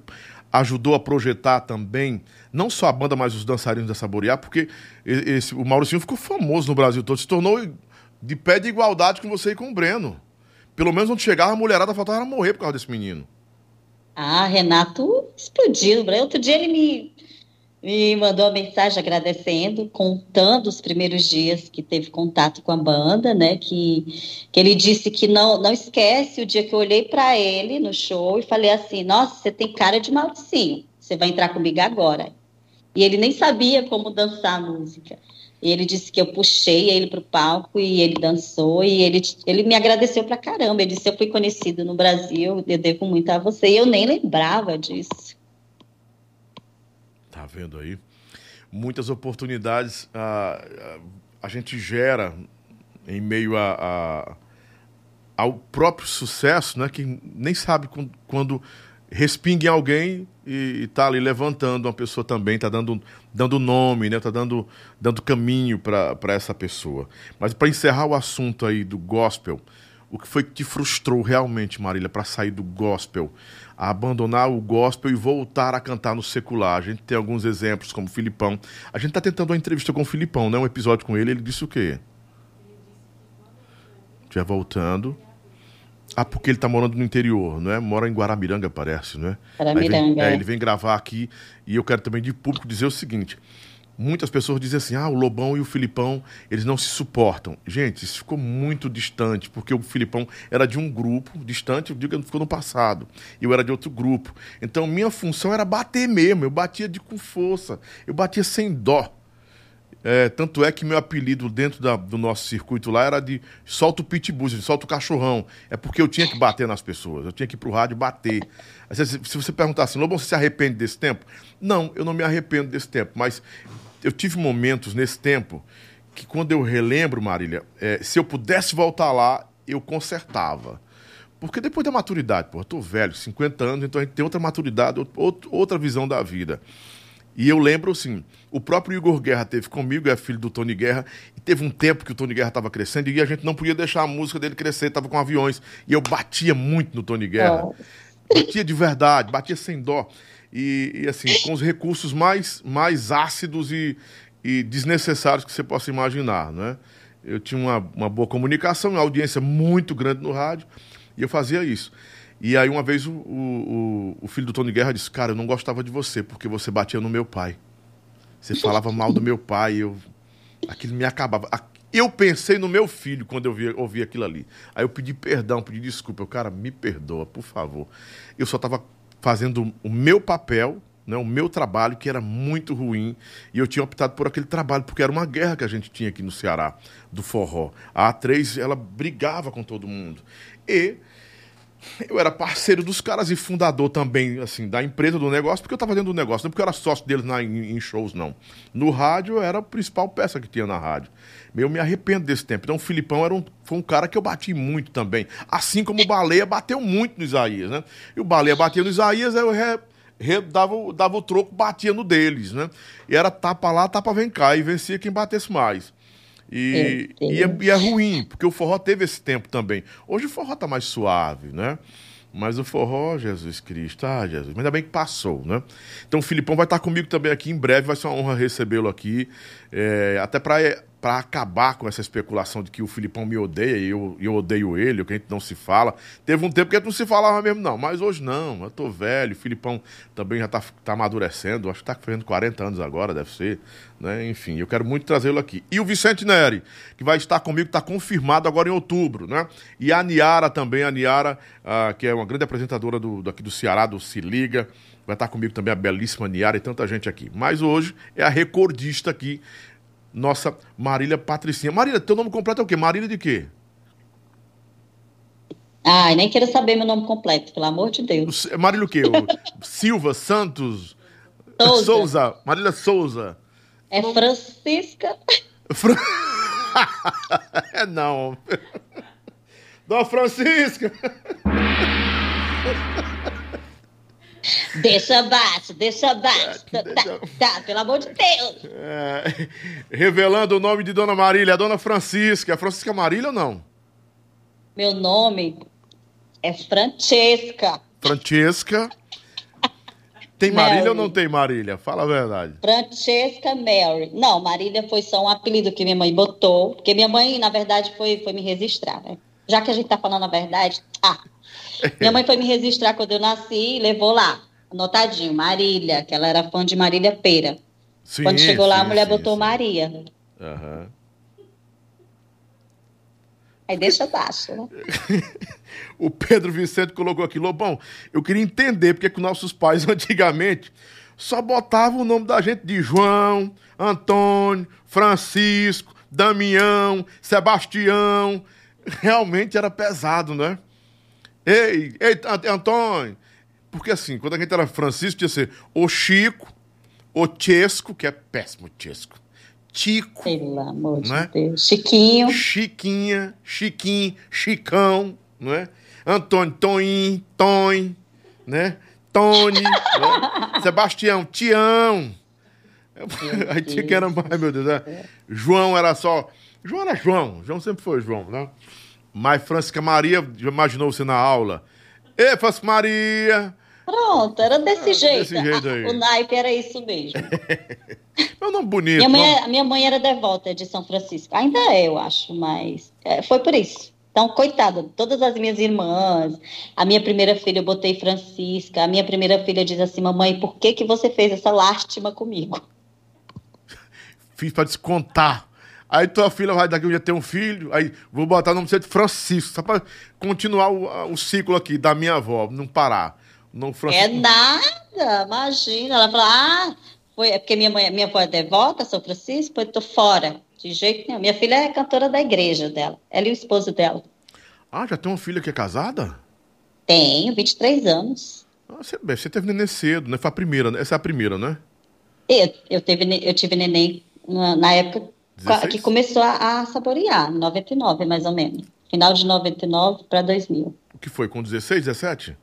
ajudou a projetar também, não só a banda, mas os dançarinos da Saborear? Porque esse, o Mauricinho ficou famoso no Brasil todo, se tornou de pé de igualdade com você e com o Breno. Pelo menos onde chegava a mulherada faltava morrer por causa desse menino. Ah, Renato explodiu. Outro dia ele me me mandou uma mensagem agradecendo, contando os primeiros dias que teve contato com a banda, né? Que, que ele disse que não, não esquece o dia que eu olhei para ele no show e falei assim: Nossa, você tem cara de Mauricinho, você vai entrar comigo agora. E ele nem sabia como dançar a música. E ele disse que eu puxei ele para o palco e ele dançou e ele, ele me agradeceu para caramba. Ele disse: Eu fui conhecido no Brasil, eu devo muito a você. E eu nem lembrava disso. Tá vendo aí? Muitas oportunidades a, a, a gente gera em meio a, a, ao próprio sucesso, né? Que nem sabe quando, quando respinga em alguém e, está ali levantando uma pessoa também, está dando, dando nome, né? Está dando, dando caminho para essa pessoa. Mas para encerrar o assunto aí do gospel, o que foi que te frustrou realmente, Marília, para sair do gospel? A abandonar o gospel e voltar a cantar no secular. A gente tem alguns exemplos, como Filipão. A gente está tentando uma entrevista com o Filipão, né? um episódio com ele. Ele disse o quê? Já voltando. Ah, porque ele está morando no interior, não é? Mora em Guaramiranga, parece, não é? Guaramiranga. Vem, é, ele vem gravar aqui e eu quero também de público dizer o seguinte: muitas pessoas dizem assim: ah, o Lobão e o Filipão, eles não se suportam. Gente, isso ficou muito distante, porque o Filipão era de um grupo distante, eu digo que ficou no passado, eu era de outro grupo. Então, minha função era bater mesmo, eu batia de com força, eu batia sem dó. É, tanto é que meu apelido dentro da, do nosso circuito lá era de solta o pitbull, solta o cachorrão. É porque eu tinha que bater nas pessoas, eu tinha que ir pro rádio bater. Se, se você perguntar assim, Lobão, você se arrepende desse tempo? Não, eu não me arrependo desse tempo, mas eu tive momentos nesse tempo que quando eu relembro, Marília, é, se eu pudesse voltar lá, eu consertava. Porque depois da maturidade, pô, eu tô velho, 50 anos, então a gente tem outra maturidade, outra visão da vida. E eu lembro, assim, o próprio Igor Guerra teve comigo, é filho do Tony Guerra, e teve um tempo que o Tony Guerra estava crescendo e a gente não podia deixar a música dele crescer, estava com aviões. E eu batia muito no Tony Guerra. Batia de verdade, batia sem dó e, e, assim, com os recursos mais, mais ácidos e, e desnecessários que você possa imaginar, né? Eu tinha uma, uma boa comunicação, uma audiência muito grande no rádio, e eu fazia isso. E aí uma vez o, o, o filho do Tony Guerra disse, cara, eu não gostava de você, porque você batia no meu pai. Você falava mal do meu pai, eu... aquilo me acabava. Eu pensei no meu filho quando eu vi, ouvi aquilo ali. Aí eu pedi perdão, pedi desculpa. Eu, cara, me perdoa, por favor. Eu só estava fazendo o meu papel, né, o meu trabalho, que era muito ruim, e eu tinha optado por aquele trabalho, porque era uma guerra que a gente tinha aqui no Ceará, do forró. A A3, ela brigava com todo mundo. E eu era parceiro dos caras e fundador também, assim, da empresa do negócio, porque eu estava dentro do negócio, não porque eu era sócio deles na, em, em, shows, não. No rádio, eu era a principal peça que tinha na rádio. Eu me arrependo desse tempo. Então, o Filipão era um, foi um cara que eu bati muito também. Assim como o Baleia bateu muito no Isaías, né? E o Baleia batia no Isaías, eu re, re, dava, dava o troco, batia no deles, né? E era tapa lá, tapa vem cá, e vencia quem batesse mais. E é, e, é, e é ruim, porque o forró teve esse tempo também. Hoje o forró tá mais suave, né? Mas o forró, Jesus Cristo, ah, Jesus, mas ainda bem que passou, né? Então o Filipão vai estar comigo também aqui em breve, vai ser uma honra recebê-lo aqui, é, até para para acabar com essa especulação de que o Filipão me odeia e eu, eu odeio ele, que a gente não se fala. Teve um tempo que a gente não se falava mesmo, não, mas hoje não. Eu tô velho, o Filipão também já tá, tá amadurecendo, acho que tá fazendo 40 anos agora, deve ser. Né? Enfim, eu quero muito trazê-lo aqui. E o Vicente Neri, que vai estar comigo, está confirmado agora em outubro, né? E a Niara também, a Niara, ah, que é uma grande apresentadora do, daqui do Ceará, do Se Liga. Vai estar comigo também a belíssima Niara e tanta gente aqui. Mas hoje é a recordista aqui nossa Marília Patricinha. Marília, teu nome completo é o quê? Marília de quê? Ai, nem quero saber meu nome completo, pelo amor de Deus. Marília o quê? O Silva, Santos, Souza. Souza. Marília Souza. É Francisca. Fran... é não. Dona Francisca. Deixa abaixo, deixa abaixo. Tá, tá, tá, pelo amor de Deus. É, revelando o nome de Dona Marília, Dona Francisca. É Francisca Marília ou não? Meu nome é Francesca. Francesca. Tem Marília Mary. ou não tem Marília? Fala a verdade. Francesca Mary. Não, Marília foi só um apelido que minha mãe botou, porque minha mãe, na verdade, foi, foi me registrar, né? Já que a gente tá falando a verdade, ah, minha mãe foi me registrar quando eu nasci e levou lá, anotadinho, Marília, que ela era fã de Marília Pera. Sim, quando chegou sim, lá, a mulher sim, botou Maria. Aham. Uhum. Aí deixa baixo, né? o Pedro Vicente colocou aqui, Lobão, eu queria entender porque que nossos pais antigamente só botavam o nome da gente de João, Antônio, Francisco, Damião, Sebastião. Realmente era pesado, né? Ei, ei, Antônio. Porque assim, quando a gente era Francisco, tinha que ser o Chico, o Chesco, que é péssimo Chesco. Tico. Pelo amor de é? Deus. Chiquinho. Chiquinha, Chiquinho, Chicão, não é? Antônio, Toim, Tom, né? Tony, né? Sebastião, Tião. Aí tinha que era mais, meu Deus. Né? João era só. João era João. João sempre foi João, né? Mas Francisca Maria, já imaginou você na aula? Ei, Francisca Maria! Pronto, era desse ah, jeito. Desse jeito aí. O naipe era isso mesmo. Meu nome bonito. Minha mãe. É, minha mãe era devota de São Francisco. Ainda é, eu acho, mas é, foi por isso. Então, coitada, todas as minhas irmãs, a minha primeira filha eu botei Francisca, a minha primeira filha diz assim, mamãe, por que que você fez essa lástima comigo? Fiz para descontar. Aí tua filha vai daqui um dia ter um filho, aí vou botar o nome de Francisco, só para continuar o, o, ciclo aqui da minha avó, não parar. Não Francisco. É nada, imagina. Ela fala, ah, foi, é porque minha mãe, minha avó é devota, São Francisco, eu tô fora. De jeito nenhum. Minha filha é cantora da igreja dela. Ela e o esposo dela. Ah, já tem uma filha que é casada? Tenho, 23 anos. Ah, você, você teve neném cedo, né? Foi a primeira, né? Essa é a primeira, né? Eu, eu, teve, eu tive neném na, na época 16? que começou a, a saborear, 99 mais ou menos. Final de 99 para 2000. O que foi, com 16, 17?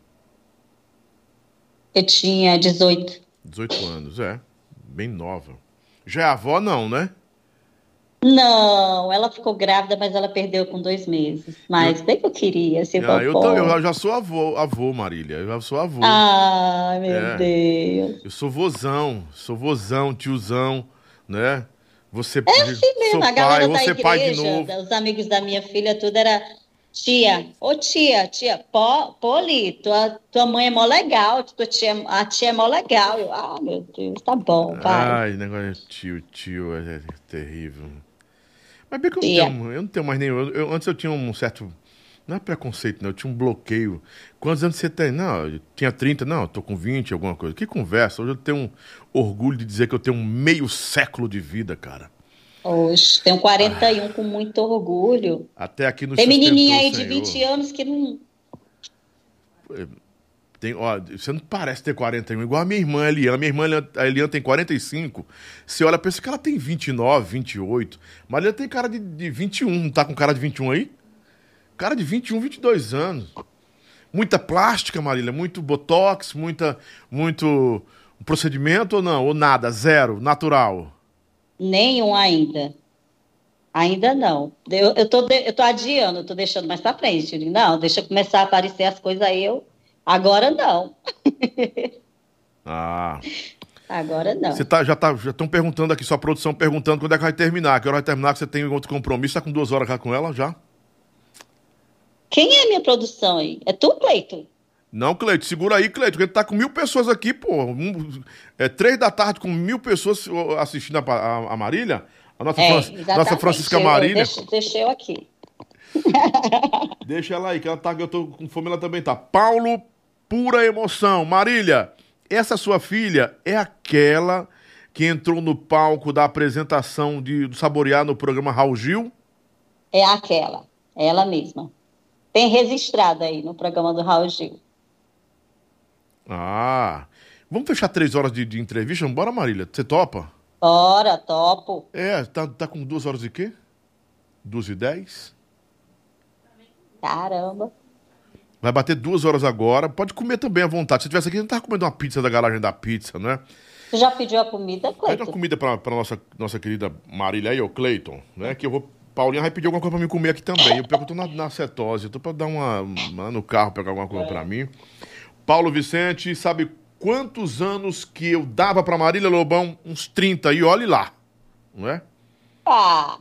Eu tinha 18. 18 anos, é. Bem nova. Já é avó, não, né? Não, ela ficou grávida, mas ela perdeu com dois meses. Mas eu... bem que eu queria ser ah, eu, eu, já sou avô, avô, Marília. Eu já sou avô. Ai, meu é. Deus. Eu sou vozão, sou vozão, tiozão, né? Você é assim mesmo, a galera pai, da igreja, os amigos da minha filha, tudo era tia, ô tia, tia, Pô, Poli, tua, tua mãe é mó legal, tua tia, a tia é mó legal. Eu, ah, meu Deus, tá bom, vai. Ai, negócio de tio, tio, é, é terrível. Mas bem que eu não, tenho, eu não tenho mais nenhum. Eu, eu, antes eu tinha um certo. Não é preconceito, não. Eu tinha um bloqueio. Quantos anos você tem? Não, eu tinha 30, não, eu tô com 20, alguma coisa. Que conversa. Hoje eu tenho um orgulho de dizer que eu tenho um meio século de vida, cara. Hoje, tenho 41 ah. com muito orgulho. Até aqui no Tem menininha aí de 20 anos que não. É, tem, ó, você não parece ter 41, igual a minha irmã, Eliana. Minha irmã, a Eliana, tem 45. Você olha, pensa que ela tem 29, 28. Mas ela tem cara de, de 21. Não tá com cara de 21 aí? Cara de 21, 22 anos. Muita plástica, Marília, muito botox, muita, muito procedimento ou não? Ou nada? Zero? Natural? Nenhum ainda. Ainda não. Eu, eu, tô, eu tô adiando, eu tô deixando mais pra frente. Não, deixa começar a aparecer as coisas aí, eu Agora não. ah. Agora não. Você tá, já tá, já estão perguntando aqui, sua produção perguntando quando é que vai terminar. Que hora vai terminar, que você tem outro compromisso. Tá com duas horas já com ela, já? Quem é minha produção aí? É tu, Cleito? Não, Cleito, segura aí, Cleito, porque tá com mil pessoas aqui, pô. Um, é três da tarde com mil pessoas assistindo a, a, a Marília. A nossa, É, Fran- nossa. Francisca Marília. Deixa, deixa eu aqui. Deixa ela aí, que ela tá, eu tô com fome, ela também tá. Paulo, pura emoção. Marília, essa sua filha é aquela que entrou no palco da apresentação de, do Saborear no programa Raul Gil? É aquela. Ela mesma. Tem registrada aí no programa do Raul Gil. Ah, vamos fechar três horas de, de entrevista? Bora, Marília, você topa? Bora, topo. É, tá, tá com duas horas e quê? Duas e dez? Caramba. Vai bater duas horas agora. Pode comer também à vontade. Se tivesse aqui, a gente tava comendo uma pizza da garagem da pizza, né? Tu já pediu a comida, Pede uma comida pra, pra nossa, nossa querida Marília aí, ô Cleiton, né? Que eu vou. Paulinha vai pedir alguma coisa pra mim comer aqui também. Eu eu tô na, na cetose, eu tô pra dar uma, no carro pegar alguma coisa pra mim. Paulo Vicente, sabe quantos anos que eu dava pra Marília Lobão? Uns 30, e olhe lá, não é? Ah,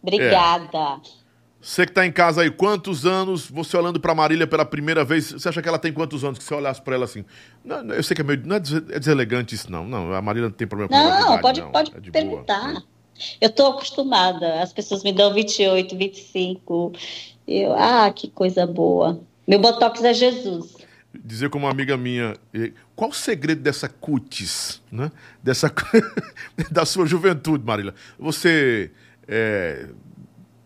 obrigada. Você que tá em casa aí, quantos anos, você olhando pra Marília pela primeira vez, você acha que ela tem quantos anos? Que você olhasse pra ela assim. Não, eu sei que é meio. Não é é deselegante isso, não. Não, a Marília não tem problema com Não, idade, pode, não. pode É de boa. perguntar. Eu tô acostumada. As pessoas me dão 28, 25. Eu, ah, que coisa boa. Meu botox é Jesus. Dizer como uma amiga minha, qual o segredo dessa cutis, né? Dessa da sua juventude, Marília? Você eh,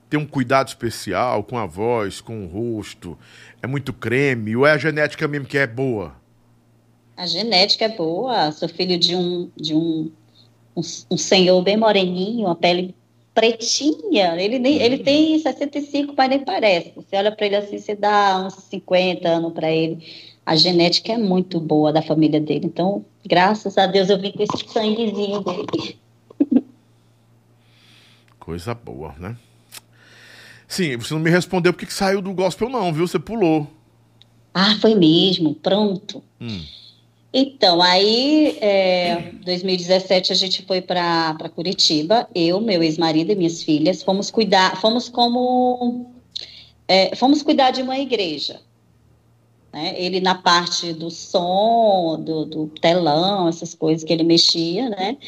tem um cuidado especial com a voz, com o rosto, é muito creme, ou é a genética mesmo que é boa? A genética é boa. Sou filho de um, de um, um, um senhor bem moreninho, a pele pretinha. Ele, nem, ele tem 65, mas nem parece. Você olha para ele assim, você dá uns 50 anos para ele. A genética é muito boa da família dele. Então, graças a Deus, eu vim com esse sanguezinho dele. Coisa boa, né? Sim, você não me respondeu porque que saiu do gospel não, viu? Você pulou. Ah, foi mesmo, pronto. Hum. Então, aí, é, 2017 a gente foi para Curitiba, eu, meu ex-marido e minhas filhas, fomos cuidar, fomos como, é, fomos cuidar de uma igreja. Né? Ele na parte do som, do, do telão, essas coisas que ele mexia, né?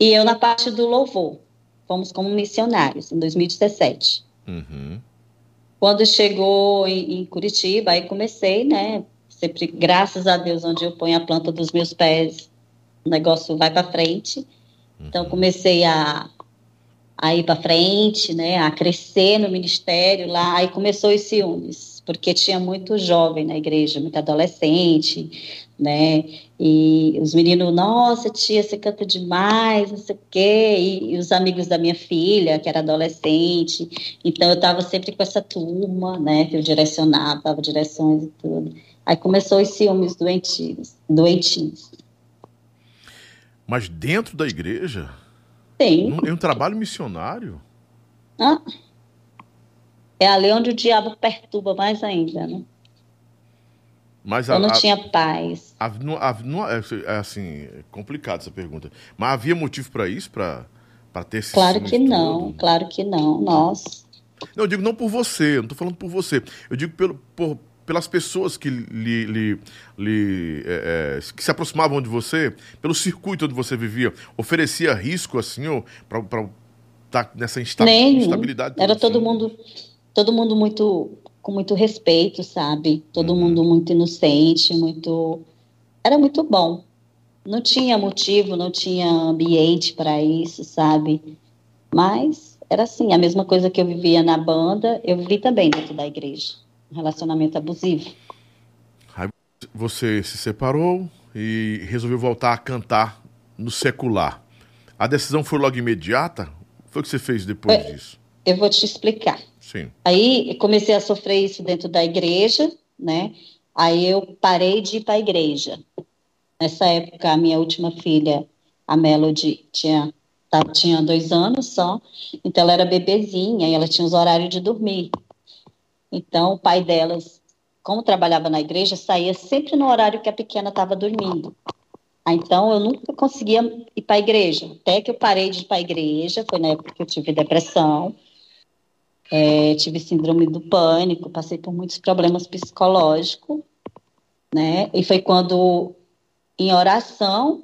E eu na parte do louvor. Fomos como missionários em 2017. Uhum. Quando chegou em, em Curitiba, aí comecei, né? Sempre, graças a Deus, onde eu ponho a planta dos meus pés, o negócio vai para frente. Então, comecei a, a ir para frente, né? A crescer no ministério lá. Aí começou os ciúmes, porque tinha muito jovem na igreja, muito adolescente, né? E os meninos, nossa, tia, você canta demais, não sei o quê. E, e os amigos da minha filha, que era adolescente. Então, eu estava sempre com essa turma, né? Que eu direcionava, dava direções e tudo. Aí começou os ciúmes doentios. doentios. Mas dentro da igreja? Sim. Em um trabalho missionário? Ah, é ali onde o diabo perturba mais ainda, né? Mas Eu não a- a- tinha paz. Não- hav- não- é, é assim, é complicado essa pergunta. Mas havia motivo para isso, para ter esse Claro que não, todo? claro que não. Nossa. Não, eu digo não por você, eu não tô falando por você. Eu digo pelo, por- pelas pessoas que lhe, é, é, que se aproximavam de você, pelo circuito onde você vivia, oferecia risco assim, para estar nessa insta Nenhum. instabilidade. Era todo assim? mundo, todo mundo muito com muito respeito, sabe? Todo Uhum. mundo muito inocente, muito era muito bom. Não tinha motivo, não tinha ambiente para isso, sabe? Mas era assim, a mesma coisa que eu vivia na banda, eu vivi também dentro da igreja. Um relacionamento abusivo. Você se separou e resolveu voltar a cantar no secular. A decisão foi logo imediata? Foi o que você fez depois É. disso? Eu vou te explicar. Sim. Aí comecei a sofrer isso dentro da igreja, né? Aí eu parei de ir para a igreja. Nessa época, a minha última filha, a Melody, tinha, tá- tinha dois anos só, então ela era bebezinha e ela tinha os horários de dormir. Então o pai delas, como trabalhava na igreja, saía sempre no horário que a pequena estava dormindo. Então, eu nunca conseguia ir para a igreja. Até que eu parei de ir para a igreja, foi na época que eu tive depressão, é, tive síndrome do pânico, passei por muitos problemas psicológicos, né? E foi quando, em oração,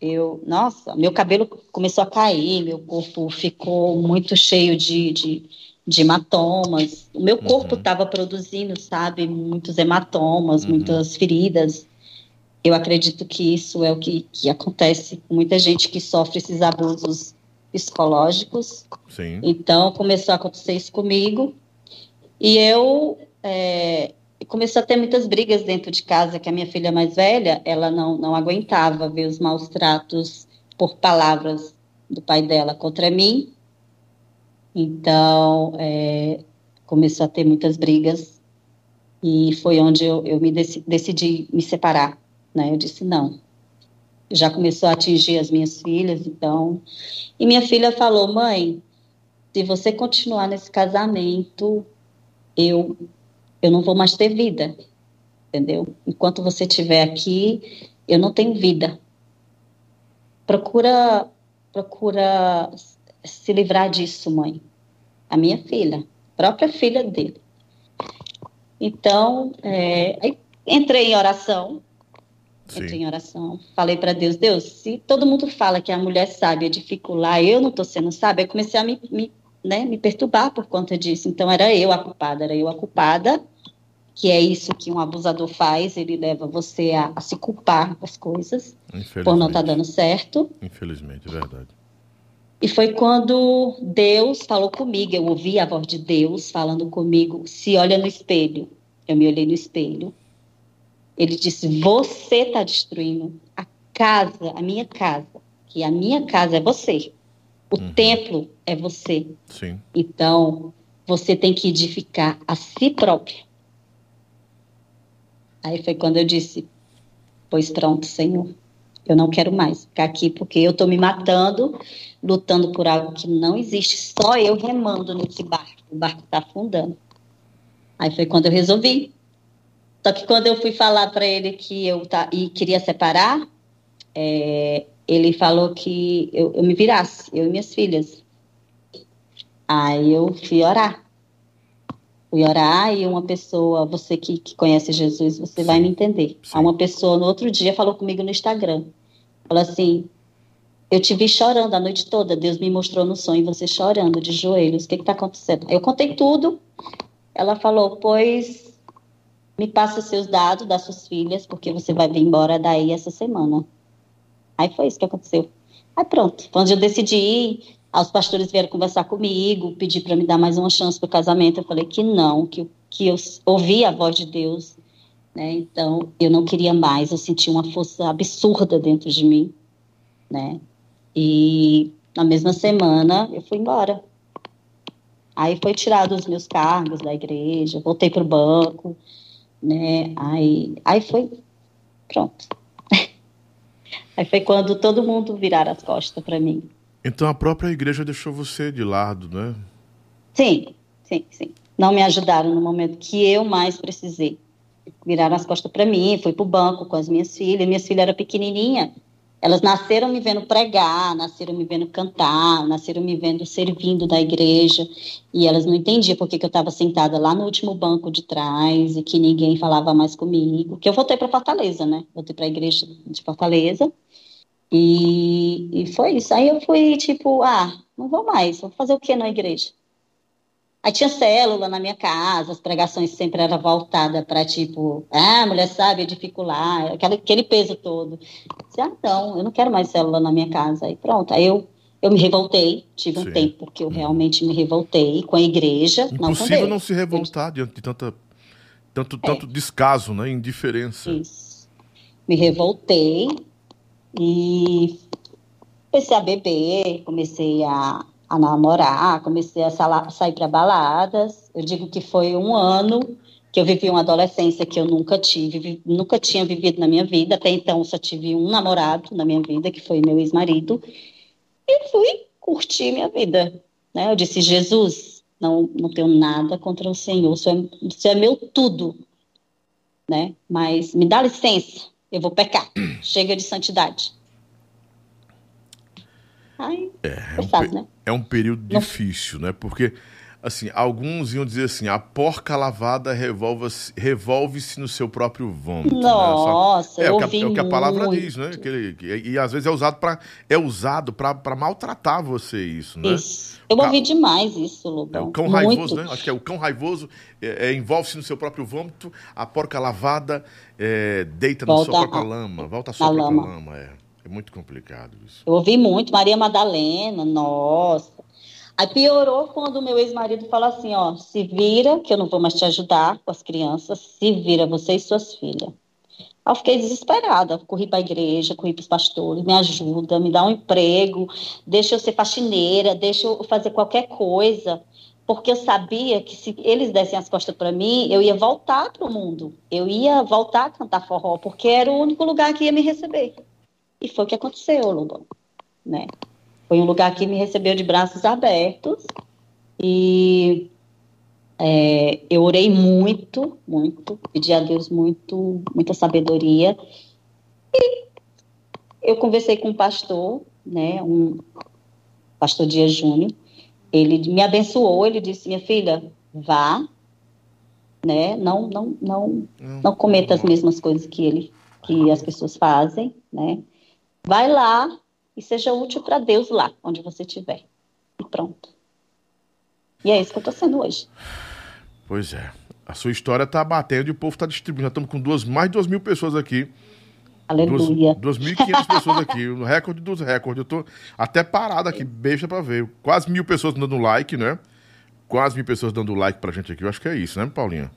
eu, nossa, meu cabelo começou a cair, meu corpo ficou muito cheio de, de, de hematomas. O meu corpo estava uhum. produzindo, sabe, muitos hematomas, uhum. muitas feridas. Eu acredito que isso é o que, que acontece com muita gente que sofre esses abusos psicológicos. Sim. Então, começou a acontecer isso comigo. E eu é, começou a ter muitas brigas dentro de casa, que a minha filha mais velha, ela não, não aguentava ver os maus tratos por palavras do pai dela contra mim. Então, é, começou a ter muitas brigas e foi onde eu, eu me decidi, decidi me separar, né? Eu disse não. Já começou a atingir as minhas filhas, então. E minha filha falou, mãe, se você continuar nesse casamento, eu eu não vou mais ter vida, entendeu? Enquanto você estiver aqui, eu não tenho vida. Procura, procura se livrar disso, mãe. A minha filha, própria filha dele. Então, é, entrei em oração. Sim. Em oração. Falei para Deus, Deus, se todo mundo fala que a mulher sabe é dificular, eu não estou sendo sábia, eu comecei a me, me né, me perturbar por conta disso. Então era eu a culpada, era eu a culpada, que é isso que um abusador faz, ele leva você a, a se culpar das coisas por não estar tá dando certo. Infelizmente, é verdade. E foi quando Deus falou comigo, eu ouvi a voz de Deus falando comigo, se olha no espelho. Eu me olhei no espelho. Ele disse: Você está destruindo a casa, a minha casa, que a minha casa é você. O uhum. templo é você. Sim. Então, você tem que edificar a si próprio. Aí foi quando eu disse: Pois pronto, Senhor, eu não quero mais ficar aqui porque eu estou me matando, lutando por algo que não existe, só eu remando nesse barco. O barco está afundando. Aí foi quando eu resolvi. Só que quando eu fui falar para ele que eu tá, e queria separar, é, ele falou que eu, eu me virasse, eu e minhas filhas. Aí eu fui orar. Fui orar e uma pessoa, você que, que conhece Jesus, você vai me entender. Sim. Uma pessoa no outro dia falou comigo no Instagram. Falou assim: Eu te vi chorando a noite toda. Deus me mostrou no sonho você chorando de joelhos. O que está acontecendo? Eu contei tudo. Ela falou: Pois me passa seus dados das suas filhas, porque você vai vir embora daí essa semana. Aí foi isso que aconteceu. Aí pronto, quando eu decidi ir, os pastores vieram conversar comigo, pedir para me dar mais uma chance para o casamento. Eu falei que não, que, que eu ouvi a voz de Deus, né? Então eu não queria mais, eu senti uma força absurda dentro de mim, né? E na mesma semana eu fui embora. Aí foi tirado os meus cargos da igreja, voltei para o banco, né? Aí, aí foi pronto. Aí foi quando todo mundo virar as costas para mim. Então a própria igreja deixou você de lado, né? Sim, sim, sim. Não me ajudaram no momento que eu mais precisei. Viraram as costas para mim, fui para o banco com as minhas filhas. Minhas filhas eram pequenininha. Elas nasceram me vendo pregar, nasceram me vendo cantar, nasceram me vendo servindo da igreja. E elas não entendiam por que, que eu estava sentada lá no último banco de trás e que ninguém falava mais comigo. Que eu voltei para Fortaleza, né? Voltei para a igreja de Fortaleza. E, e foi isso. Aí eu fui tipo, ah, não vou mais, vou fazer o que na igreja? Aí tinha célula na minha casa, as pregações sempre eram voltadas para tipo, ah, mulher sabe dificular, aquele, aquele peso todo. disse, ah, não, eu não quero mais célula na minha casa. Aí pronto, aí eu, eu me revoltei, tive Sim. um tempo que eu realmente me revoltei com a igreja. Impossível não, não se revoltar diante de tanta, tanto, é. tanto descaso, né, indiferença. Isso. Me revoltei e comecei a beber, comecei a a namorar, comecei a sair para baladas. Eu digo que foi um ano que eu vivi uma adolescência que eu nunca tive, nunca tinha vivido na minha vida. Até então só tive um namorado na minha vida, que foi meu ex-marido, e fui curtir minha vida. Né? Eu disse, Jesus, não, não tenho nada contra o Senhor, o Senhor, é, o Senhor é meu tudo, né? Mas me dá licença eu vou pecar. Chega de santidade. É, é, um, sabe, né? é um período Não. difícil, né? Porque assim, alguns iam dizer assim, a porca lavada revolve-se revolve no seu próprio vômito. Nossa, né? Só, é, o que, a, é o que a palavra muito. diz, né? Que ele, que, e às vezes é usado para é usado para maltratar você isso, né? Isso. Eu ouvi demais isso, Lobão. É o cão muito. raivoso, né? Acho que é o cão raivoso é, é, envolve-se no seu próprio vômito, a porca lavada é, deita volta na sua própria a, lama, volta à sua própria lama. lama. É. é muito complicado isso. Eu ouvi muito, Maria Madalena, nossa. Aí piorou quando o meu ex-marido falou assim, ó, se vira, que eu não vou mais te ajudar com as crianças, se vira você e suas filhas. Aí eu fiquei desesperada, corri para a igreja, corri para os pastores, me ajuda, me dá um emprego, deixa eu ser faxineira, deixa eu fazer qualquer coisa, porque eu sabia que se eles dessem as costas para mim, eu ia voltar para o mundo, eu ia voltar a cantar forró, porque era o único lugar que ia me receber. E foi o que aconteceu, Lugão, né? Foi um lugar que me recebeu de braços abertos e é, eu orei muito, muito, pedi a Deus muito, muita sabedoria. E eu conversei com um pastor, né, um pastor Dias Júnior. Ele me abençoou, ele disse: "Minha filha, vá, né? Não, não, não, hum, não cometa as mesmas coisas que ele, que as pessoas fazem, né? Vai lá, e seja útil para Deus lá, onde você estiver. E pronto. E é isso que eu estou sendo hoje. Pois é. A sua história está batendo e o povo está distribuindo. Já estamos com duas, mais de duas mil pessoas aqui. Aleluia. 2.500 pessoas aqui, o recorde dos recordes. Eu tô até parado aqui, beijo para ver. Quase mil pessoas dando like, né? Quase mil pessoas dando like pra gente aqui. Eu acho que é isso, né, Paulinha?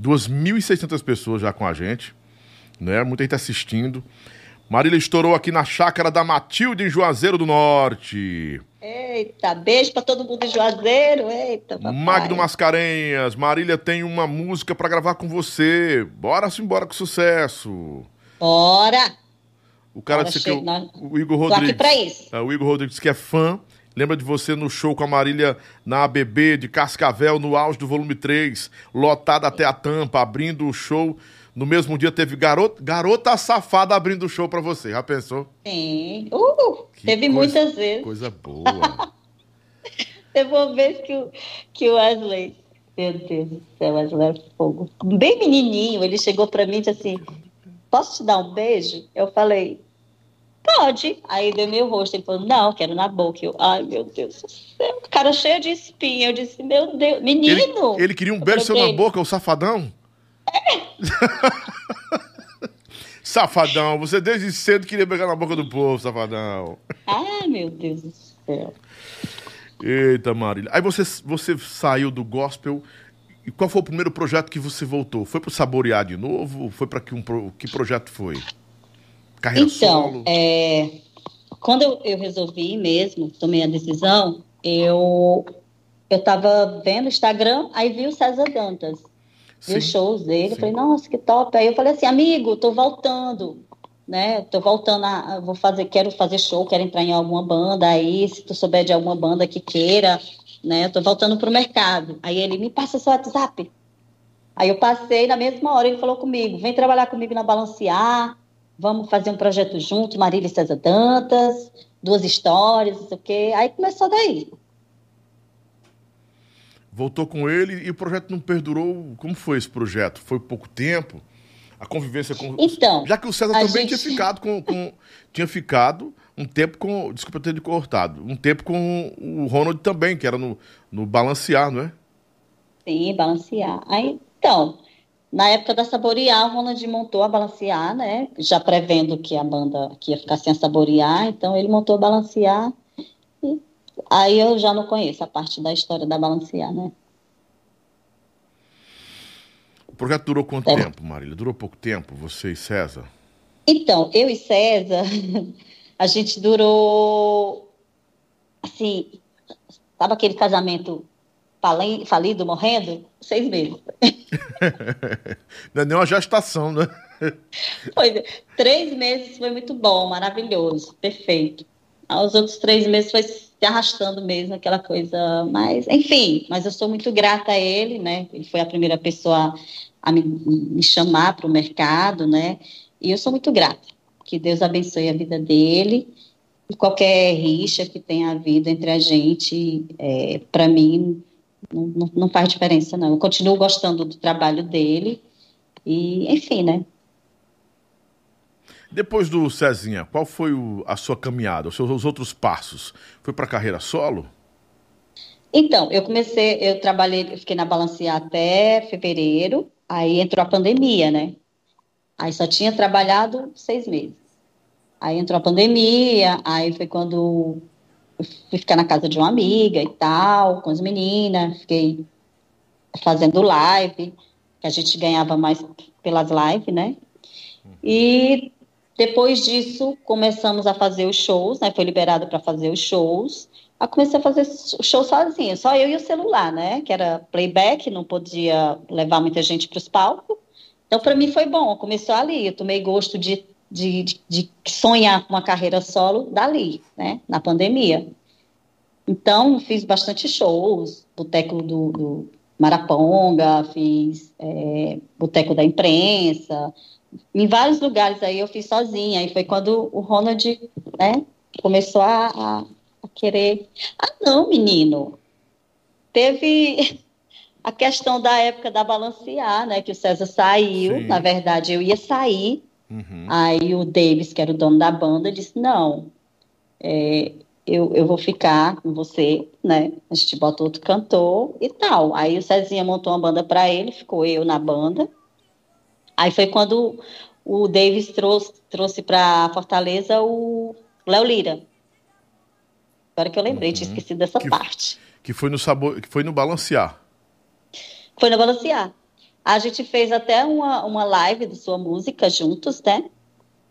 2.600 pessoas já com a gente, né? Muita gente assistindo. Marília estourou aqui na chácara da Matilde, em Juazeiro do Norte. Eita, beijo pra todo mundo em Juazeiro. Eita, papai. Magno Mascarenhas, Marília tem uma música para gravar com você. Bora sim, bora com sucesso. Bora! O cara Bora disse que o, o, Igor Rodrigues. Tô aqui pra isso. É, o Igor Rodrigues que é fã. Lembra de você no show com a Marília na ABB de Cascavel, no auge do volume 3, lotada até a tampa, abrindo o show no mesmo dia teve garota, garota safada abrindo o show para você. Já pensou? Sim. Uh, teve coisa, muitas vezes. Coisa boa. teve uma vez que o, que o Wesley, meu Deus do céu, Wesley é fogo. Bem menininho, ele chegou para mim e disse assim: Posso te dar um beijo? Eu falei: Pode. Aí deu meu rosto. Ele falou: Não, quero na boca. Eu, ai, meu Deus do céu. Cara cheio de espinha. Eu disse: Meu Deus, menino. Ele, ele queria um beijo seu na boca, o safadão? safadão, você desde cedo queria pegar na boca do povo, safadão. Ah, meu Deus do céu. Eita, Marília. Aí você, você saiu do gospel. E qual foi o primeiro projeto que você voltou? Foi para Saborear de novo? Foi para que, um, que projeto foi? Carreira então, solo? É, quando eu, eu resolvi mesmo, tomei a decisão, eu eu estava vendo o Instagram, aí vi o César Dantas os shows dele, sim. falei, nossa, que top. Aí eu falei assim, amigo, tô voltando, né? Tô voltando a, vou fazer, quero fazer show, quero entrar em alguma banda aí, se tu souber de alguma banda que queira, né? Tô voltando pro mercado. Aí ele me passa seu WhatsApp. Aí eu passei na mesma hora, ele falou comigo, vem trabalhar comigo na Balancear, vamos fazer um projeto junto, Marília e César Dantas, duas histórias, não sei o quê. Aí começou daí voltou com ele e o projeto não perdurou. Como foi esse projeto? Foi pouco tempo? A convivência com. Então. Já que o César também gente... tinha ficado com, com, Tinha ficado um tempo com. Desculpa ter cortado. Um tempo com o Ronald também, que era no, no balancear, não é? Sim, balancear. Aí, então, na época da Saborear, o Ronald montou a Balancear, né? Já prevendo que a banda que ia ficar sem a Saborear, então ele montou a Balancear Aí eu já não conheço a parte da história da balancear, né? O projeto durou quanto é. tempo, Marília? Durou pouco tempo, você e César? Então, eu e César, a gente durou, assim, sabe aquele casamento falido, morrendo? Seis meses. Não é nem uma gestação, né? Foi, três meses foi muito bom, maravilhoso, perfeito. Os outros três meses foi se arrastando mesmo, aquela coisa. Mas, enfim, mas eu sou muito grata a ele, né? Ele foi a primeira pessoa a me, me chamar para o mercado, né? E eu sou muito grata. Que Deus abençoe a vida dele. E qualquer rixa que tenha havido entre a gente, é, para mim, não, não, faz diferença, não. Eu continuo gostando do trabalho dele. E, enfim, né? Depois do Cezinha, qual foi o, a sua caminhada, os seus os outros passos? Foi para carreira solo? Então, eu comecei, eu trabalhei, eu fiquei na Balancear até fevereiro, aí entrou a pandemia, né? Aí só tinha trabalhado seis meses. Aí entrou a pandemia, aí foi quando eu fui ficar na casa de uma amiga e tal, com as meninas, fiquei fazendo live, que a gente ganhava mais pelas lives, né? E depois disso, começamos a fazer os shows, né? Foi liberado para fazer os shows. Aí comecei a fazer show sozinha, só eu e o celular, né? Que era playback, não podia levar muita gente para os palcos. Então, para mim foi bom, começou ali. Eu tomei gosto de, de, de, de sonhar com uma carreira solo dali, né? Na pandemia. Então, fiz bastante shows, Boteco do, do Maraponga, fiz é, Boteco da Imprensa, em vários lugares aí eu fiz sozinha. E foi quando o Ronald, né, começou a, a, a querer. Ah, não, menino. Teve a questão da época da balancear, né? Que o César saiu. Sim. Na verdade, eu ia sair. Uhum. Aí o Davis, que era o dono da banda, disse: Não, é, eu, eu vou ficar com você, né? A gente bota outro cantor e tal. Aí o Cezinha montou uma banda para ele, ficou eu na banda. Aí foi quando o Davis trouxe, trouxe para Fortaleza o Léo Lira. Agora que eu lembrei, uhum. tinha esquecido dessa que, parte. Que foi no sabor, que foi no balancear. Foi no balancear. A gente fez até uma, uma live de sua música juntos, né?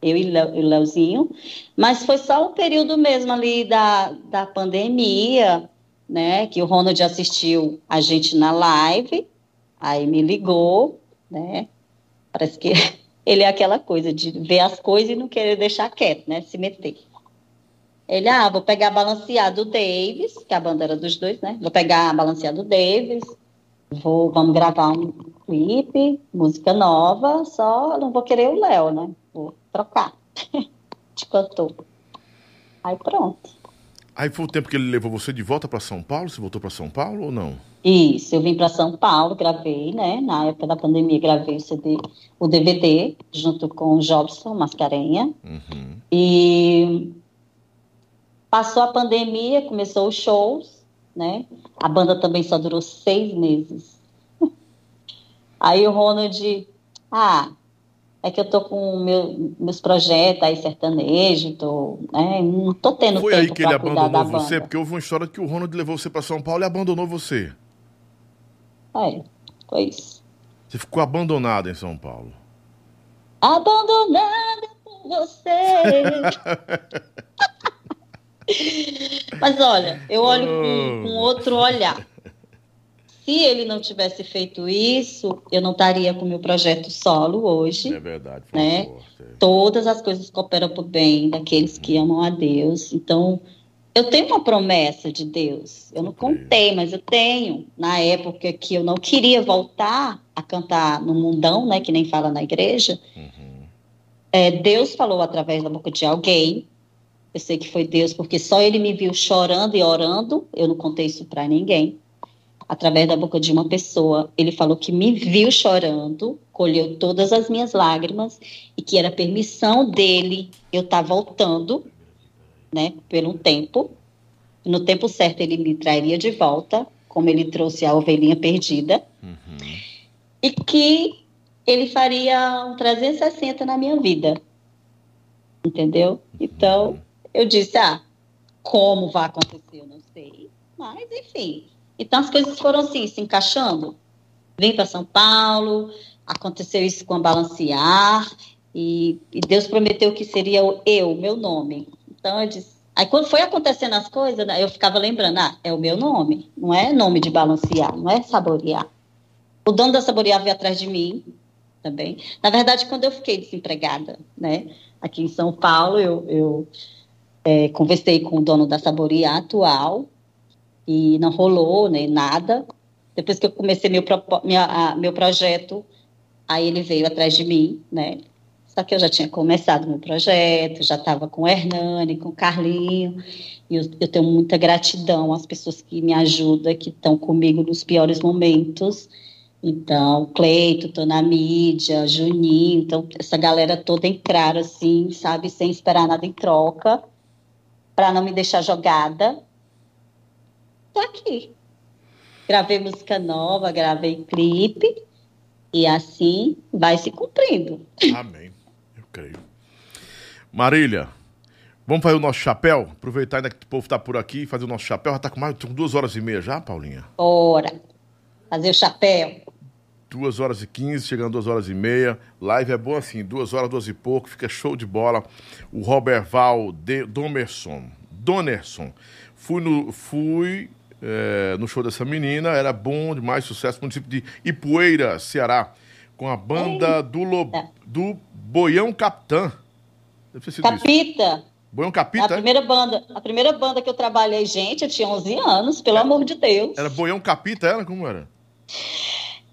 Eu e o Leozinho. Mas foi só um período mesmo ali da, da pandemia, né? Que o Ronald assistiu a gente na live, aí me ligou, né? Parece que ele é aquela coisa de ver as coisas e não querer deixar quieto, né? Se meter. Ele, ah, vou pegar a balanceada do Davis, que é a bandeira dos dois, né? Vou pegar a balanceada do Davis, vou, vamos gravar um clipe, música nova, só não vou querer o Léo, né? Vou trocar de cantor. Aí pronto. Aí foi o tempo que ele levou você de volta para São Paulo? Você voltou para São Paulo ou não? Isso, eu vim para São Paulo, gravei, né? Na época da pandemia, gravei o CD, o DVD, junto com o Jobson Mascarenha. Uhum. E passou a pandemia, começou os shows, né? A banda também só durou seis meses. Aí o Ronald, ah, é que eu tô com meu, meus projetos aí sertanejo, tô, né, não tô tendo Foi tempo aí que ele abandonou você? Porque houve uma história que o Ronald levou você para São Paulo e abandonou você. É, foi isso. Você ficou abandonada em São Paulo. Abandonada por você. Mas olha, eu olho com, com outro olhar. Se ele não tivesse feito isso, eu não estaria com o meu projeto solo hoje. É verdade. Né? Todas as coisas cooperam para o bem daqueles que amam a Deus. Então, eu tenho uma promessa de Deus. Eu não contei, mas eu tenho. Na época que eu não queria voltar a cantar no mundão, né, que nem fala na igreja, uhum. é, Deus falou através da boca de alguém. Eu sei que foi Deus, porque só Ele me viu chorando e orando. Eu não contei isso para ninguém através da boca de uma pessoa. Ele falou que me viu chorando, colheu todas as minhas lágrimas e que era permissão dele eu estar tá voltando, né, por um tempo. No tempo certo ele me traria de volta, como ele trouxe a ovelhinha perdida. Uhum. E que ele faria um 360 na minha vida. Entendeu? Então, eu disse: "Ah, como vai acontecer, eu não sei, mas enfim, então as coisas foram assim, se encaixando. Vim para São Paulo, aconteceu isso com a Balancear, e, e, Deus prometeu que seria eu, meu nome. Então eu disse. Aí quando foi acontecendo as coisas, né, eu ficava lembrando, ah, é o meu nome, não é nome de balancear, não é saborear. O dono da saborear veio atrás de mim também. Na verdade, quando eu fiquei desempregada, né, aqui em São Paulo, eu, eu é, conversei com o dono da saborear atual, e não rolou nem nada. Depois que eu comecei meu, minha, meu projeto, aí ele veio atrás de mim, né? Só que eu já tinha começado meu projeto, já estava com o Hernani, com o Carlinho, e eu, eu, tenho muita gratidão às pessoas que me ajudam, que estão comigo nos piores momentos. Então, Cleito, tô na mídia, Juninho, então essa galera toda entraram assim, sabe, sem esperar nada em troca, para não me deixar jogada. Tô aqui. Gravei música nova, gravei clipe, e assim vai se cumprindo. Amém. Eu creio. Marília, vamos fazer o nosso chapéu? Aproveitar ainda que o povo está por aqui, fazer o nosso chapéu. Já está com mais com duas horas e meia já, Paulinha? Bora. Fazer o chapéu. Duas horas e quinze, chegando duas horas e meia. Live é bom assim, duas horas, duas e pouco, fica show de bola. O Robert Val de Domerson. Donerson. Fui no. Fui é, no show dessa menina, era bom demais, sucesso no município de Ipueira, Ceará, com a banda do, Lo, do Boião Capitã. Capita. Isso. Boião Capita? A primeira, banda, a primeira banda que eu trabalhei, gente, eu tinha 11 anos, pelo é, amor de Deus. Era Boião Capita, era? Como era?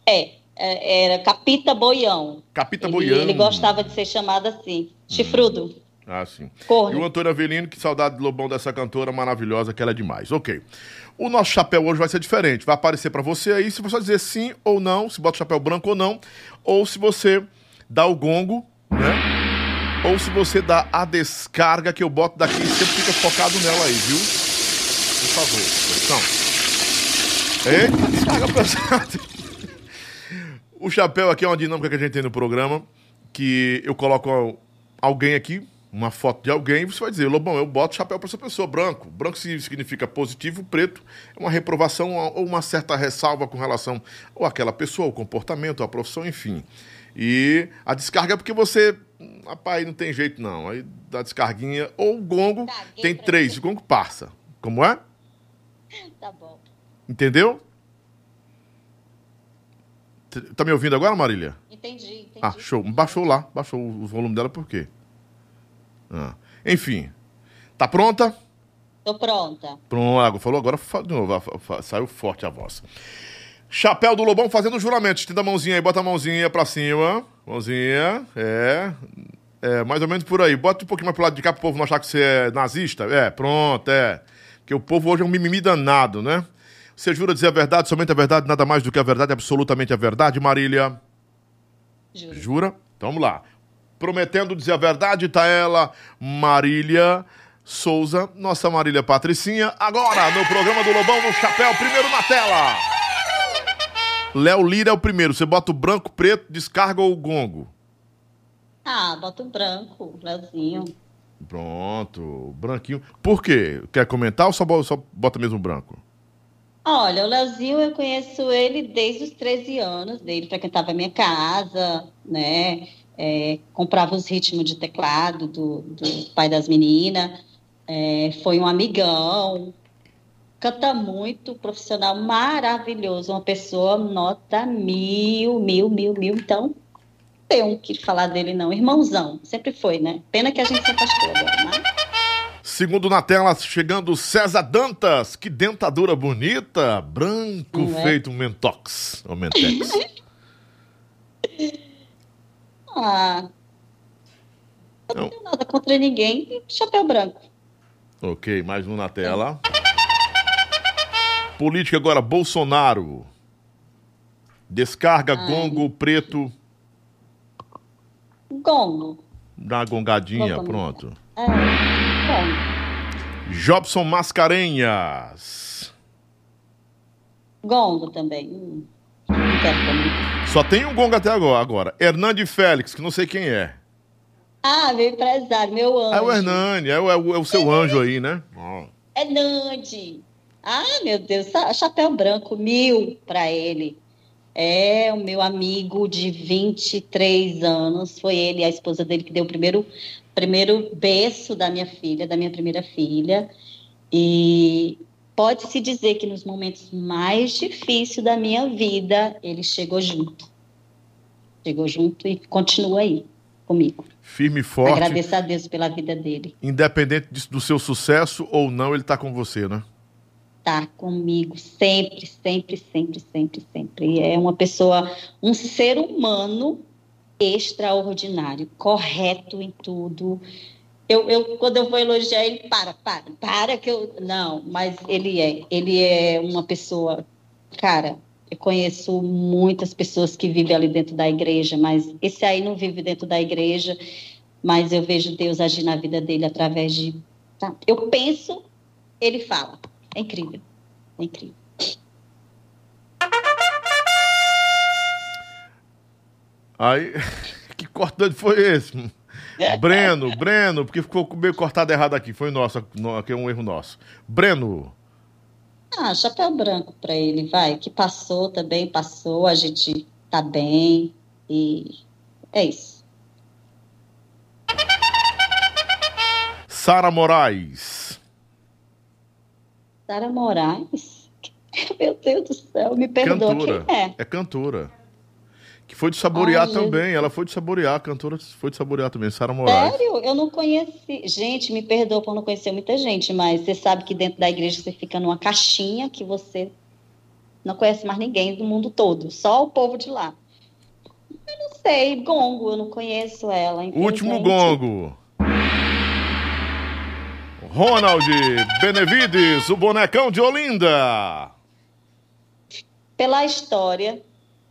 É, é era Capita Boião. Capita ele, Boião. Ele gostava de ser chamado assim, chifrudo. Ah, sim. Corno. E o Antônio Avelino, que saudade do Lobão dessa cantora maravilhosa, que ela é demais. Ok. O nosso chapéu hoje vai ser diferente. Vai aparecer para você aí, se você dizer sim ou não, se bota o chapéu branco ou não, ou se você dá o gongo, né? Ou se você dá a descarga que eu boto daqui e sempre fica focado nela aí, viu? Por favor, atenção. Eita, descarga pesada. O chapéu aqui é uma dinâmica que a gente tem no programa, que eu coloco alguém aqui uma foto de alguém, você vai dizer, Lobão, eu boto chapéu para essa pessoa, branco. Branco significa positivo, preto é uma reprovação ou uma certa ressalva com relação ou àquela pessoa, o comportamento, a profissão, enfim. E a descarga é porque você, rapaz, não tem jeito não. Aí dá descarguinha, ou o gongo, tem três, o gongo passa. Como é? Tá bom. Entendeu? Tá me ouvindo agora, Marília? Entendi, entendi. Ah, show. Baixou lá, baixou o volume dela por quê? Ah. Enfim. Tá pronta? Tô pronta. Pronto, falou agora de novo, saiu forte a voz. Chapéu do Lobão fazendo juramento. Estenda a mãozinha aí, bota a mãozinha pra cima. Mãozinha, é. É, mais ou menos por aí. Bota um pouquinho mais pro lado de cá pro povo não achar que você é nazista. É, pronto, é. Porque o povo hoje é um mimimi danado, né? Você jura dizer a verdade, somente a verdade, nada mais do que a verdade, absolutamente a verdade, Marília? Juro. Jura? Então vamos lá prometendo dizer a verdade, tá ela, Marília Souza, nossa Marília Patricinha, agora no programa do Lobão no Chapéu, primeiro na tela. Léo Lira é o primeiro, você bota o branco, preto, descarga ou o gongo? Ah, bota o branco, Léozinho. Pronto, branquinho. Por quê? Quer comentar ou só bota, só bota mesmo branco? Olha, o Leozinho eu conheço ele desde os 13 anos dele, frequentava a minha casa, né? É, comprava os ritmos de teclado do, do pai das meninas, é, foi um amigão, canta muito, profissional maravilhoso, uma pessoa nota mil, mil, mil, mil, então tem um que falar dele não, irmãozão, sempre foi, né? Pena que a gente se afastou agora, mas... Segundo na tela, chegando César Dantas, que dentadura bonita, branco é? feito um mentox, ou mentex. Ah, eu não, não tenho nada contra ninguém chapéu branco. Ok, mais um na tela. Política agora, Bolsonaro. Descarga Ai. gongo preto. Gongo. Dá uma gongadinha, gongo. pronto. É, gongo. Jobson Mascarenhas. Gongo também. Hum. Só tem um gongo até agora. agora. Hernande Félix, que não sei quem é. Ah, meu empresário, meu anjo. É o Hernande, é o, é o, é o seu é anjo aí, né? Oh. Hernande. Ah, meu Deus, chapéu branco, mil para ele. É o meu amigo de 23 anos. Foi ele, a esposa dele, que deu o primeiro, primeiro berço da minha filha, da minha primeira filha. E pode-se dizer que nos momentos mais difíceis da minha vida, ele chegou junto. Chegou junto e continua aí comigo. Firme e forte. Agradeço a Deus pela vida dele. Independente do seu sucesso ou não, ele está com você, né? Está comigo sempre, sempre, sempre, sempre, sempre. É uma pessoa, um ser humano extraordinário, correto em tudo. Eu, eu, quando eu vou elogiar ele, para, para, para que eu. Não, mas ele é. Ele é uma pessoa. Cara, eu conheço muitas pessoas que vivem ali dentro da igreja, mas esse aí não vive dentro da igreja, mas eu vejo Deus agir na vida dele através de. Tá? Eu penso, ele fala. É incrível. É incrível. Aí, que cortante foi esse? Breno, Breno, porque ficou meio cortado errado aqui. Foi nosso, aqui é um erro nosso. Breno. Ah, chapéu branco para ele, vai. Que passou também, passou, a gente tá bem. E é isso. Sara Moraes. Sara Moraes? Meu Deus do céu, me perdoa. Cantora. Quem é? É cantora. Que foi de saborear Ai, também. Ela foi de saborear, a cantora foi de saborear também, Sara Moraes. Sério? Eu não conheci. Gente, me perdoa por não conhecer muita gente, mas você sabe que dentro da igreja você fica numa caixinha que você não conhece mais ninguém do mundo todo, só o povo de lá. Eu não sei, Gongo, eu não conheço ela. Último Gongo. Ronald Benevides, o bonecão de Olinda. Pela história,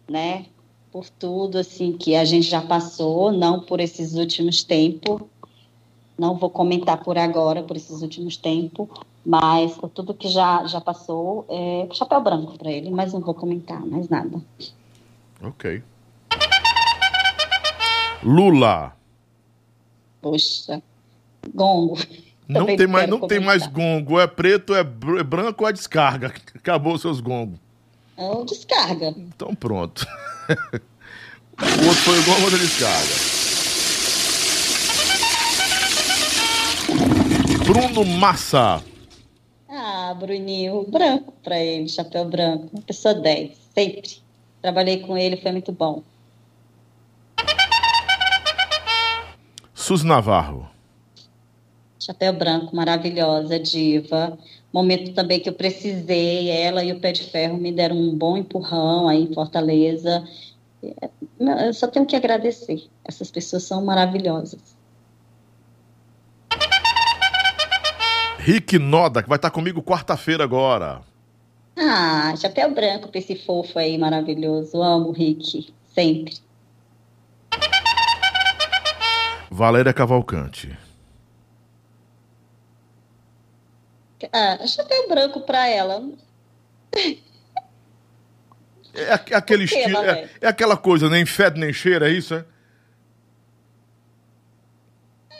né? Por tudo assim que a gente já passou, não por esses últimos tempos. Não vou comentar por agora, por esses últimos tempos, mas por tudo que já, já passou, é chapéu branco para ele, mas não vou comentar mais nada. Ok. Lula. Poxa, gongo. Não tem mais, não tem mais gongo, é preto, é branco ou é descarga. Acabou seus gongos. É descarga. Então pronto. o outro foi igual a outra descarga. Bruno Massa. Ah, Bruninho, branco pra ele, chapéu branco. Uma pessoa 10, sempre. Trabalhei com ele, foi muito bom. Sus Navarro. Chapéu branco, maravilhosa, diva. Momento também que eu precisei, ela e o Pé de Ferro me deram um bom empurrão aí em Fortaleza. Eu só tenho que agradecer. Essas pessoas são maravilhosas. Rick Noda, que vai estar comigo quarta-feira agora. Ah, chapéu branco pra esse fofo aí maravilhoso. Amo o Rick, sempre. Valéria Cavalcante. Ah, chapéu branco para ela. É, aquele quê, estilo. É, é, aquela coisa, nem fede nem cheira, é isso, é?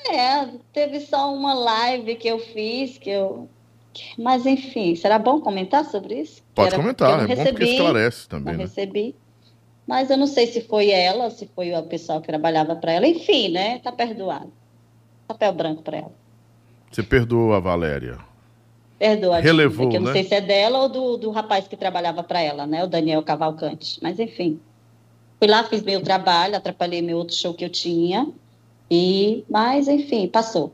É, teve só uma live que eu fiz, que eu. Mas enfim, será bom comentar sobre isso? Pode comentar, é recebi, bom porque esclarece também. Não né? recebi. Mas eu não sei se foi ela, se foi o pessoal que trabalhava para ela. Enfim, né? Tá perdoado. Papel branco para ela. Você perdoa a Valéria? Perdoa, Relevou, que eu não né? sei se é dela ou do, do rapaz que trabalhava para ela, né? O Daniel Cavalcante. Mas enfim. Fui lá, fiz meu trabalho, atrapalhei meu outro show que eu tinha. E, mas enfim, passou.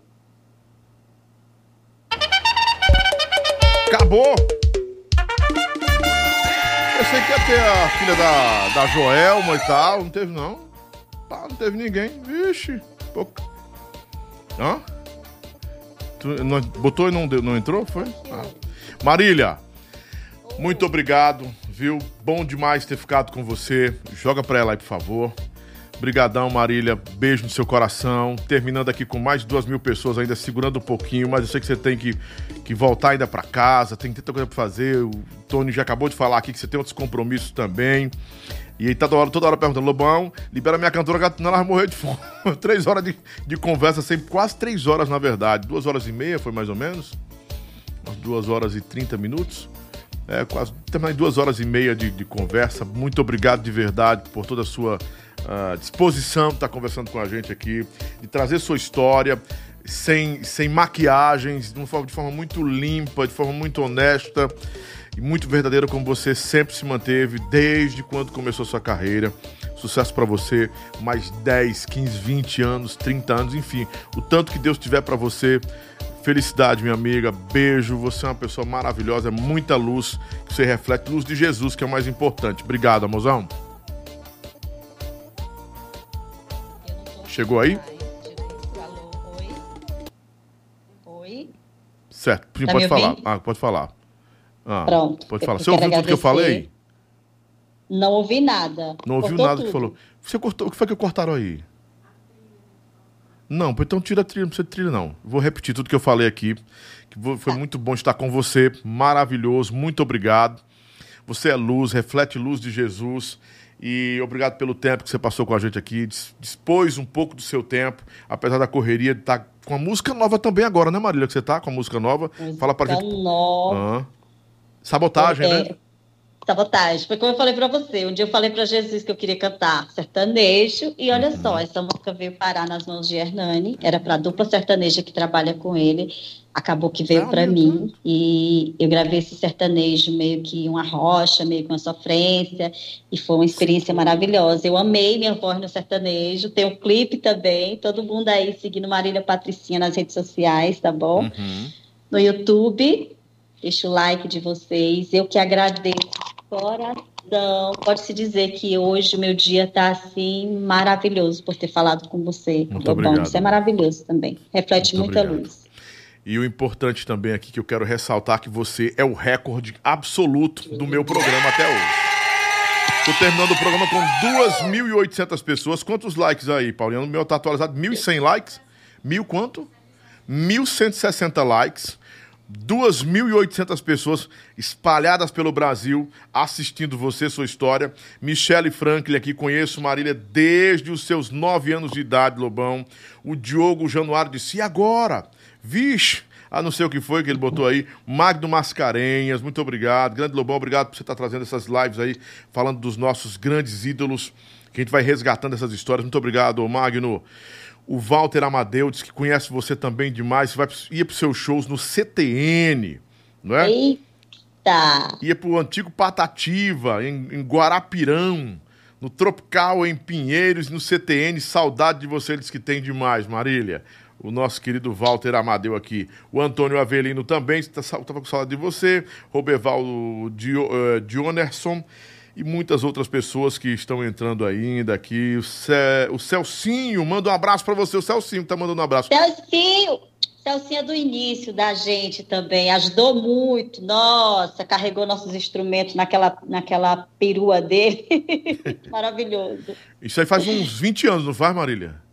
Acabou! Eu sei que ia ter a filha da, da Joelma e tal, não teve não. Tá, não teve ninguém. Vixe, pouco. Hã? Tu não, botou e não, não entrou? Foi? Ah. Marília, muito obrigado, viu? Bom demais ter ficado com você. Joga pra ela aí, por favor. Obrigadão, Marília. Beijo no seu coração. Terminando aqui com mais de duas mil pessoas ainda segurando um pouquinho, mas eu sei que você tem que, que voltar ainda para casa, tem ter coisa para fazer. O Tony já acabou de falar aqui que você tem outros compromissos também. E aí toda hora, toda hora perguntando, Lobão, libera minha cantora, não ela vai morrer de fome. três horas de, de conversa, sempre, quase três horas, na verdade. Duas horas e meia, foi mais ou menos? Umas duas horas e trinta minutos. É, quase mais duas horas e meia de, de, conversa. Muito obrigado de verdade por toda a sua uh, disposição de estar conversando com a gente aqui, de trazer sua história sem, sem maquiagens, de, forma, de forma muito limpa, de forma muito honesta e muito verdadeiro como você sempre se manteve desde quando começou sua carreira. Sucesso para você, mais 10, 15, 20 anos, 30 anos, enfim, o tanto que Deus tiver para você. Felicidade, minha amiga. Beijo. Você é uma pessoa maravilhosa, é muita luz que você reflete, luz de Jesus, que é o mais importante. Obrigado, amorzão. Chegou aí? Oi. Certo, tá pode falar. Ah, pode falar. Ah, Pronto. Pode falar. Você ouviu agradecer. tudo que eu falei? Não ouvi nada. Não ouviu Cortou nada tudo. que falou. Você cortou. O que foi que cortaram aí? Não, então tira a trilha, não precisa de trilha, não. Vou repetir tudo que eu falei aqui. Que foi muito bom estar com você. Maravilhoso, muito obrigado. Você é luz, reflete luz de Jesus. E obrigado pelo tempo que você passou com a gente aqui. Dispôs um pouco do seu tempo, apesar da correria de estar com a música nova também agora, né, Marília? Que você tá com a música nova. Música Fala pra gente. Nova. Ah. Sabotagem, é, né? Sabotagem. Foi como eu falei para você. Um dia eu falei para Jesus que eu queria cantar sertanejo. E olha uhum. só, essa música veio parar nas mãos de Hernani. Era para a dupla sertaneja que trabalha com ele. Acabou que veio para mim. E eu gravei esse sertanejo meio que uma rocha, meio que uma sofrência. E foi uma experiência maravilhosa. Eu amei minha voz no sertanejo. Tem um clipe também. Todo mundo aí seguindo Marília Patricinha nas redes sociais, tá bom? Uhum. No YouTube Deixa o like de vocês. Eu que agradeço coração. Pode-se dizer que hoje o meu dia está assim maravilhoso por ter falado com você. Muito obrigado. Você é maravilhoso também. Reflete Muito muita obrigado. luz. E o importante também aqui que eu quero ressaltar que você é o recorde absoluto do meu programa até hoje. Estou terminando o programa com 2.800 pessoas. Quantos likes aí, Paulinho? O meu está atualizado 1.100 likes. Mil quanto? 1.160 likes. 2.800 pessoas espalhadas pelo Brasil assistindo você, sua história. Michele Franklin aqui, conheço Marília desde os seus 9 anos de idade, Lobão. O Diogo Januário disse, e agora? Vixe, ah, não sei o que foi que ele botou aí. Magno Mascarenhas, muito obrigado. Grande Lobão, obrigado por você estar trazendo essas lives aí, falando dos nossos grandes ídolos, que a gente vai resgatando essas histórias. Muito obrigado, Magno. O Walter Amadeu diz que conhece você também demais, vai, ia para os seus shows no CTN, não é? Eita! Ia para o antigo Patativa, em, em, Guarapirão, no Tropical, em Pinheiros, no CTN. Saudade de você, eles que tem demais, Marília. O nosso querido Walter Amadeu aqui. O Antônio Avelino também estava com saudade de você. Roberval Dionerson. Dio, uh, e muitas outras pessoas que estão entrando ainda aqui. O, Ce... o Celcinho, manda um abraço para você. O Celcinho tá mandando um abraço. Celcinho! Celcinho é do início da gente também, ajudou muito. Nossa, carregou nossos instrumentos naquela, naquela perua dele. Maravilhoso. Isso aí faz uns 20 anos, não faz, Marília?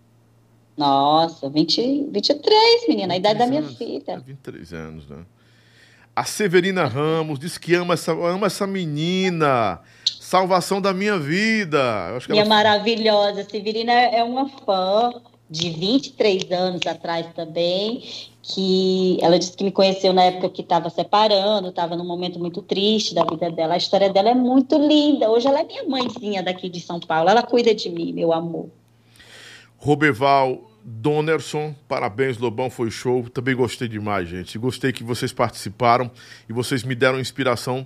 Nossa, 20, 23, menina, a idade da minha anos, filha. 23 anos, né? A Severina Ramos diz que ama essa, ama essa menina salvação da minha vida. acho que minha ela... maravilhosa. Severina é uma fã de 23 anos atrás também, que ela disse que me conheceu na época que estava separando, estava num momento muito triste da vida dela. A história dela é muito linda. Hoje ela é minha mãezinha daqui de São Paulo. Ela cuida de mim, meu amor. Roberval Donerson, parabéns, Lobão, foi show. Também gostei demais, gente. Gostei que vocês participaram e vocês me deram inspiração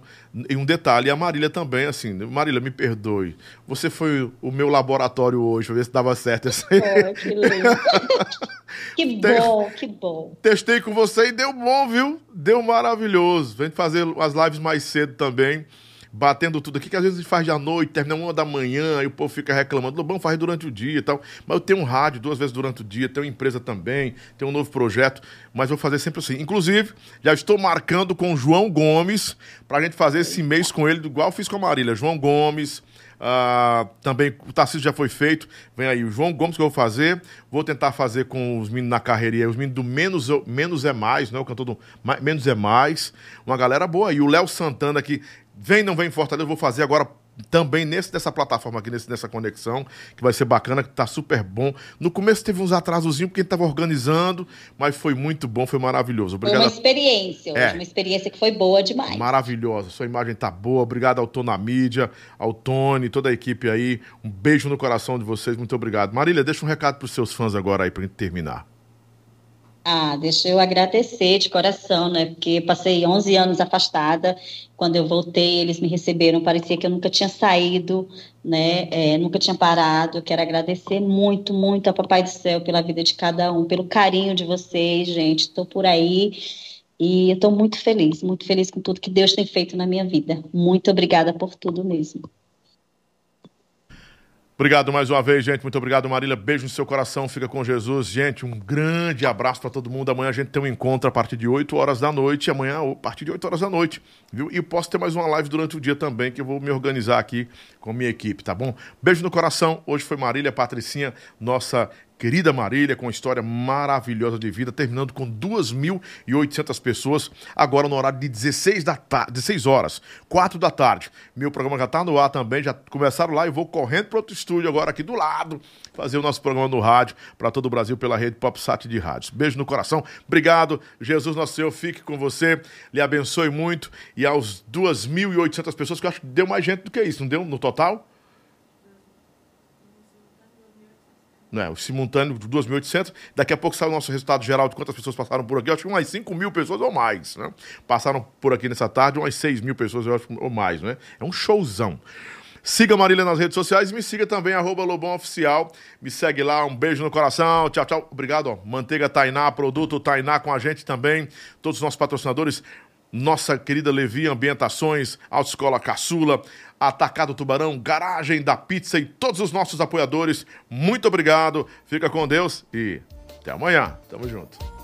em um detalhe. E a Marília também, assim. Marília, me perdoe. Você foi o meu laboratório hoje, pra ver se dava certo. Oh, que lindo. que bom, que bom. Testei com você e deu bom, viu? Deu maravilhoso. Vem fazer as lives mais cedo também batendo tudo aqui, que às vezes faz de à noite, termina uma da manhã, e o povo fica reclamando. Lobão faz durante o dia e tal. Mas eu tenho um rádio duas vezes durante o dia, tenho uma empresa também, tenho um novo projeto, mas vou fazer sempre assim. Inclusive, já estou marcando com o João Gomes pra gente fazer esse mês com ele, igual fiz com a Marília. João Gomes. Uh, também o Tarcísio já foi feito. Vem aí o João Gomes que eu vou fazer. Vou tentar fazer com os meninos na carreirinha, os meninos do Menos, Menos é Mais, né? O cantor do Menos é Mais. Uma galera boa. E o Léo Santana que Vem, não vem Fortaleza, eu vou fazer agora também nesse dessa plataforma aqui, nesse, nessa conexão, que vai ser bacana, que tá super bom. No começo teve uns atrasozinhos, porque a gente tava organizando, mas foi muito bom, foi maravilhoso. Obrigado. Foi uma experiência, é. uma experiência que foi boa demais. Maravilhosa, sua imagem tá boa. Obrigado ao Tô na Mídia, ao Tony, toda a equipe aí. Um beijo no coração de vocês, muito obrigado. Marília, deixa um recado pros seus fãs agora aí pra gente terminar. Ah, deixa eu agradecer de coração, né? Porque passei 11 anos afastada. Quando eu voltei, eles me receberam. Parecia que eu nunca tinha saído, né? É, nunca tinha parado. Eu quero agradecer muito, muito ao Papai do Céu pela vida de cada um, pelo carinho de vocês, gente. Estou por aí e estou muito feliz, muito feliz com tudo que Deus tem feito na minha vida. Muito obrigada por tudo mesmo. Obrigado mais uma vez, gente. Muito obrigado, Marília. Beijo no seu coração. Fica com Jesus. Gente, um grande abraço para todo mundo. Amanhã a gente tem um encontro a partir de 8 horas da noite. Amanhã, a partir de 8 horas da noite. Viu? E posso ter mais uma live durante o dia também, que eu vou me organizar aqui com a minha equipe, tá bom? Beijo no coração. Hoje foi Marília Patricinha, nossa querida Marília, com uma história maravilhosa de vida, terminando com 2.800 pessoas, agora no horário de 16, da 16 horas, 4 da tarde. Meu programa já está no ar também, já começaram lá e vou correndo para outro estúdio agora aqui do lado, fazer o nosso programa no rádio para todo o Brasil pela rede PopSat de rádios. Beijo no coração, obrigado, Jesus nosso Senhor, fique com você, lhe abençoe muito e aos 2.800 pessoas, que eu acho que deu mais gente do que isso, não deu no total? Né, o simultâneo de 2.800. Daqui a pouco sai o nosso resultado geral de quantas pessoas passaram por aqui. Eu acho que umas 5 mil pessoas ou mais. Né? Passaram por aqui nessa tarde, umas 6 mil pessoas eu acho, ou mais. Né? É um showzão. Siga Marília nas redes sociais me siga também, arroba Lobão Oficial. Me segue lá, um beijo no coração. Tchau, tchau. Obrigado. Ó. Manteiga Tainá, produto Tainá com a gente também. Todos os nossos patrocinadores. Nossa querida Levi Ambientações, Autoescola Caçula, Atacado Tubarão, Garagem da Pizza e todos os nossos apoiadores. Muito obrigado, fica com Deus e até amanhã. Tamo junto.